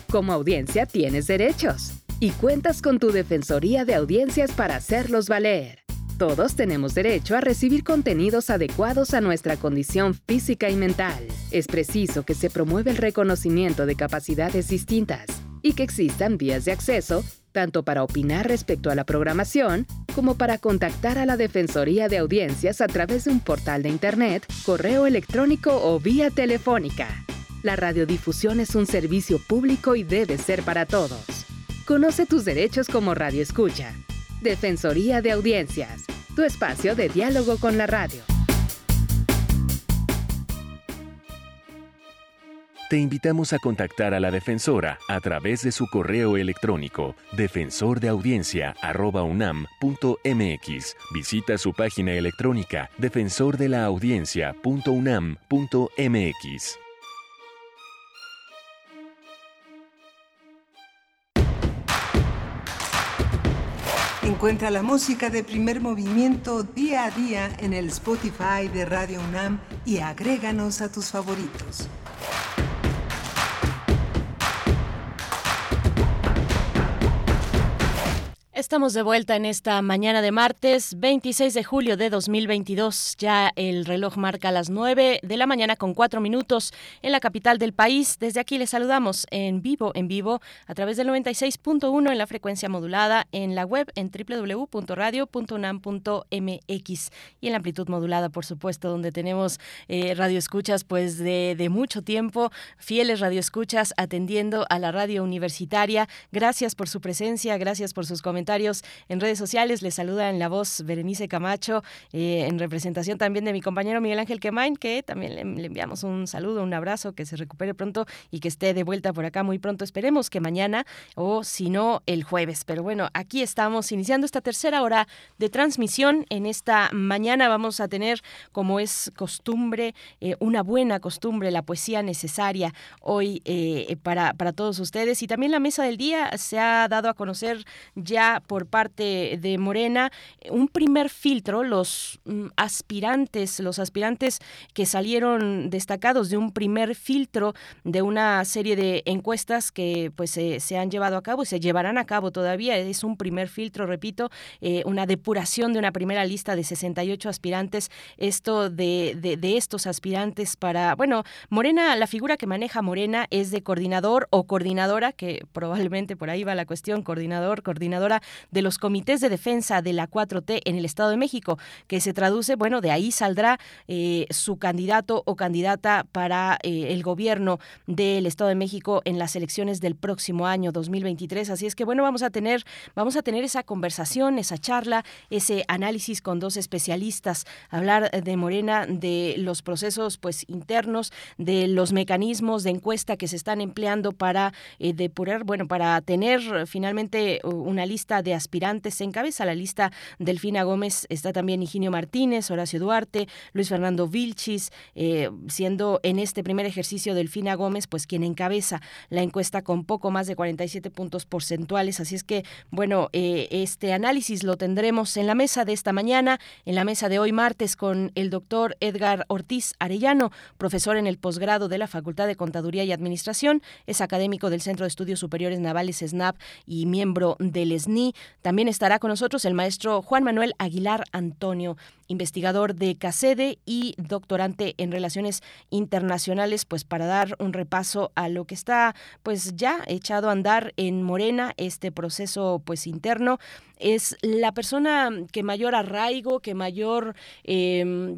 Como audiencia tienes derechos y cuentas con tu Defensoría de Audiencias para hacerlos valer. Todos tenemos derecho a recibir contenidos adecuados a nuestra condición física y mental. Es preciso que se promueva el reconocimiento de capacidades distintas y que existan vías de acceso tanto para opinar respecto a la programación como para contactar a la Defensoría de Audiencias a través de un portal de Internet, correo electrónico o vía telefónica. La radiodifusión es un servicio público y debe ser para todos. Conoce tus derechos como Radio Escucha. Defensoría de Audiencias, tu espacio de diálogo con la radio. Te invitamos a contactar a la defensora a través de su correo electrónico defensordeaudiencia@unam.mx. Visita su página electrónica defensordelaudiencia.unam.mx. Encuentra la música de primer movimiento día a día en el Spotify de Radio UNAM y agréganos a tus favoritos. Estamos de vuelta en esta mañana de martes 26 de julio de 2022. Ya el reloj marca las 9 de la mañana con 4 minutos en la capital del país. Desde aquí les saludamos en vivo, en vivo, a través del 96.1 en la frecuencia modulada, en la web en www.radio.unam.mx y en la amplitud modulada, por supuesto, donde tenemos eh, radioescuchas pues de, de mucho tiempo, fieles radioescuchas atendiendo a la radio universitaria. Gracias por su presencia, gracias por sus comentarios en redes sociales. Les saluda en la voz Berenice Camacho, eh, en representación también de mi compañero Miguel Ángel Quemain, que también le, enviamos un saludo, un abrazo, que se recupere pronto y que esté de vuelta por acá muy pronto. Esperemos que mañana o si no el jueves. Pero bueno, aquí estamos iniciando esta tercera hora de transmisión. En esta mañana vamos a tener, como es costumbre, eh, una buena costumbre, la poesía necesaria hoy eh, para, para todos ustedes. Y también la mesa del día se ha dado a conocer ya por parte de Morena un primer filtro, los mm, aspirantes, los aspirantes que salieron destacados de un primer filtro de una serie de encuestas que pues se han llevado a cabo y se llevarán a cabo todavía. Es un primer filtro, repito, eh, una depuración de una primera lista de 68 aspirantes. Esto de, de, estos aspirantes para, bueno, Morena, la figura que maneja Morena es de coordinador o coordinadora, que probablemente por ahí va la cuestión, coordinador, coordinadora de los comités de defensa de la 4T en el Estado de México, que se traduce, bueno, de ahí saldrá eh, su candidato o candidata para eh, el gobierno del Estado de México en las elecciones del próximo año 2023. Así es que, bueno, vamos a tener, vamos a tener esa conversación, esa charla, ese análisis con dos especialistas, hablar de Morena, de los procesos pues internos, de los mecanismos de encuesta que se están empleando para eh, depurar, bueno, para tener finalmente una lista de aspirantes. Encabeza la lista Delfina Gómez, está también Higinio Martínez, Horacio Duarte, Luis Fernando Vilchis, eh, siendo en este primer ejercicio Delfina Gómez, pues quien encabeza la encuesta con poco más de 47 puntos porcentuales. Así es que, bueno, eh, este análisis lo tendremos en la mesa de esta mañana, en la mesa de hoy martes, con el doctor Edgar Ortiz Arellano, profesor en el posgrado de la Facultad de Contaduría y Administración, es académico del Centro de Estudios Superiores Navales SNAP y miembro del SNI. También estará con nosotros el maestro Juan Manuel Aguilar Antonio, investigador de CACEDE y doctorante en relaciones internacionales, pues para dar un repaso a lo que está pues ya echado a andar en Morena, este proceso pues interno. Es la persona que mayor arraigo, que mayor em,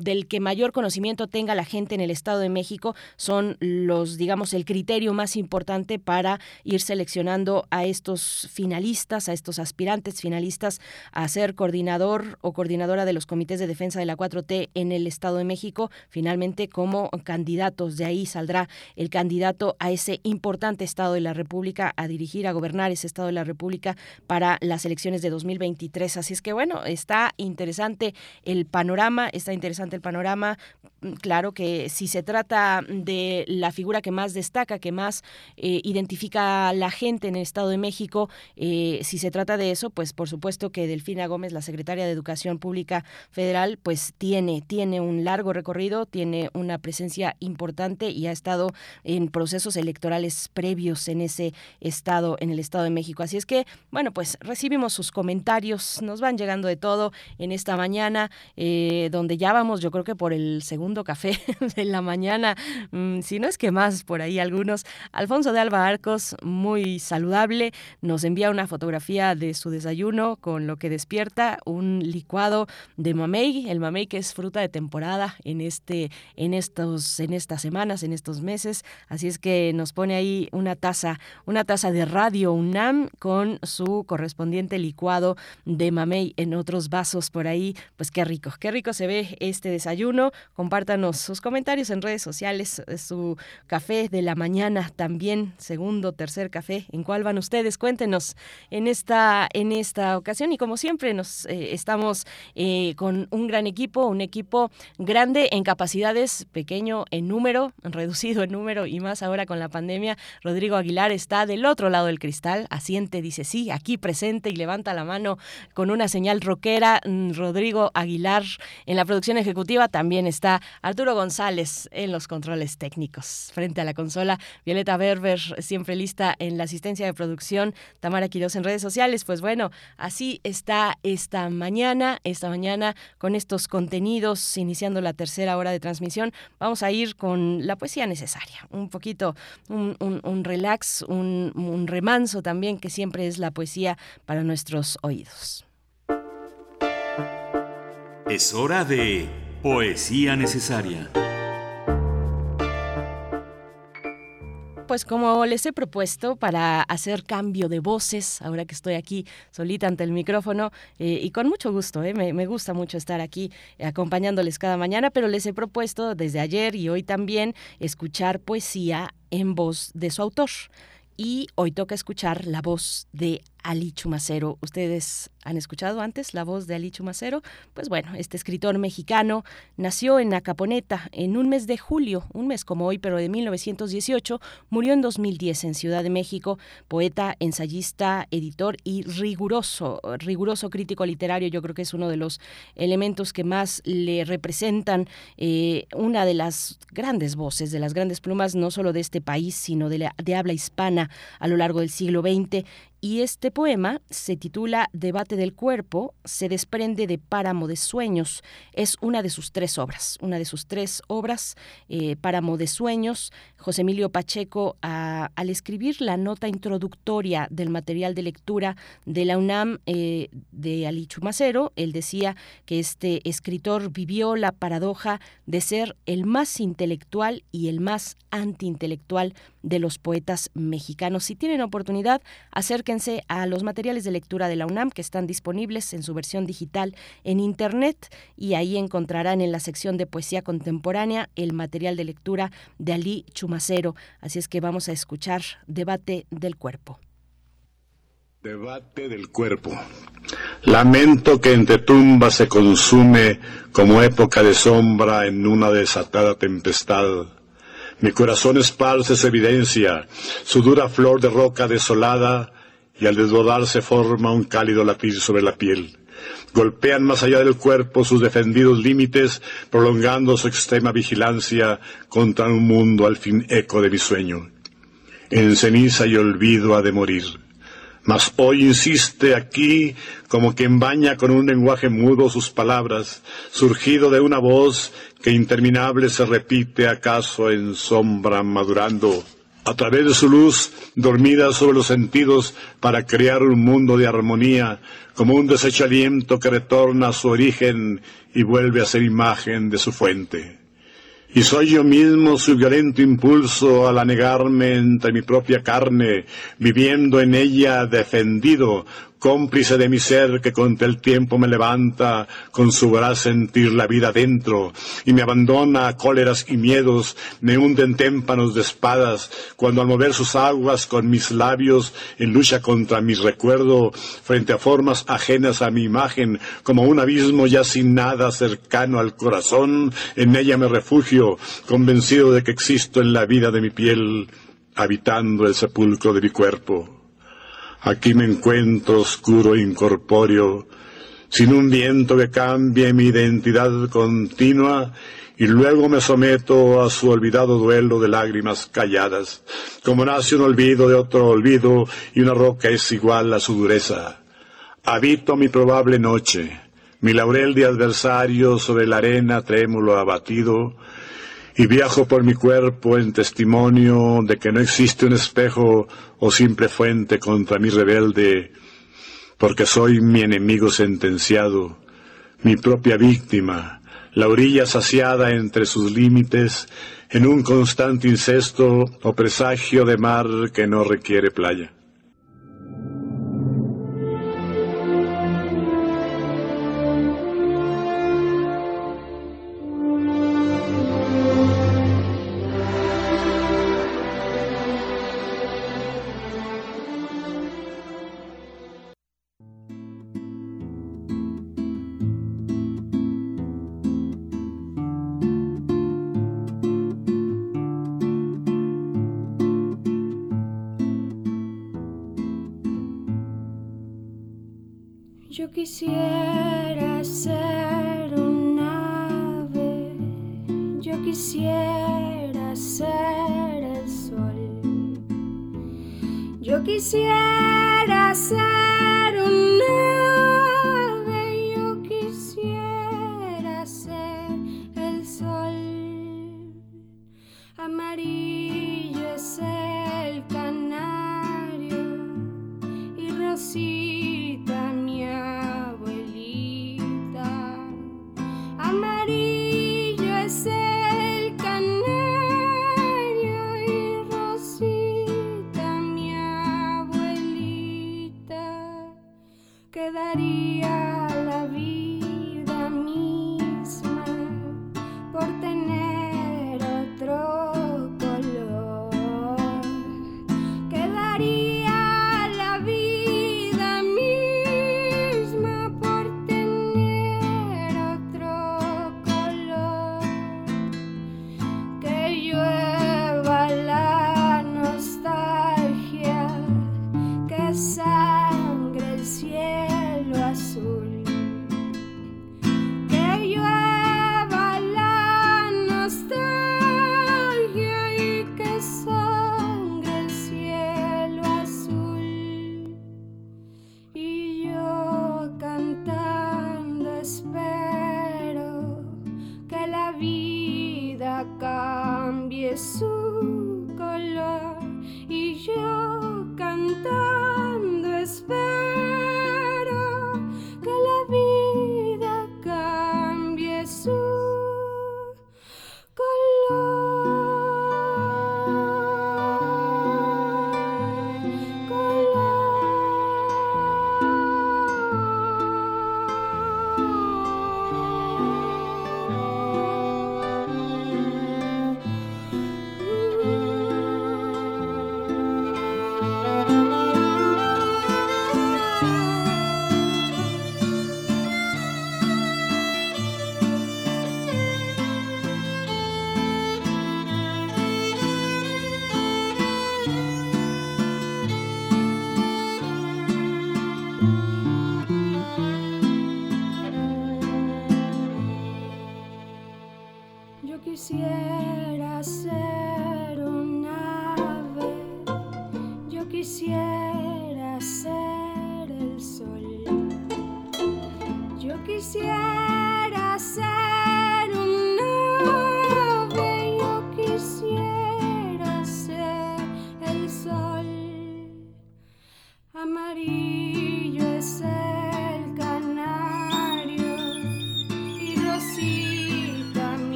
del que mayor conocimiento tenga la gente en el Estado de México, son los, digamos, el criterio más importante para ir seleccionando a estos finalistas, a estos aspirantes finalistas a ser coordinador o coordinadora de los comités de defensa de la 4T en el Estado de México, finalmente como candidatos. De ahí saldrá el candidato a ese importante Estado de la República, a dirigir, a gobernar ese Estado de la República para las elecciones de 2023. Así es que bueno, está interesante el panorama, está interesante el panorama. Mm, claro que si se trata de la figura que más destaca, que más eh, identifica la gente en el Estado de México, eh, si se trata de eso, pues por supuesto que Delfina Gómez, la secretaria de Educación Pública Federal, pues tiene, tiene un largo recorrido, tiene una presencia importante y ha estado en procesos electorales previos en ese estado, en el Estado de México. Así es que, bueno, pues recibimos sus comentarios. Nos van llegando de todo en esta mañana, eh, donde ya vamos, yo creo que por el segundo café [laughs] de la mañana, mm, si no es que más por ahí algunos. Alfonso de Alba Arcos, muy saludable, nos envía una fotografía de su desayuno con lo que despierta, un licuado de mamey, el mamey que es fruta de temporada en este, en estos, en estas semanas, en estos meses. Así es que nos pone ahí una taza, una taza de radio UNAM con su correspondiente licuado de mamey en otros vasos por ahí. Pues qué rico, qué rico se ve este desayuno. Compártanos sus comentarios en redes sociales, eh, su café de la mañana también, segundo, tercer café. ¿En cuál van ustedes? Cuéntenos en esta, en esta ocasión. Y como siempre, nos eh, estamos eh, con un gran equipo, un equipo grande en capacidades, pequeño en número, [laughs] reducido en número y más ahora con la pandemia. Rodrigo Aguilar está del otro lado del cristal, asiente, dice sí, aquí presente y levanta la mano con una señal rockera. Mm, Rodrigo Aguilar en la producción ejecutiva. También está Arturo González en los controles técnicos. Frente a la consola, Violeta Berber siempre lista en la asistencia de producción. Tamara Quiroz en redes sociales. Pues bueno, así está esta mañana. Esta mañana con estos contenidos, iniciando la tercera hora de transmisión, vamos a ir con la poesía necesaria. Un poquito, un, relax, un, remanso también, que siempre es la poesía para nuestro oídos. Es hora de Poesía Necesaria. Pues como les he propuesto para hacer cambio de voces, ahora que estoy aquí solita ante el micrófono eh, y con mucho gusto, eh, me, me, gusta mucho estar aquí acompañándoles cada mañana, pero les he propuesto desde ayer y hoy también escuchar poesía en voz de su autor. Y hoy toca escuchar la voz de Ali Chumacero. ¿Ustedes han escuchado antes la voz de Ali Chumacero? Pues bueno, este escritor mexicano nació en Acaponeta en un mes de julio, un mes como hoy, pero de 1918, murió en 2010 en Ciudad de México, poeta, ensayista, editor y riguroso, riguroso crítico literario. Yo creo que es uno de los elementos que más le representan eh, una de las grandes voces, de las grandes plumas, no solo de este país, sino de, la, de habla hispana a lo largo del siglo XX y este poema se titula Debate del cuerpo, se desprende de Páramo de Sueños. Es una de sus tres obras, una de sus tres obras, eh, Páramo de Sueños. José Emilio Pacheco, al escribir la nota introductoria del material de lectura de la UNAM eh, de Ali Chumacero, él decía que este escritor vivió la paradoja de ser el más intelectual y el más antiintelectual de los poetas mexicanos. Si tienen oportunidad, acérquense a los materiales de lectura de la UNAM que están disponibles en su versión digital en Internet y ahí encontrarán en la sección de poesía contemporánea el material de lectura de Ali Chumacero. Así es que vamos a escuchar Debate del Cuerpo. Debate del cuerpo. Lamento que entre tumbas se consume como época de sombra en una desatada tempestad mi corazón esparce su evidencia, su dura flor de roca desolada, y al desbordarse forma un cálido latir sobre la piel. Golpean más allá del cuerpo sus defendidos límites, prolongando su extrema vigilancia contra un mundo al fin eco de mi sueño. En ceniza y olvido ha de morir. Mas hoy insiste aquí como quien baña con un lenguaje mudo sus palabras, surgido de una voz que interminable se repite acaso en sombra madurando, a través de su luz dormida sobre los sentidos para crear un mundo de armonía, como un desecho aliento que retorna a su origen y vuelve a ser imagen de su fuente. Y soy yo mismo su violento impulso al anegarme entre mi propia carne, viviendo en ella defendido, cómplice de mi ser que contra el tiempo me levanta con su brazo sentir la vida dentro y me abandona a cóleras y miedos, me hunde en témpanos de espadas, cuando al mover sus aguas con mis labios en lucha contra mi recuerdo, frente a formas ajenas a mi imagen, como un abismo ya sin nada cercano al corazón, en ella me refugio, convencido de que existo en la vida de mi piel, habitando el sepulcro de mi cuerpo. Aquí me encuentro oscuro e incorpóreo, sin un viento que cambie mi identidad continua, y luego me someto a su olvidado duelo de lágrimas calladas, como nace un olvido de otro olvido, y una roca es igual a su dureza. Habito mi probable noche, mi laurel de adversario sobre la arena trémulo abatido, y viajo por mi cuerpo en testimonio de que no existe un espejo o simple fuente contra mi rebelde, porque soy mi enemigo sentenciado, mi propia víctima, la orilla saciada entre sus límites, en un constante incesto o presagio de mar que no requiere playa. isso.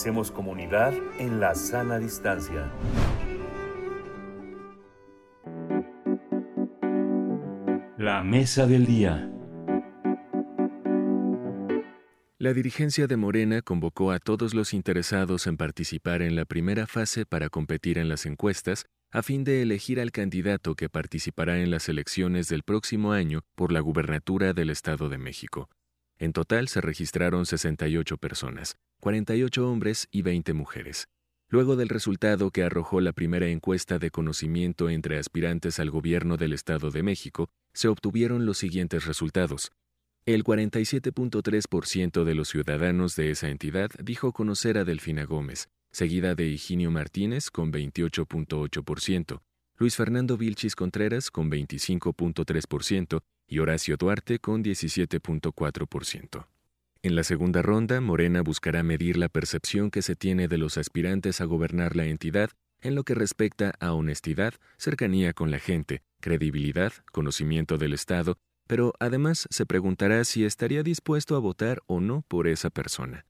Hacemos comunidad en la sana distancia. La mesa del día. La dirigencia de Morena convocó a todos los interesados en participar en la primera fase para competir en las encuestas a fin de elegir al candidato que participará en las elecciones del próximo año por la gubernatura del Estado de México. En total se registraron 68 personas, 48 hombres y 20 mujeres. Luego del resultado que arrojó la primera encuesta de conocimiento entre aspirantes al gobierno del Estado de México, se obtuvieron los siguientes resultados. El 47.3% de los ciudadanos de esa entidad dijo conocer a Delfina Gómez, seguida de Higinio Martínez con 28.8%, Luis Fernando Vilchis Contreras con 25.3% y Horacio Duarte con 17.4%. En la segunda ronda, Morena buscará medir la percepción que se tiene de los aspirantes a gobernar la entidad en lo que respecta a honestidad, cercanía con la gente, credibilidad, conocimiento del Estado, pero además se preguntará si estaría dispuesto a votar o no por esa persona.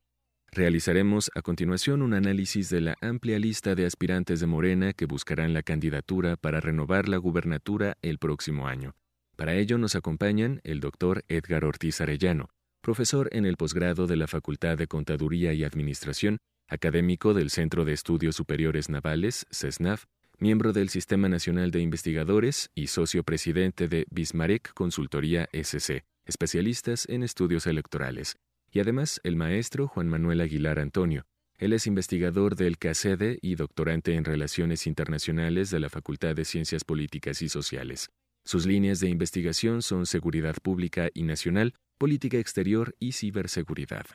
Realizaremos a continuación un análisis de la amplia lista de aspirantes de Morena que buscarán la candidatura para renovar la gubernatura el próximo año. Para ello nos acompañan el doctor Edgar Ortiz Arellano, profesor en el posgrado de la Facultad de Contaduría y Administración, académico del Centro de Estudios Superiores Navales, CESNAV, miembro del Sistema Nacional de Investigadores y socio presidente de Bismarck Consultoría SC, especialistas en estudios electorales, y además el maestro Juan Manuel Aguilar Antonio. Él es investigador del CACEDE y doctorante en Relaciones Internacionales de la Facultad de Ciencias Políticas y Sociales. Sus líneas de investigación son seguridad pública y nacional, política exterior y ciberseguridad.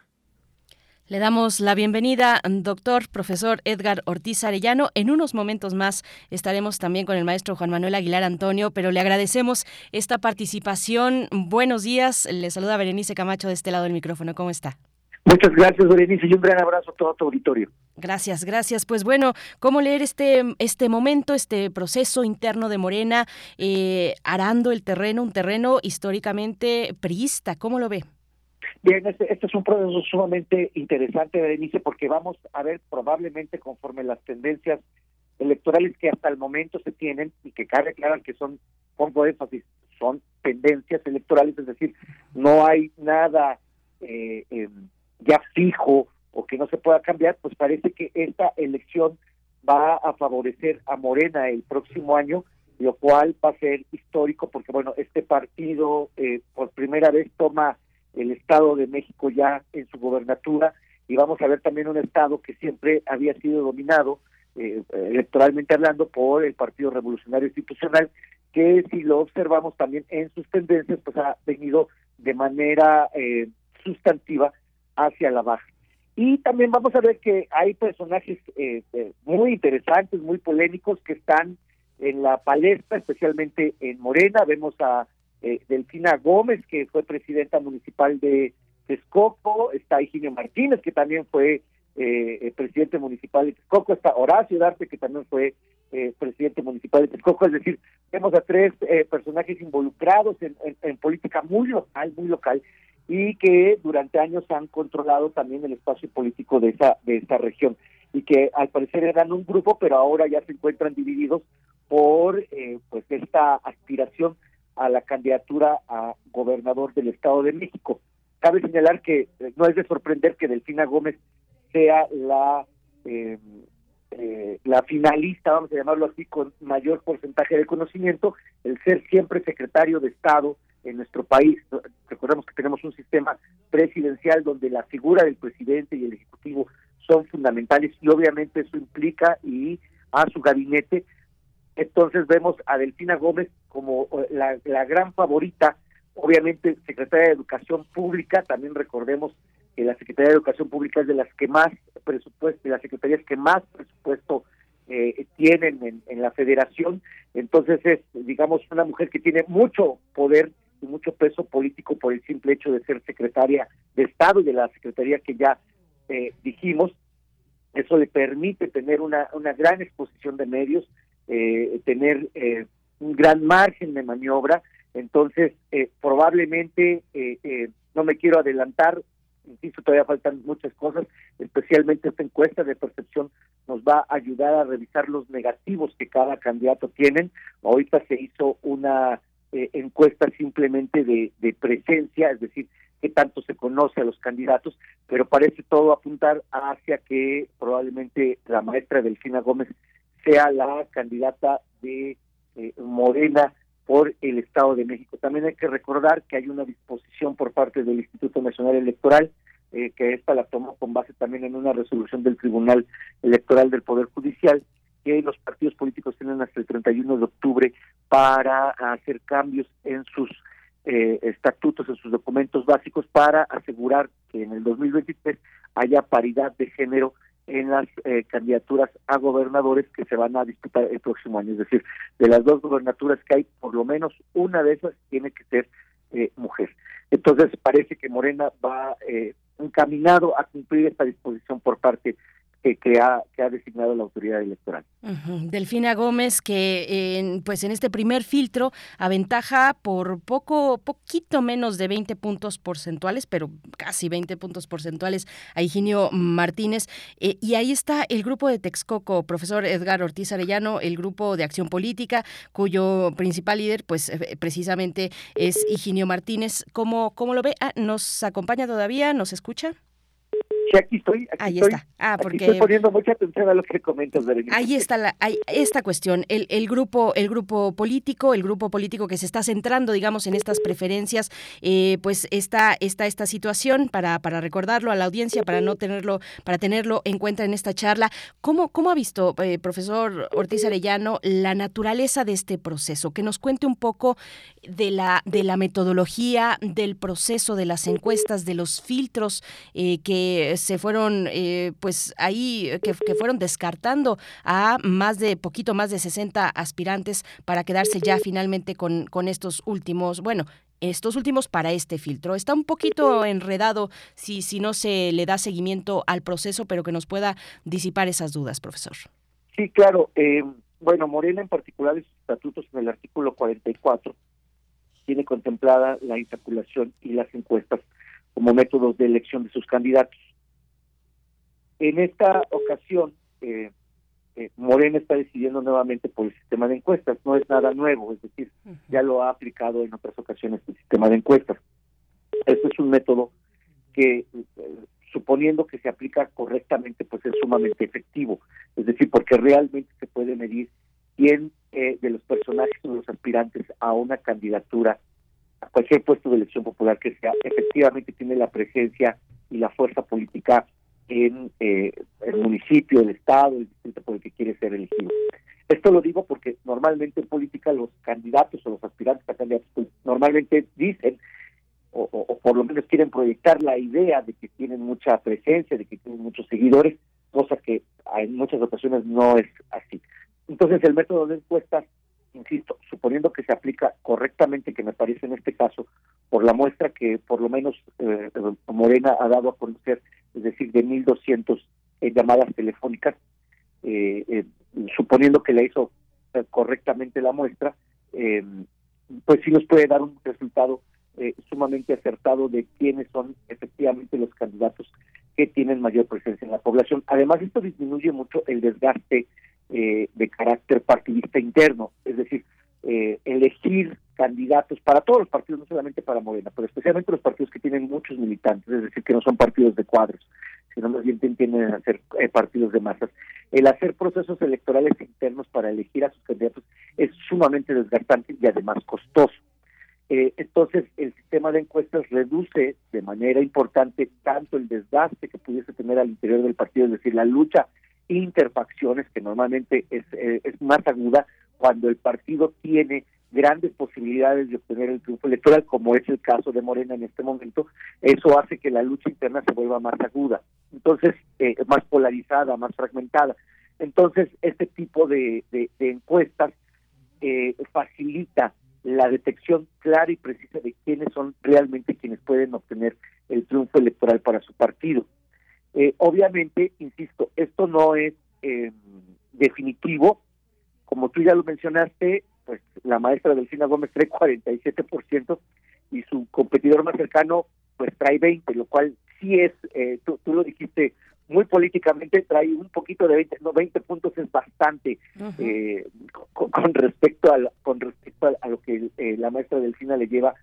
Le damos la bienvenida, doctor, profesor Edgar Ortiz Arellano. En unos momentos más estaremos también con el maestro Juan Manuel Aguilar Antonio, pero le agradecemos esta participación. Buenos días. Le saluda Berenice Camacho de este lado del micrófono. ¿Cómo está? Muchas gracias, Berenice, y un gran abrazo a todo tu auditorio. Gracias, gracias. Pues bueno, ¿cómo leer este, este momento, este proceso interno de Morena, eh, arando el terreno, un terreno históricamente priista? ¿Cómo lo ve? Bien, este, este, es un proceso sumamente interesante, Berenice, porque vamos a ver probablemente conforme las tendencias electorales que hasta el momento se tienen y que cabe aclarar que son, pongo énfasis, son tendencias electorales, es decir, no hay nada eh, em, ya fijo o que no se pueda cambiar, pues parece que esta elección va a favorecer a Morena el próximo año, lo cual va a ser histórico porque, bueno, este partido eh, por primera vez toma el Estado de México ya en su gobernatura y vamos a ver también un Estado que siempre había sido dominado eh, electoralmente hablando por el Partido Revolucionario Institucional, que si lo observamos también en sus tendencias, pues ha venido de manera eh, sustantiva hacia la baja. Y también vamos a ver que hay personajes eh, muy interesantes, muy polémicos que están en la palestra, especialmente en Morena. Vemos a eh, Delfina Gómez, que fue presidenta municipal de Texcoco, está Higinio Martínez, que también fue eh, presidente municipal de Texcoco, está Horacio Darte, que también fue eh, presidente municipal de Texcoco, es decir, vemos a tres eh, personajes involucrados en, en, política muy local, muy local, y que durante años han controlado también el espacio político de esa, de esa región, y que al parecer eran un grupo, pero ahora ya se encuentran divididos por pues esta aspiración a la candidatura a gobernador del Estado de México. Cabe señalar que eh, no es de sorprender que Delfina Gómez sea la eh, eh, la finalista, vamos a llamarlo así, con mayor porcentaje de conocimiento, el ser siempre secretario de Estado en nuestro país. Recordemos que tenemos un sistema presidencial donde la figura del presidente y el ejecutivo son fundamentales y obviamente eso implica y a su gabinete. Entonces vemos a Delfina Gómez como eh, la, la gran favorita, obviamente secretaria de Educación Pública, también recordemos que la Secretaría de Educación Pública es de las que más presupuesto, de las secretarías que más presupuesto eh, tienen en, la federación, entonces es, digamos, una mujer que tiene mucho poder y mucho peso político por el simple hecho de ser secretaria de Estado y de la secretaría que ya eh, dijimos, eso le permite tener una, una gran exposición de medios, eh, tener eh, un gran margen de maniobra. Entonces, eh, probablemente, eh, no me quiero adelantar, insisto, todavía faltan muchas cosas, especialmente esta encuesta de percepción nos va a ayudar a revisar los negativos que cada candidato tienen. Ahorita se hizo una encuesta simplemente de, de presencia, es decir, qué tanto se conoce a los candidatos, pero parece todo apuntar hacia que probablemente la maestra Delfina Gómez sea la candidata de eh, Morena por el Estado de México. También hay que recordar que hay una disposición por parte del Instituto Nacional Electoral eh, que esta la tomó con base también en una resolución del Tribunal Electoral del Poder Judicial, que los partidos políticos tienen hasta el 31 de octubre para hacer cambios en sus eh, estatutos, en sus documentos básicos, para asegurar que en el 2023 haya paridad de género en las eh, candidaturas a gobernadores que se van a disputar el próximo año. Es decir, de las dos gobernaturas que hay, por lo menos una de esas tiene que ser eh, mujer. Entonces parece que Morena va eh, encaminado a cumplir esta disposición por parte que, ha, que ha designado la autoridad electoral. Delfina Gómez, que en, pues en este primer filtro aventaja por poco, poquito menos de 20 puntos porcentuales, pero casi 20 puntos porcentuales a Higinio Martínez. Eh, y ahí está el grupo de Texcoco, profesor Edgar Ortiz Arellano, el grupo de acción política, cuyo principal líder, pues eh, precisamente es Higinio Martínez. ¿Cómo, cómo lo ve? Ah, ¿Nos acompaña todavía? ¿Nos escucha? Sí, aquí estoy. ahí está. Ah, porque estoy poniendo mucha atención a lo que comentas, Berenice. Ahí está la, hay esta cuestión. El, el, grupo, el grupo político, el grupo político que se está centrando, digamos, en estas preferencias, eh, pues está, está esta situación para, para recordarlo a la audiencia, para no tenerlo, para tenerlo en cuenta en esta charla. ¿Cómo, cómo ha visto, eh, profesor Ortiz Arellano, la naturaleza de este proceso? Que nos cuente un poco de la, de la metodología, del proceso de las encuestas, de los filtros eh, que se fueron, eh, pues ahí, que, fueron descartando a más de, poquito más de 60 aspirantes para quedarse ya finalmente con, con estos últimos, bueno, estos últimos para este filtro. Está un poquito enredado si, si no se le da seguimiento al proceso, pero que nos pueda disipar esas dudas, profesor. Sí, claro. Eh, bueno, Morena en particular, en sus estatutos en el artículo 44, tiene contemplada la insaculación y las encuestas como métodos de elección de sus candidatos. En esta ocasión, eh, eh, Morena está decidiendo nuevamente por el sistema de encuestas. No es nada nuevo, es decir, ya lo ha aplicado en otras ocasiones el sistema de encuestas. Este es un método que, eh, suponiendo que se aplica correctamente, pues es sumamente efectivo. Es decir, porque realmente se puede medir quién de los personajes o los aspirantes a una candidatura a cualquier puesto de elección popular que sea, efectivamente tiene la presencia y la fuerza política en eh, el municipio, el estado, el distrito por el que quiere ser elegido. Esto lo digo porque normalmente en política los candidatos o los aspirantes a candidatos pues, normalmente dicen o, o, por lo menos quieren proyectar la idea de que tienen mucha presencia, de que tienen muchos seguidores, cosa que en muchas ocasiones no es así. Entonces el método de encuestas, insisto, suponiendo que se aplica correctamente, que me parece en este caso, por la muestra que por lo menos eh, Morena ha dado a conocer es decir, de 1.200 eh, llamadas telefónicas, eh, eh, suponiendo que le hizo correctamente la muestra, pues sí nos puede dar un resultado sumamente acertado de quiénes son efectivamente los candidatos que tienen mayor presencia en la población. Además, esto disminuye mucho el desgaste de carácter partidista interno, es decir, elegir candidatos para todos los partidos, no solamente para Morena, pero especialmente los partidos que tienen muchos militantes, es decir, que no son partidos de cuadros, sino más bien tienen a ser eh, partidos de masas. El hacer procesos electorales internos para elegir a sus candidatos es sumamente desgastante y además costoso. Eh, entonces, el sistema de encuestas reduce de manera importante tanto el desgaste que pudiese tener al interior del partido, es decir, la lucha interfacciones, que normalmente es, eh, es más aguda cuando el partido tiene grandes posibilidades de obtener el triunfo electoral, como es el caso de Morena en este momento, eso hace que la lucha interna se vuelva más aguda, entonces eh, más polarizada, más fragmentada. Entonces, este tipo de, encuestas eh, facilita la detección clara y precisa de quiénes son realmente quienes pueden obtener el triunfo electoral para su partido. Eh, obviamente, insisto, esto no es definitivo, como tú ya lo mencionaste, pues la maestra Delfina Gómez trae 47% y su competidor más cercano pues trae 20, lo cual sí es, eh, tú, tú, lo dijiste muy políticamente, trae un poquito de 20, no 20 puntos es bastante eh, con, respecto a con respecto a, lo que eh, la maestra Delfina le lleva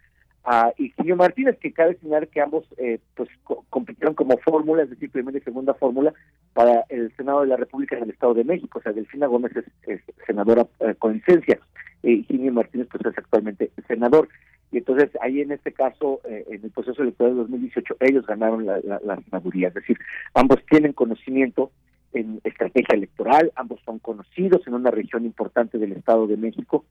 a Higinio Martínez, que cabe señalar que ambos eh, pues compitieron como fórmula, es decir, primera y segunda fórmula para el Senado de la República en el Estado de México. O sea, Delfina Gómez es, senadora eh, con licencia, y Higinio Martínez pues es actualmente senador. Y entonces ahí en este caso, eh, en el proceso electoral de 2018, ellos ganaron la, la, senaduría. Es decir, ambos tienen conocimiento en estrategia electoral, ambos son conocidos en una región importante del Estado de México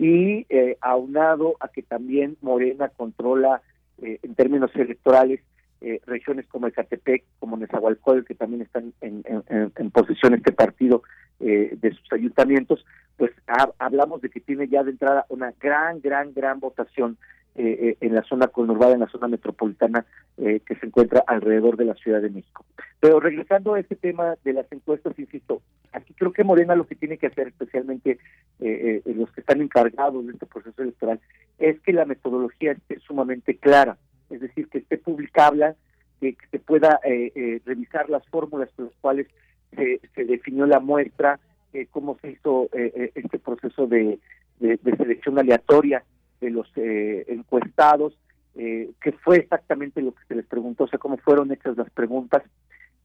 y eh, aunado a que también Morena controla eh, en términos electorales eh, regiones como Ecatepec, como Nezahualcóyotl, que también están en, en, posesión este partido eh, de sus ayuntamientos, pues hablamos de que tiene ya de entrada una gran, gran, gran votación eh, en la zona conurbada, en la zona metropolitana que se encuentra alrededor de la Ciudad de México. Pero regresando a este tema de las encuestas, insisto, aquí creo que Morena lo que tiene que hacer, especialmente los que están encargados de este proceso electoral, es que la metodología esté sumamente clara es decir, que esté publicable, que, se pueda eh, eh, revisar las fórmulas con las cuales se, definió la muestra, eh, cómo se hizo este proceso de, selección aleatoria de los encuestados, qué fue exactamente lo que se les preguntó, o sea, cómo fueron hechas las preguntas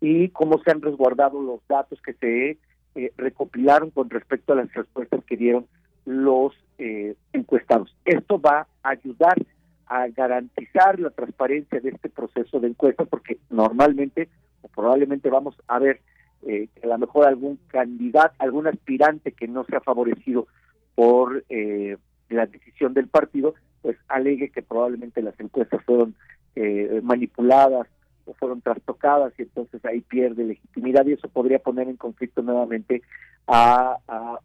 y cómo se han resguardado los datos que se recopilaron con respecto a las respuestas que dieron los encuestados. Esto va a ayudar a garantizar la transparencia de este proceso de encuesta, porque normalmente o probablemente vamos a ver eh, que a lo mejor algún candidato, algún aspirante que no sea favorecido por eh, la decisión del partido, pues alegue que probablemente las encuestas fueron eh, manipuladas o fueron trastocadas y entonces ahí pierde legitimidad y eso podría poner en conflicto nuevamente a,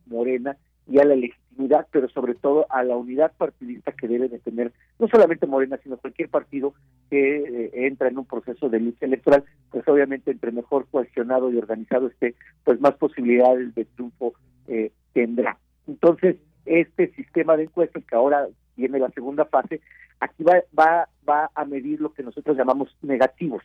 Morena y a la legitimidad, pero sobre todo a la unidad partidista que debe de tener no solamente Morena, sino cualquier partido que eh, entra en un proceso de lucha electoral, pues obviamente entre mejor cohesionado y organizado esté, pues más posibilidades de triunfo eh, tendrá. Entonces, este sistema de encuestas que ahora viene la segunda fase, aquí va, va, va a medir lo que nosotros llamamos negativos,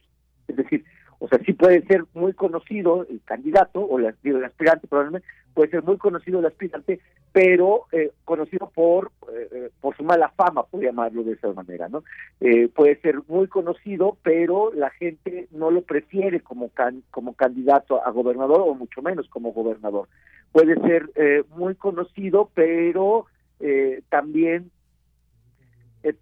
es decir, o sea, sí puede ser muy conocido el candidato o el, el aspirante, probablemente puede ser muy conocido el aspirante, pero eh, conocido por eh, eh, por su mala fama, por llamarlo de esa manera, ¿no? puede ser muy conocido, pero la gente no lo prefiere como como candidato a gobernador o mucho menos como gobernador. Puede ser muy conocido, pero también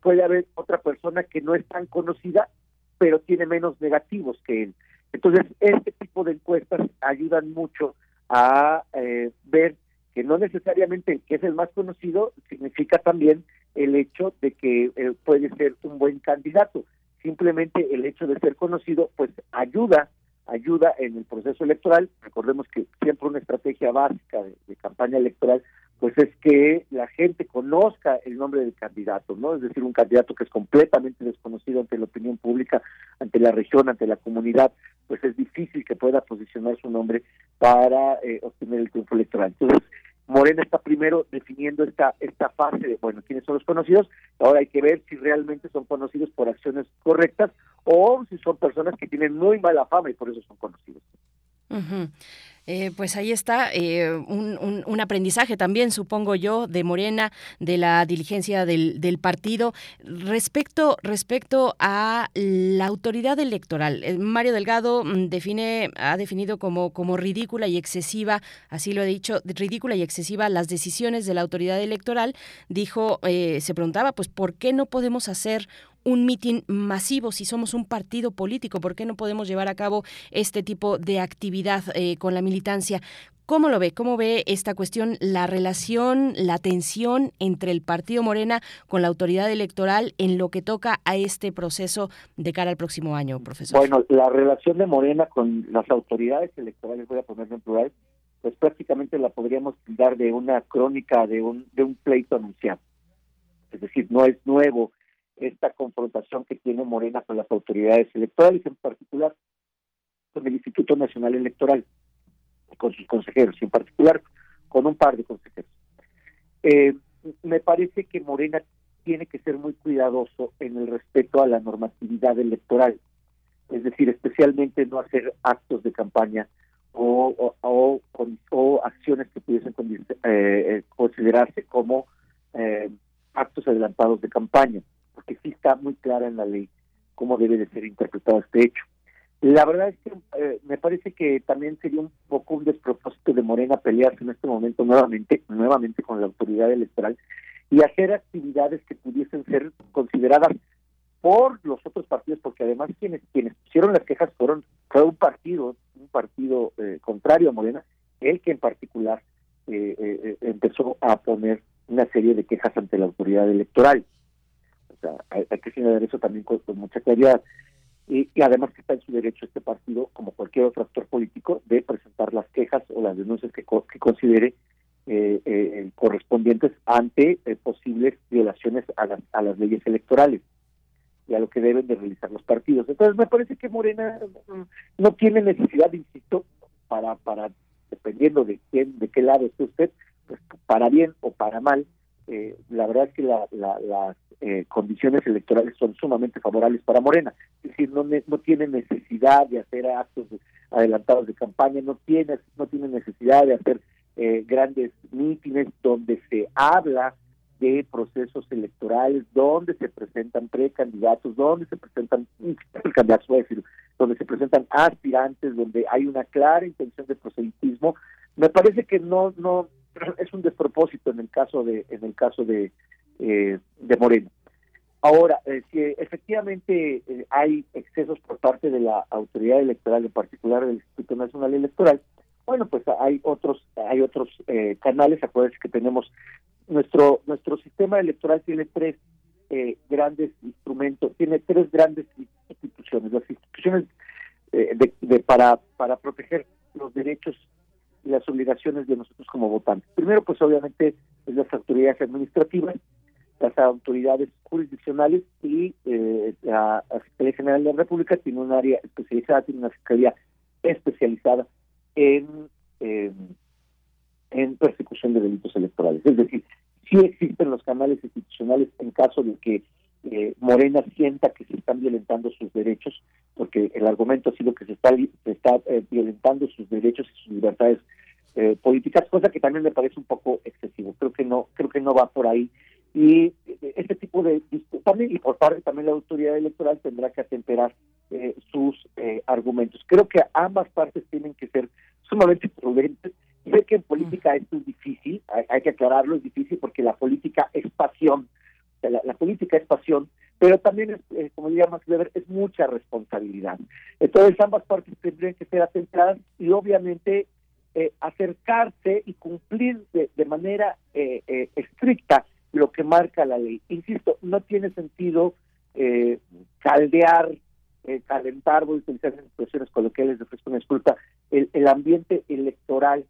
puede haber otra persona que no es tan conocida pero tiene menos negativos que él. Entonces, este tipo de encuestas ayudan mucho a eh, ver que no necesariamente el que es el más conocido significa también el hecho de que eh, puede ser un buen candidato. Simplemente el hecho de ser conocido, pues ayuda, ayuda en el proceso electoral. Recordemos que siempre una estrategia básica de campaña electoral pues es que la gente conozca el nombre del candidato, ¿no? Es decir, un candidato que es completamente desconocido ante la opinión pública, ante la región, ante la comunidad, pues es difícil que pueda posicionar su nombre para eh, obtener el triunfo electoral. Entonces, Morena está primero definiendo esta esta fase de, bueno, quiénes son los conocidos, ahora hay que ver si realmente son conocidos por acciones correctas o si son personas que tienen muy mala fama y por eso son conocidos. Eh, pues ahí está eh, un, aprendizaje también, supongo yo, de Morena, de la diligencia del, partido. Respecto, respecto a la autoridad electoral, eh, Mario Delgado mm, define, ha definido como, como ridícula y excesiva, así lo he dicho, ridícula y excesiva las decisiones de la autoridad electoral. Dijo, se preguntaba, pues, ¿por qué no podemos hacer un mitin masivo si somos un partido político? ¿Por qué no podemos llevar a cabo este tipo de actividad eh, con la militancia? ¿Cómo lo ve? ¿Cómo ve esta cuestión, la relación, la tensión entre el Partido Morena con la autoridad electoral en lo que toca a este proceso de cara al próximo año, profesor? Bueno, la relación de Morena con las autoridades electorales, voy a ponerlo en plural, pues prácticamente la podríamos dar de una crónica de un, de un pleito anunciado. Es decir, no es nuevo esta confrontación que tiene Morena con las autoridades electorales, en particular con el Instituto Nacional Electoral, con sus consejeros, y en particular con un par de consejeros. Eh, me parece que Morena tiene que ser muy cuidadoso en el respeto a la normatividad electoral, es decir, especialmente no hacer actos de campaña o, o, acciones que pudiesen eh, considerarse como eh, actos adelantados de campaña porque sí está muy clara en la ley cómo debe de ser interpretado este hecho. La verdad es que eh, me parece que también sería un poco un despropósito de Morena pelearse en este momento nuevamente, nuevamente con la autoridad electoral y hacer actividades que pudiesen ser consideradas por los otros partidos, porque además quienes quienes pusieron las quejas fueron fue un partido, un partido eh, contrario a Morena, el que en particular eh, empezó a poner una serie de quejas ante la autoridad electoral. Hay, que señalar eso también con mucha claridad y, además que está en su derecho este partido, como cualquier otro actor político, de presentar las quejas o las denuncias que, que considere eh, eh, correspondientes ante eh, posibles violaciones a las, a las leyes electorales y a lo que deben de realizar los partidos. Entonces me parece que Morena mm, no tiene necesidad, insisto, para, para dependiendo de quién, de qué lado esté usted, pues para bien o para mal, eh, la verdad es que las eh, condiciones electorales son sumamente favorables para Morena. Es decir, no, no tiene necesidad de hacer actos adelantados de campaña, no tiene, no tiene necesidad de hacer eh, grandes mítines donde se habla de procesos electorales, donde se presentan precandidatos, donde se presentan candidatos, voy a decir, donde se presentan aspirantes, donde hay una clara intención de proselitismo. Me parece que no, no, es un despropósito en el caso de en el caso de eh, de Moreno. Ahora, eh, si efectivamente eh, hay excesos por parte de la autoridad electoral, en particular del Instituto Nacional Electoral, bueno, pues hay otros hay otros canales. Acuérdense que tenemos nuestro nuestro sistema electoral tiene tres grandes instrumentos, tiene tres grandes instituciones. Las instituciones de, de, para para proteger los derechos y las obligaciones de nosotros como votantes. Primero, pues obviamente, es las autoridades administrativas, las autoridades jurisdiccionales y eh, la, Fiscalía General de la República tiene un área especializada, tiene una fiscalía especializada en, en persecución de delitos electorales. Es decir, sí existen los canales institucionales en caso de que eh, Morena sienta que se están violentando sus derechos, porque el argumento ha sido que se está, se está eh, violentando sus derechos y sus libertades eh, políticas, cosa que también me parece un poco excesivo. Creo que no, creo que no va por ahí. Y este tipo de también y por parte también la autoridad electoral tendrá que atemperar sus argumentos. Creo que ambas partes tienen que ser sumamente prudentes. Sé que en política esto es difícil, hay, hay que aclararlo, es difícil porque la política es pasión la, política es pasión, pero también, es, eh, como diría Max Weber, es mucha responsabilidad. Entonces ambas partes tendrían que ser atentadas y obviamente eh, acercarse y cumplir de, manera eh, estricta lo que marca la ley. Insisto, no tiene sentido caldear, calentar, voy a utilizar expresiones coloquiales de una disculpa, el, el ambiente electoral,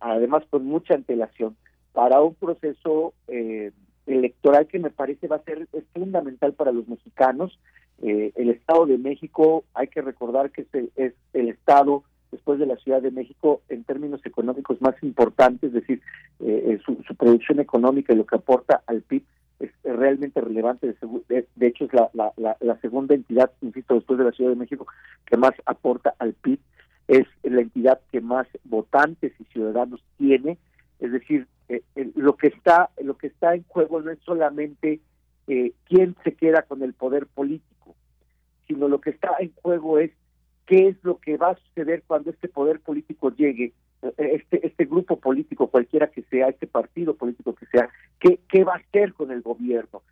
además con mucha antelación, para un proceso eh, electoral que me parece va a ser es fundamental para los mexicanos. Eh, el Estado de México, hay que recordar que es es el Estado después de la Ciudad de México en términos económicos más importantes, es decir, eh, eh, su, producción económica y lo que aporta al PIB es, realmente relevante. De, hecho, es la, segunda entidad, insisto, después de la Ciudad de México, que más aporta al PIB. Es la entidad que más votantes y ciudadanos tiene. Es decir, eh, lo que está lo que está en juego no es solamente eh, quién se queda con el poder político, sino lo que está en juego es qué es lo que va a suceder cuando este poder político llegue, eh, este este grupo político cualquiera que sea, este partido político que sea, qué qué va a hacer con el gobierno,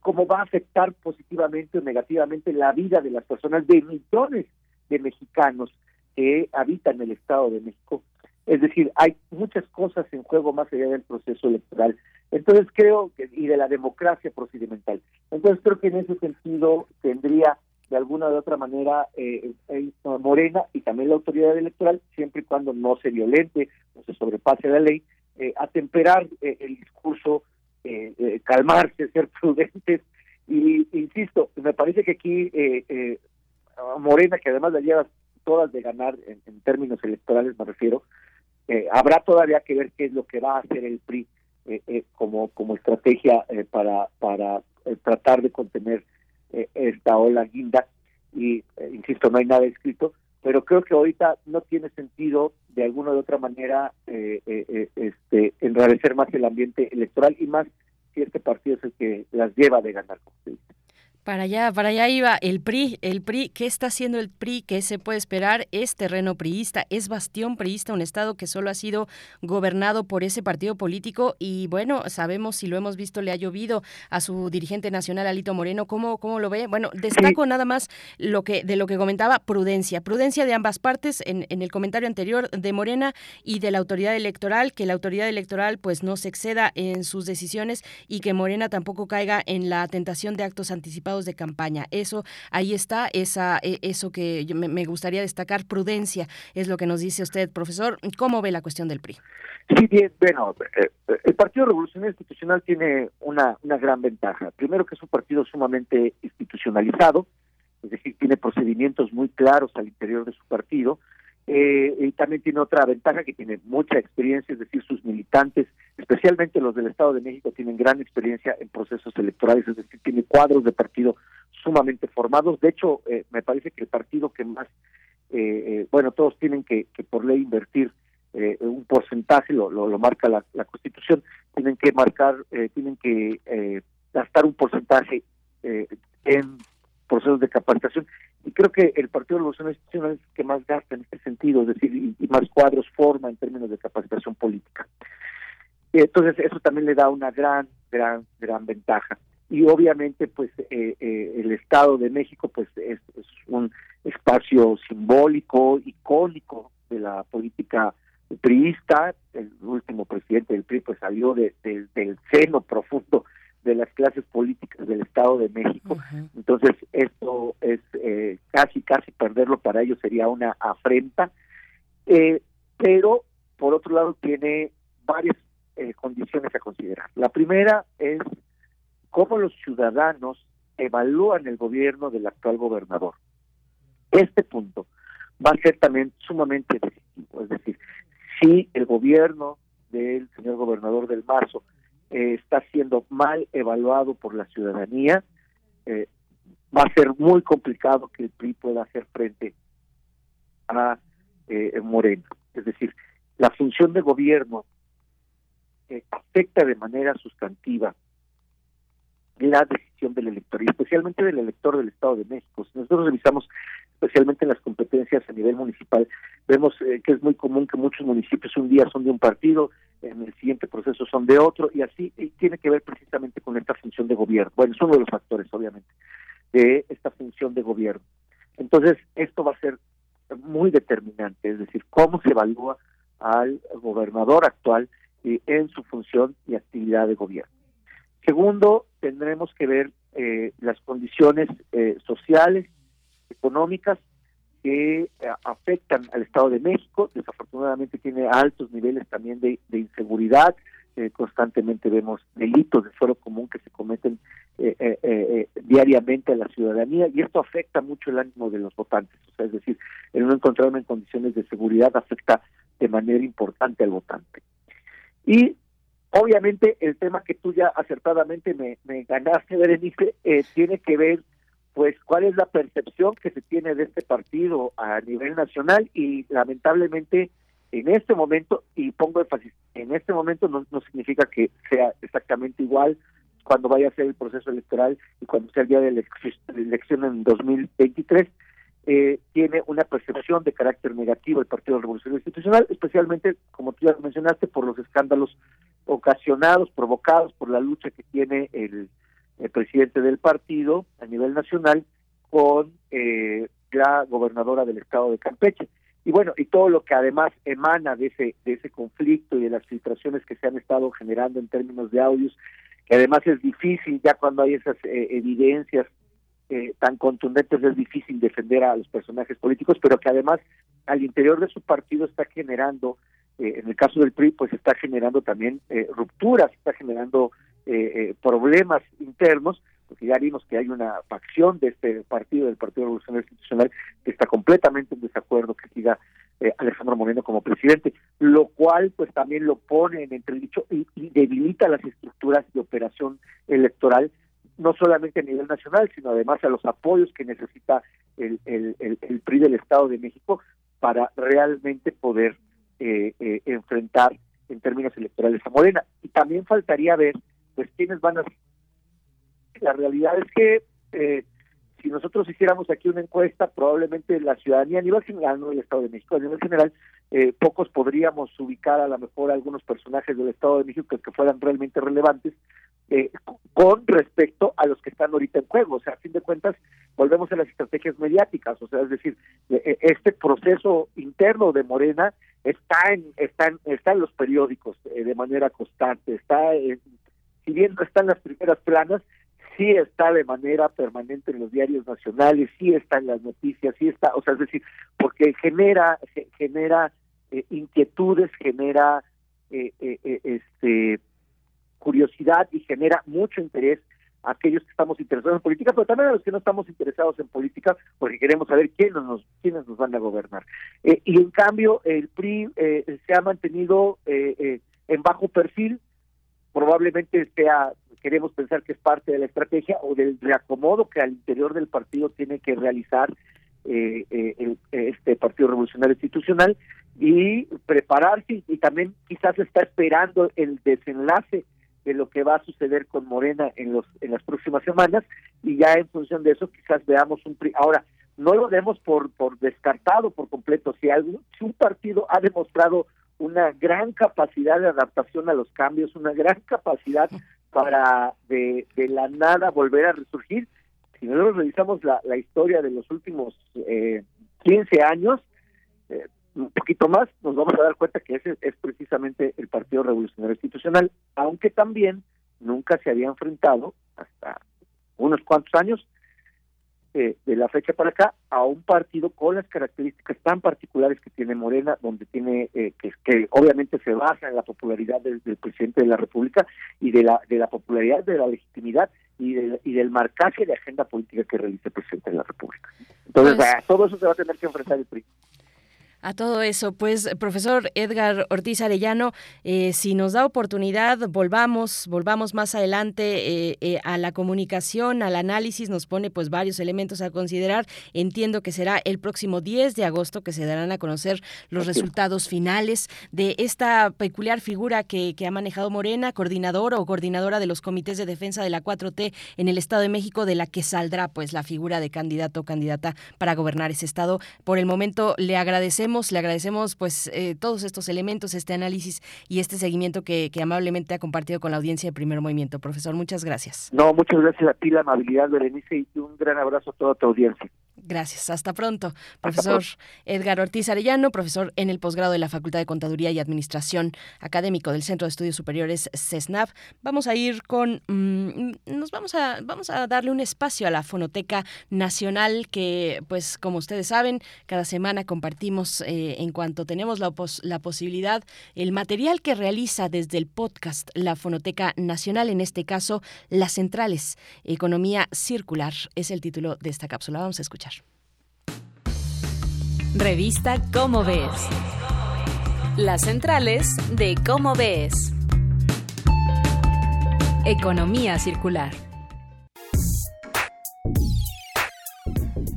cómo va a afectar positivamente o negativamente la vida de las personas de millones de mexicanos que habitan el Estado de México es decir, hay muchas cosas en juego más allá del proceso electoral. Entonces creo que, y de la democracia procedimental. Entonces creo que en ese sentido tendría de alguna u otra manera eh, eh, Morena y también la autoridad electoral, siempre y cuando no se violente o se sobrepase la ley, eh, atemperar eh, el discurso, calmarse, ser prudentes. Y insisto, me parece que aquí Morena, que además la lleva todas de ganar en términos electorales, me refiero, eh, habrá todavía que ver qué es lo que va a hacer el PRI eh, eh, como como estrategia para para tratar de contener esta ola guinda. Y insisto no hay nada escrito pero creo que ahorita no tiene sentido de alguna u otra manera este enrarecer más el ambiente electoral y más si este partido es el que las lleva de ganar Para allá, para allá iba el PRI, el PRI, ¿qué está haciendo el PRI? ¿Qué se puede esperar? Es terreno priista, es bastión priista, un estado que solo ha sido gobernado por ese partido político y bueno, sabemos si lo hemos visto, le ha llovido a su dirigente nacional Alito Moreno, ¿cómo, cómo lo ve? Bueno, destaco nada más lo que de lo que comentaba, prudencia, prudencia de ambas partes en, en el comentario anterior de Morena y de la autoridad electoral, que la autoridad electoral pues no se exceda en sus decisiones y que Morena tampoco caiga en la tentación de actos anticipados de campaña. Eso, ahí está, esa, e, eso que me, gustaría destacar, prudencia, es lo que nos dice usted, profesor. ¿Cómo ve la cuestión del PRI? Sí, bien, bueno, eh, el Partido Revolucionario Institucional tiene una, una gran ventaja. Primero que es un partido sumamente institucionalizado, es decir, tiene procedimientos muy claros al interior de su partido, eh, y también tiene otra ventaja que tiene mucha experiencia, es decir, sus militantes, especialmente los del Estado de México, tienen gran experiencia en procesos electorales, es decir, tiene cuadros de partido sumamente formados. De hecho, eh, me parece que el partido que más, eh, bueno, todos tienen que, por ley invertir un porcentaje, lo, lo, marca la, la, Constitución, tienen que marcar, tienen que gastar un porcentaje en procesos de capacitación. Y creo que el Partido Revolucionario Institucional es el que más gasta en este sentido, es decir, y, más cuadros forma en términos de capacitación política. Entonces, eso también le da una gran, gran, gran ventaja. Y obviamente, pues, eh, eh, el Estado de México, pues, es, un espacio simbólico, icónico de la política priista. El último presidente del PRI, pues, salió de, del seno profundo de las clases políticas del Estado de México. Entonces, esto es eh, casi, casi perderlo para ellos sería una afrenta. Eh, pero, por otro lado, tiene varias eh, condiciones a considerar. La primera es cómo los ciudadanos evalúan el gobierno del actual gobernador. Este punto va a ser también sumamente decisivo. Es decir, si el gobierno del señor gobernador del Marzo eh, está siendo mal evaluado por la ciudadanía, eh, va a ser muy complicado que el PRI pueda hacer frente a eh, Moreno. Es decir, la función de gobierno afecta de manera sustantiva la decisión del elector, y especialmente del elector del Estado de México. Si nosotros revisamos especialmente en las competencias a nivel municipal, vemos eh, que es muy común que muchos municipios un día son de un partido, en el siguiente proceso son de otro, y así tiene que ver precisamente con esta función de gobierno. Bueno, es uno de los factores, obviamente, de esta función de gobierno. Entonces, esto va a ser muy determinante, es decir, cómo se evalúa al gobernador actual eh, en su función y actividad de gobierno. Segundo, tendremos que ver eh, las condiciones sociales económicas que eh, afectan al Estado de México. Desafortunadamente tiene altos niveles también de, inseguridad. Eh, constantemente vemos delitos de fuero común que se cometen eh, diariamente a la ciudadanía y esto afecta mucho el ánimo de los votantes. O sea, es decir, el no encontrarme en condiciones de seguridad afecta de manera importante al votante. Y obviamente el tema que tú ya acertadamente me, me ganaste, Berenice, tiene que ver pues cuál es la percepción que se tiene de este partido a nivel nacional y lamentablemente en este momento, y pongo énfasis, en este momento no, significa que sea exactamente igual cuando vaya a ser el proceso electoral y cuando sea el día de la elección en 2023, eh, tiene una percepción de carácter negativo el Partido Revolucionario Institucional, especialmente, como tú ya mencionaste, por los escándalos ocasionados, provocados por la lucha que tiene el el presidente del partido a nivel nacional con eh, la gobernadora del estado de Campeche. Y bueno, y todo lo que además emana de ese, de ese conflicto y de las filtraciones que se han estado generando en términos de audios, que además es difícil, ya cuando hay esas eh, evidencias eh, tan contundentes, es difícil defender a los personajes políticos, pero que además al interior de su partido está generando, en el caso del PRI, pues está generando también rupturas, está generando eh, eh, problemas internos, porque ya vimos que hay una facción de este partido, del Partido Revolucionario Institucional, que está completamente en desacuerdo que siga eh, Alejandro Moreno como presidente, lo cual pues también lo pone en entredicho y, debilita las estructuras de operación electoral, no solamente a nivel nacional, sino además a los apoyos que necesita el, el, el, PRI del Estado de México para realmente poder eh, enfrentar en términos electorales a Morena. Y también faltaría ver pues quiénes van a... La realidad es que eh, si nosotros hiciéramos aquí una encuesta, probablemente la ciudadanía a nivel general, no el Estado de México, a nivel general, eh, pocos podríamos ubicar a lo mejor algunos personajes del Estado de México que, fueran realmente relevantes eh, con respecto a los que están ahorita en juego. O sea, a fin de cuentas, volvemos a las estrategias mediáticas. O sea, es decir, eh, este proceso interno de Morena está en, está en, está en los periódicos de manera constante, está en, si bien no está en las primeras planas, sí está de manera permanente en los diarios nacionales, sí está en las noticias, sí está, o sea, es decir, porque genera genera eh, inquietudes, genera eh, eh, este curiosidad y genera mucho interés a aquellos que estamos interesados en política, pero también a los que no estamos interesados en política, porque queremos saber quiénes nos quiénes nos van a gobernar. y en cambio, el PRI se ha mantenido en bajo perfil, probablemente sea queremos pensar que es parte de la estrategia o del reacomodo que al interior del partido tiene que realizar eh, eh, este Partido Revolucionario Institucional y prepararse y también quizás está esperando el desenlace de lo que va a suceder con Morena en los en las próximas semanas y ya en función de eso quizás veamos un ahora no lo demos por por descartado por completo si algo si un partido ha demostrado una gran capacidad de adaptación a los cambios, una gran capacidad para de, de la nada volver a resurgir. Si nosotros revisamos la, la historia de los últimos eh, 15 años, eh, un poquito más, nos vamos a dar cuenta que ese es precisamente el Partido Revolucionario Institucional, aunque también nunca se había enfrentado hasta unos cuantos años eh, de la fecha para acá a un partido con las características tan particulares que tiene Morena, donde tiene eh, que, que obviamente se basa en la popularidad del, presidente de la República y de la de la popularidad de la legitimidad y, y del marcaje de agenda política que realiza el presidente de la República. Entonces, pues a todo eso se va a tener que enfrentar el PRI. A todo eso, pues profesor Edgar Ortiz Arellano, eh, si nos da oportunidad, volvamos, volvamos más adelante eh, eh, a la comunicación, al análisis, nos pone pues varios elementos a considerar. Entiendo que será el próximo 10 de agosto que se darán a conocer los resultados finales de esta peculiar figura que, que ha manejado Morena, coordinador o coordinadora de los comités de defensa de la 4T en el Estado de México, de la que saldrá pues la figura de candidato o candidata para gobernar ese estado. Por el momento le agradecemos le agradecemos pues eh, todos estos elementos, este análisis y este seguimiento que, amablemente ha compartido con la audiencia de Primer Movimiento. Profesor, muchas gracias. No, muchas gracias a ti, la amabilidad, Berenice, y un gran abrazo a toda tu audiencia. Gracias. Hasta pronto. Profesor Edgar Ortiz Arellano, profesor en el posgrado de la Facultad de Contaduría y Administración Académico del Centro de Estudios Superiores CESNAV. Vamos a ir con mm, nos vamos a vamos a darle un espacio a la Fonoteca Nacional que pues como ustedes saben, cada semana compartimos eh, en cuanto tenemos la, la posibilidad el material que realiza desde el podcast la Fonoteca Nacional, en este caso Las Centrales, Economía Circular es el título de esta cápsula. Vamos a escuchar. Revista Cómo Ves. Las centrales de Cómo Ves. Economía circular.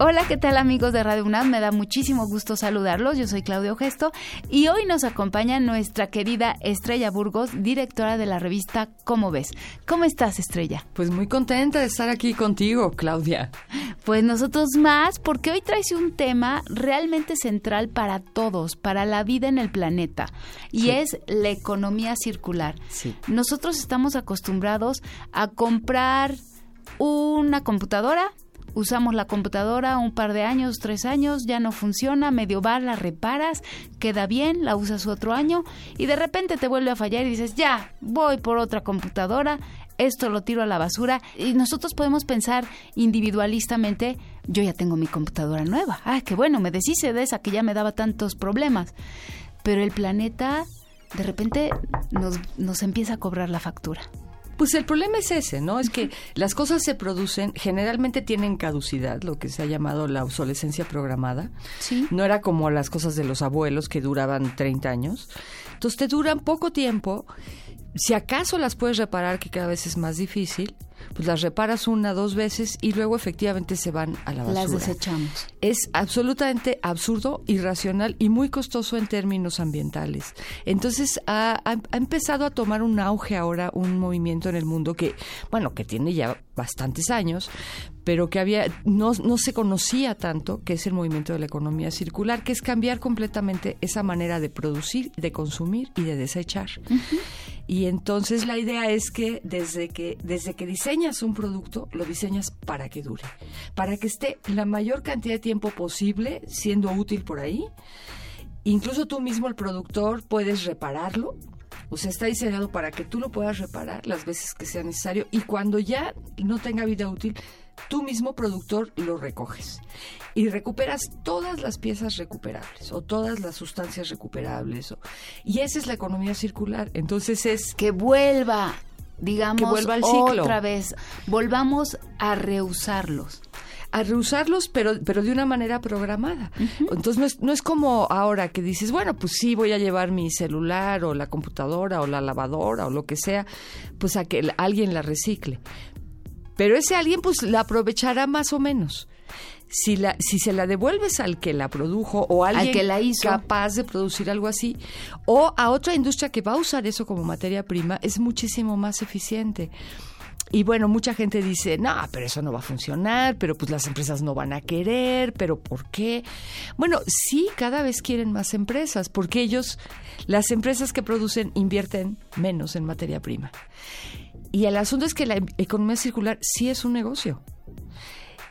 Hola, ¿qué tal amigos de Radio UNAM? Me da muchísimo gusto saludarlos. Yo soy Claudio Gesto y hoy nos acompaña nuestra querida Estrella Burgos, directora de la revista ¿Cómo ves? ¿Cómo estás, Estrella? Pues muy contenta de estar aquí contigo, Claudia. Pues nosotros más, porque hoy traes un tema realmente central para todos, para la vida en el planeta, y es la economía circular. Sí. Nosotros estamos acostumbrados a comprar una computadora, usamos la computadora un par de años, tres años, ya no funciona, medio va, la reparas, queda bien, la usas otro año y de repente te vuelve a fallar y dices, ya, voy por otra computadora, esto lo tiro a la basura. Y nosotros podemos pensar individualistamente, yo ya tengo mi computadora nueva, ah, qué bueno, me deshice de esa que ya me daba tantos problemas, pero el planeta de repente nos, nos empieza a cobrar la factura. Pues el problema es ese, ¿no? Es que las cosas se producen, generalmente tienen caducidad, lo que se ha llamado la obsolescencia programada. Sí. No era como las cosas de los abuelos que duraban 30 años. Entonces te duran poco tiempo. Si acaso las puedes reparar, que cada vez es más difícil, pues las reparas una, dos veces y luego efectivamente se van a la basura. Las desechamos. Es absolutamente absurdo, irracional y muy costoso en términos ambientales. Entonces ha, ha- ha empezado a tomar un auge ahora un movimiento en el mundo que, bueno, que tiene ya bastantes años, pero que había no, no se conocía tanto, que es el movimiento de la economía circular, que es cambiar completamente esa manera de producir, de consumir y de desechar. Y entonces la idea es que desde que desde que diseñas un producto, lo diseñas para que dure, para que esté la mayor cantidad de tiempo posible siendo útil por ahí. Incluso tú mismo el productor puedes repararlo. O sea, está diseñado para que tú lo puedas reparar las veces que sea necesario y cuando ya no tenga vida útil, tú mismo productor lo recoges y recuperas todas las piezas recuperables o todas las sustancias recuperables. o- y esa es la economía circular. Entonces es... Que vuelva, digamos, Que vuelva al ciclo. otra vez. Volvamos a reusarlos. a reusarlos, pero, pero de una manera programada. Entonces no es, no es como ahora que dices, bueno, pues sí, voy a llevar mi celular o la computadora o la lavadora o lo que sea, pues a que alguien la recicle. Pero ese alguien pues la aprovechará más o menos. Si, la, si se la devuelves al que la produjo o a Al alguien que la hizo. capaz de producir algo así, o a otra industria que va a usar eso como materia prima, es muchísimo más eficiente. Y bueno, mucha gente dice, no, pero eso no va a funcionar, pero pues las empresas no van a querer, pero ¿por qué? Bueno, sí, cada vez quieren más empresas, porque ellos, las empresas que producen, invierten menos en materia prima. Y el asunto es que la economía circular sí es un negocio.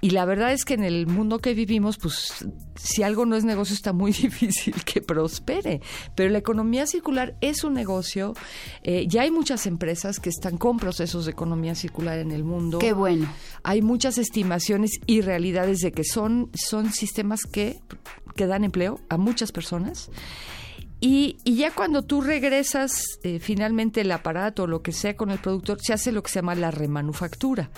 Y la verdad es que en el mundo que vivimos, pues si algo no es negocio está muy [laughs] difícil que prospere. Pero la economía circular es un negocio. Eh, ya hay muchas empresas que están con procesos de economía circular en el mundo. Qué bueno. Hay muchas estimaciones y realidades de que son, son sistemas que, que dan empleo a muchas personas. Y, y ya cuando tú regresas eh, finalmente el aparato o lo que sea con el productor, se hace lo que se llama la remanufactura,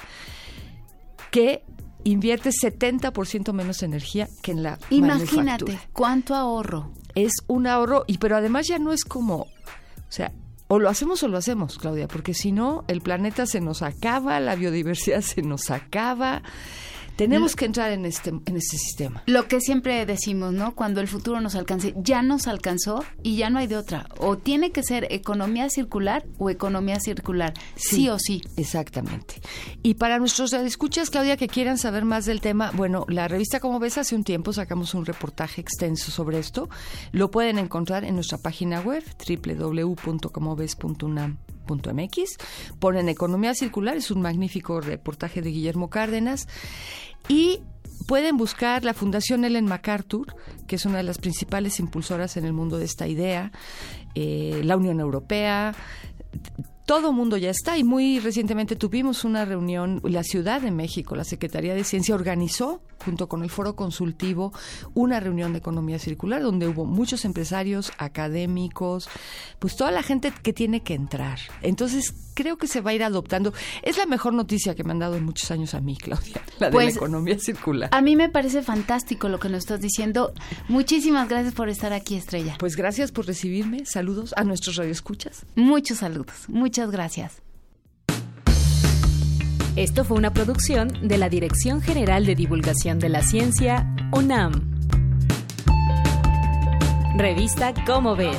que invierte 70% menos energía que en la Imagínate manufactura. cuánto ahorro. Es un ahorro, y pero además ya no es como, o sea, o lo hacemos o lo hacemos, Claudia, porque si no, el planeta se nos acaba, la biodiversidad se nos acaba. Tenemos que entrar en este, en este sistema. Lo que siempre decimos, ¿no? Cuando el futuro nos alcance, ya nos alcanzó y ya no hay de otra. O tiene que ser economía circular o economía circular, sí, o sí. Exactamente. Y para nuestros escuchas, Claudia, que quieran saber más del tema, bueno, la revista Como ves, hace un tiempo sacamos un reportaje extenso sobre esto. Lo pueden encontrar en nuestra página web, www.comoves.unam.mx. Ponen Economía Circular, es un magnífico reportaje de Guillermo Cárdenas. Y pueden buscar la Fundación Ellen MacArthur, que es una de las principales impulsoras en el mundo de esta idea, eh, la Unión Europea, todo mundo ya está y muy recientemente tuvimos una reunión, la Ciudad de México, la Secretaría de Ciencia organizó junto con el Foro Consultivo una reunión de economía circular donde hubo muchos empresarios, académicos, pues toda la gente que tiene que entrar. Entonces creo que se va a ir adoptando. Es la mejor noticia que me han dado en muchos años a mí, Claudia, [laughs] la de Pues, la economía circular. A mí me parece fantástico lo que nos estás diciendo. Muchísimas gracias por estar aquí, Estrella. Pues gracias por recibirme. Saludos a nuestros radioescuchas. Muchos saludos. Muchas gracias. Esto fue una producción de la Dirección General de Divulgación de la Ciencia, UNAM. Revista Cómo ves.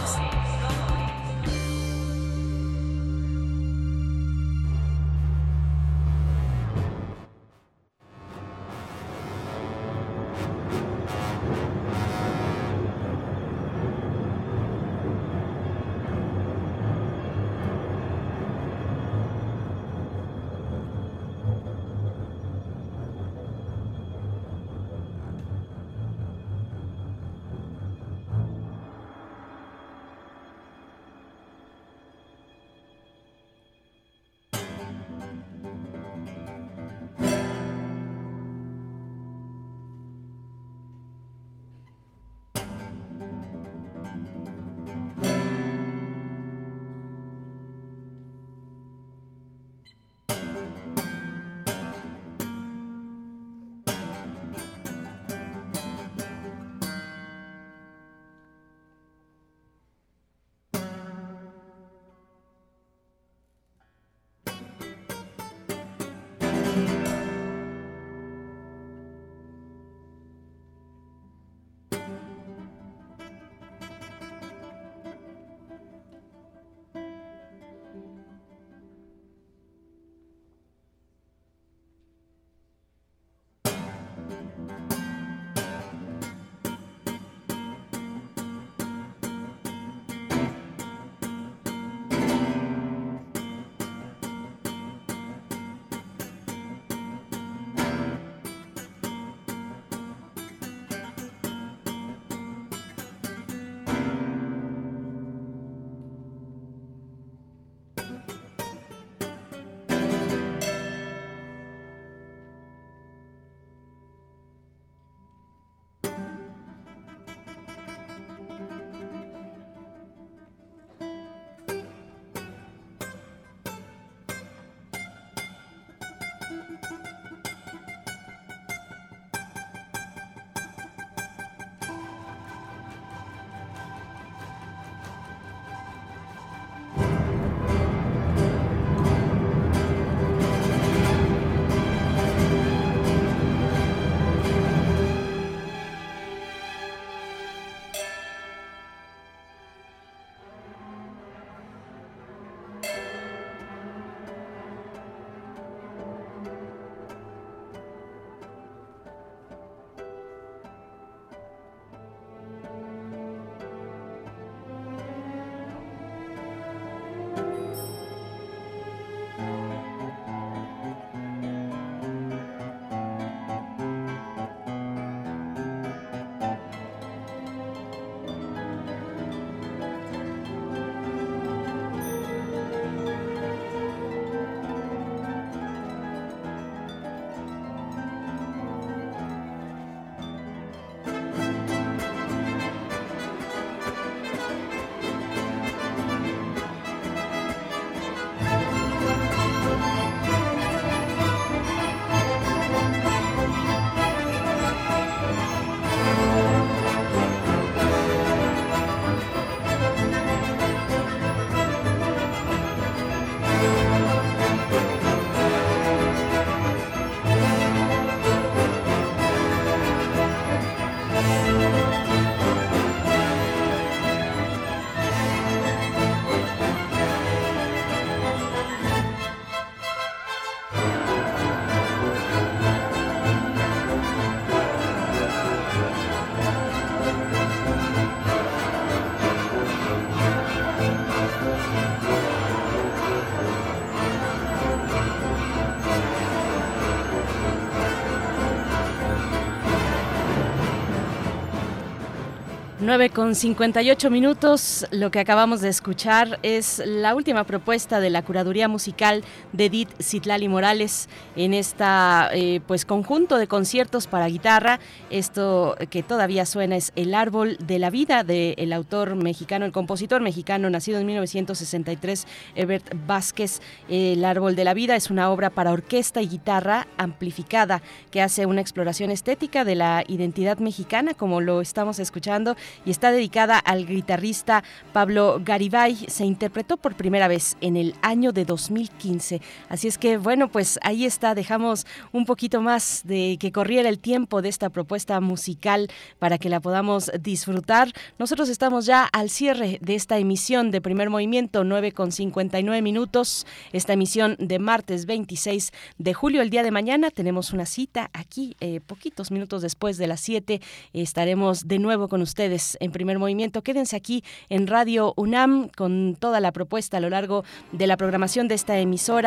9 con 58 minutos. Lo que acabamos de escuchar es la última propuesta de la curaduría musical de Edith Citlali Morales en esta eh, pues conjunto de conciertos para guitarra. Esto que todavía suena es El árbol de la vida del autor mexicano, el compositor mexicano nacido en 1963, Ebert Vázquez. El árbol de la vida es una obra para orquesta y guitarra amplificada que hace una exploración estética de la identidad mexicana como lo estamos escuchando y está dedicada al guitarrista Pablo Garibay. Se interpretó por primera vez en el año de 2015. Así es que, bueno, pues ahí está. Dejamos un poquito más de que corriera el tiempo de esta propuesta musical para que la podamos disfrutar. Nosotros estamos ya al cierre de esta emisión de primer movimiento, 9 con 59 minutos. Esta emisión de martes 26 de julio, el día de mañana, tenemos una cita aquí, eh, poquitos minutos después de las 7. estaremos de nuevo con ustedes en primer movimiento. Quédense aquí en Radio UNAM con toda la propuesta a lo largo de la programación de esta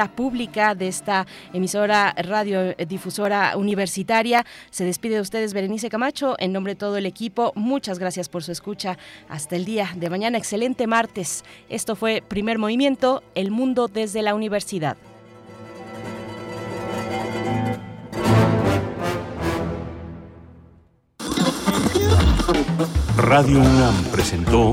pública, de esta emisora radiodifusora universitaria. Se despide de ustedes Berenice Camacho en nombre de todo el equipo. Muchas gracias por su escucha. Hasta el día de mañana. Excelente martes. Esto fue Primer Movimiento, El Mundo desde la Universidad. Radio UNAM presentó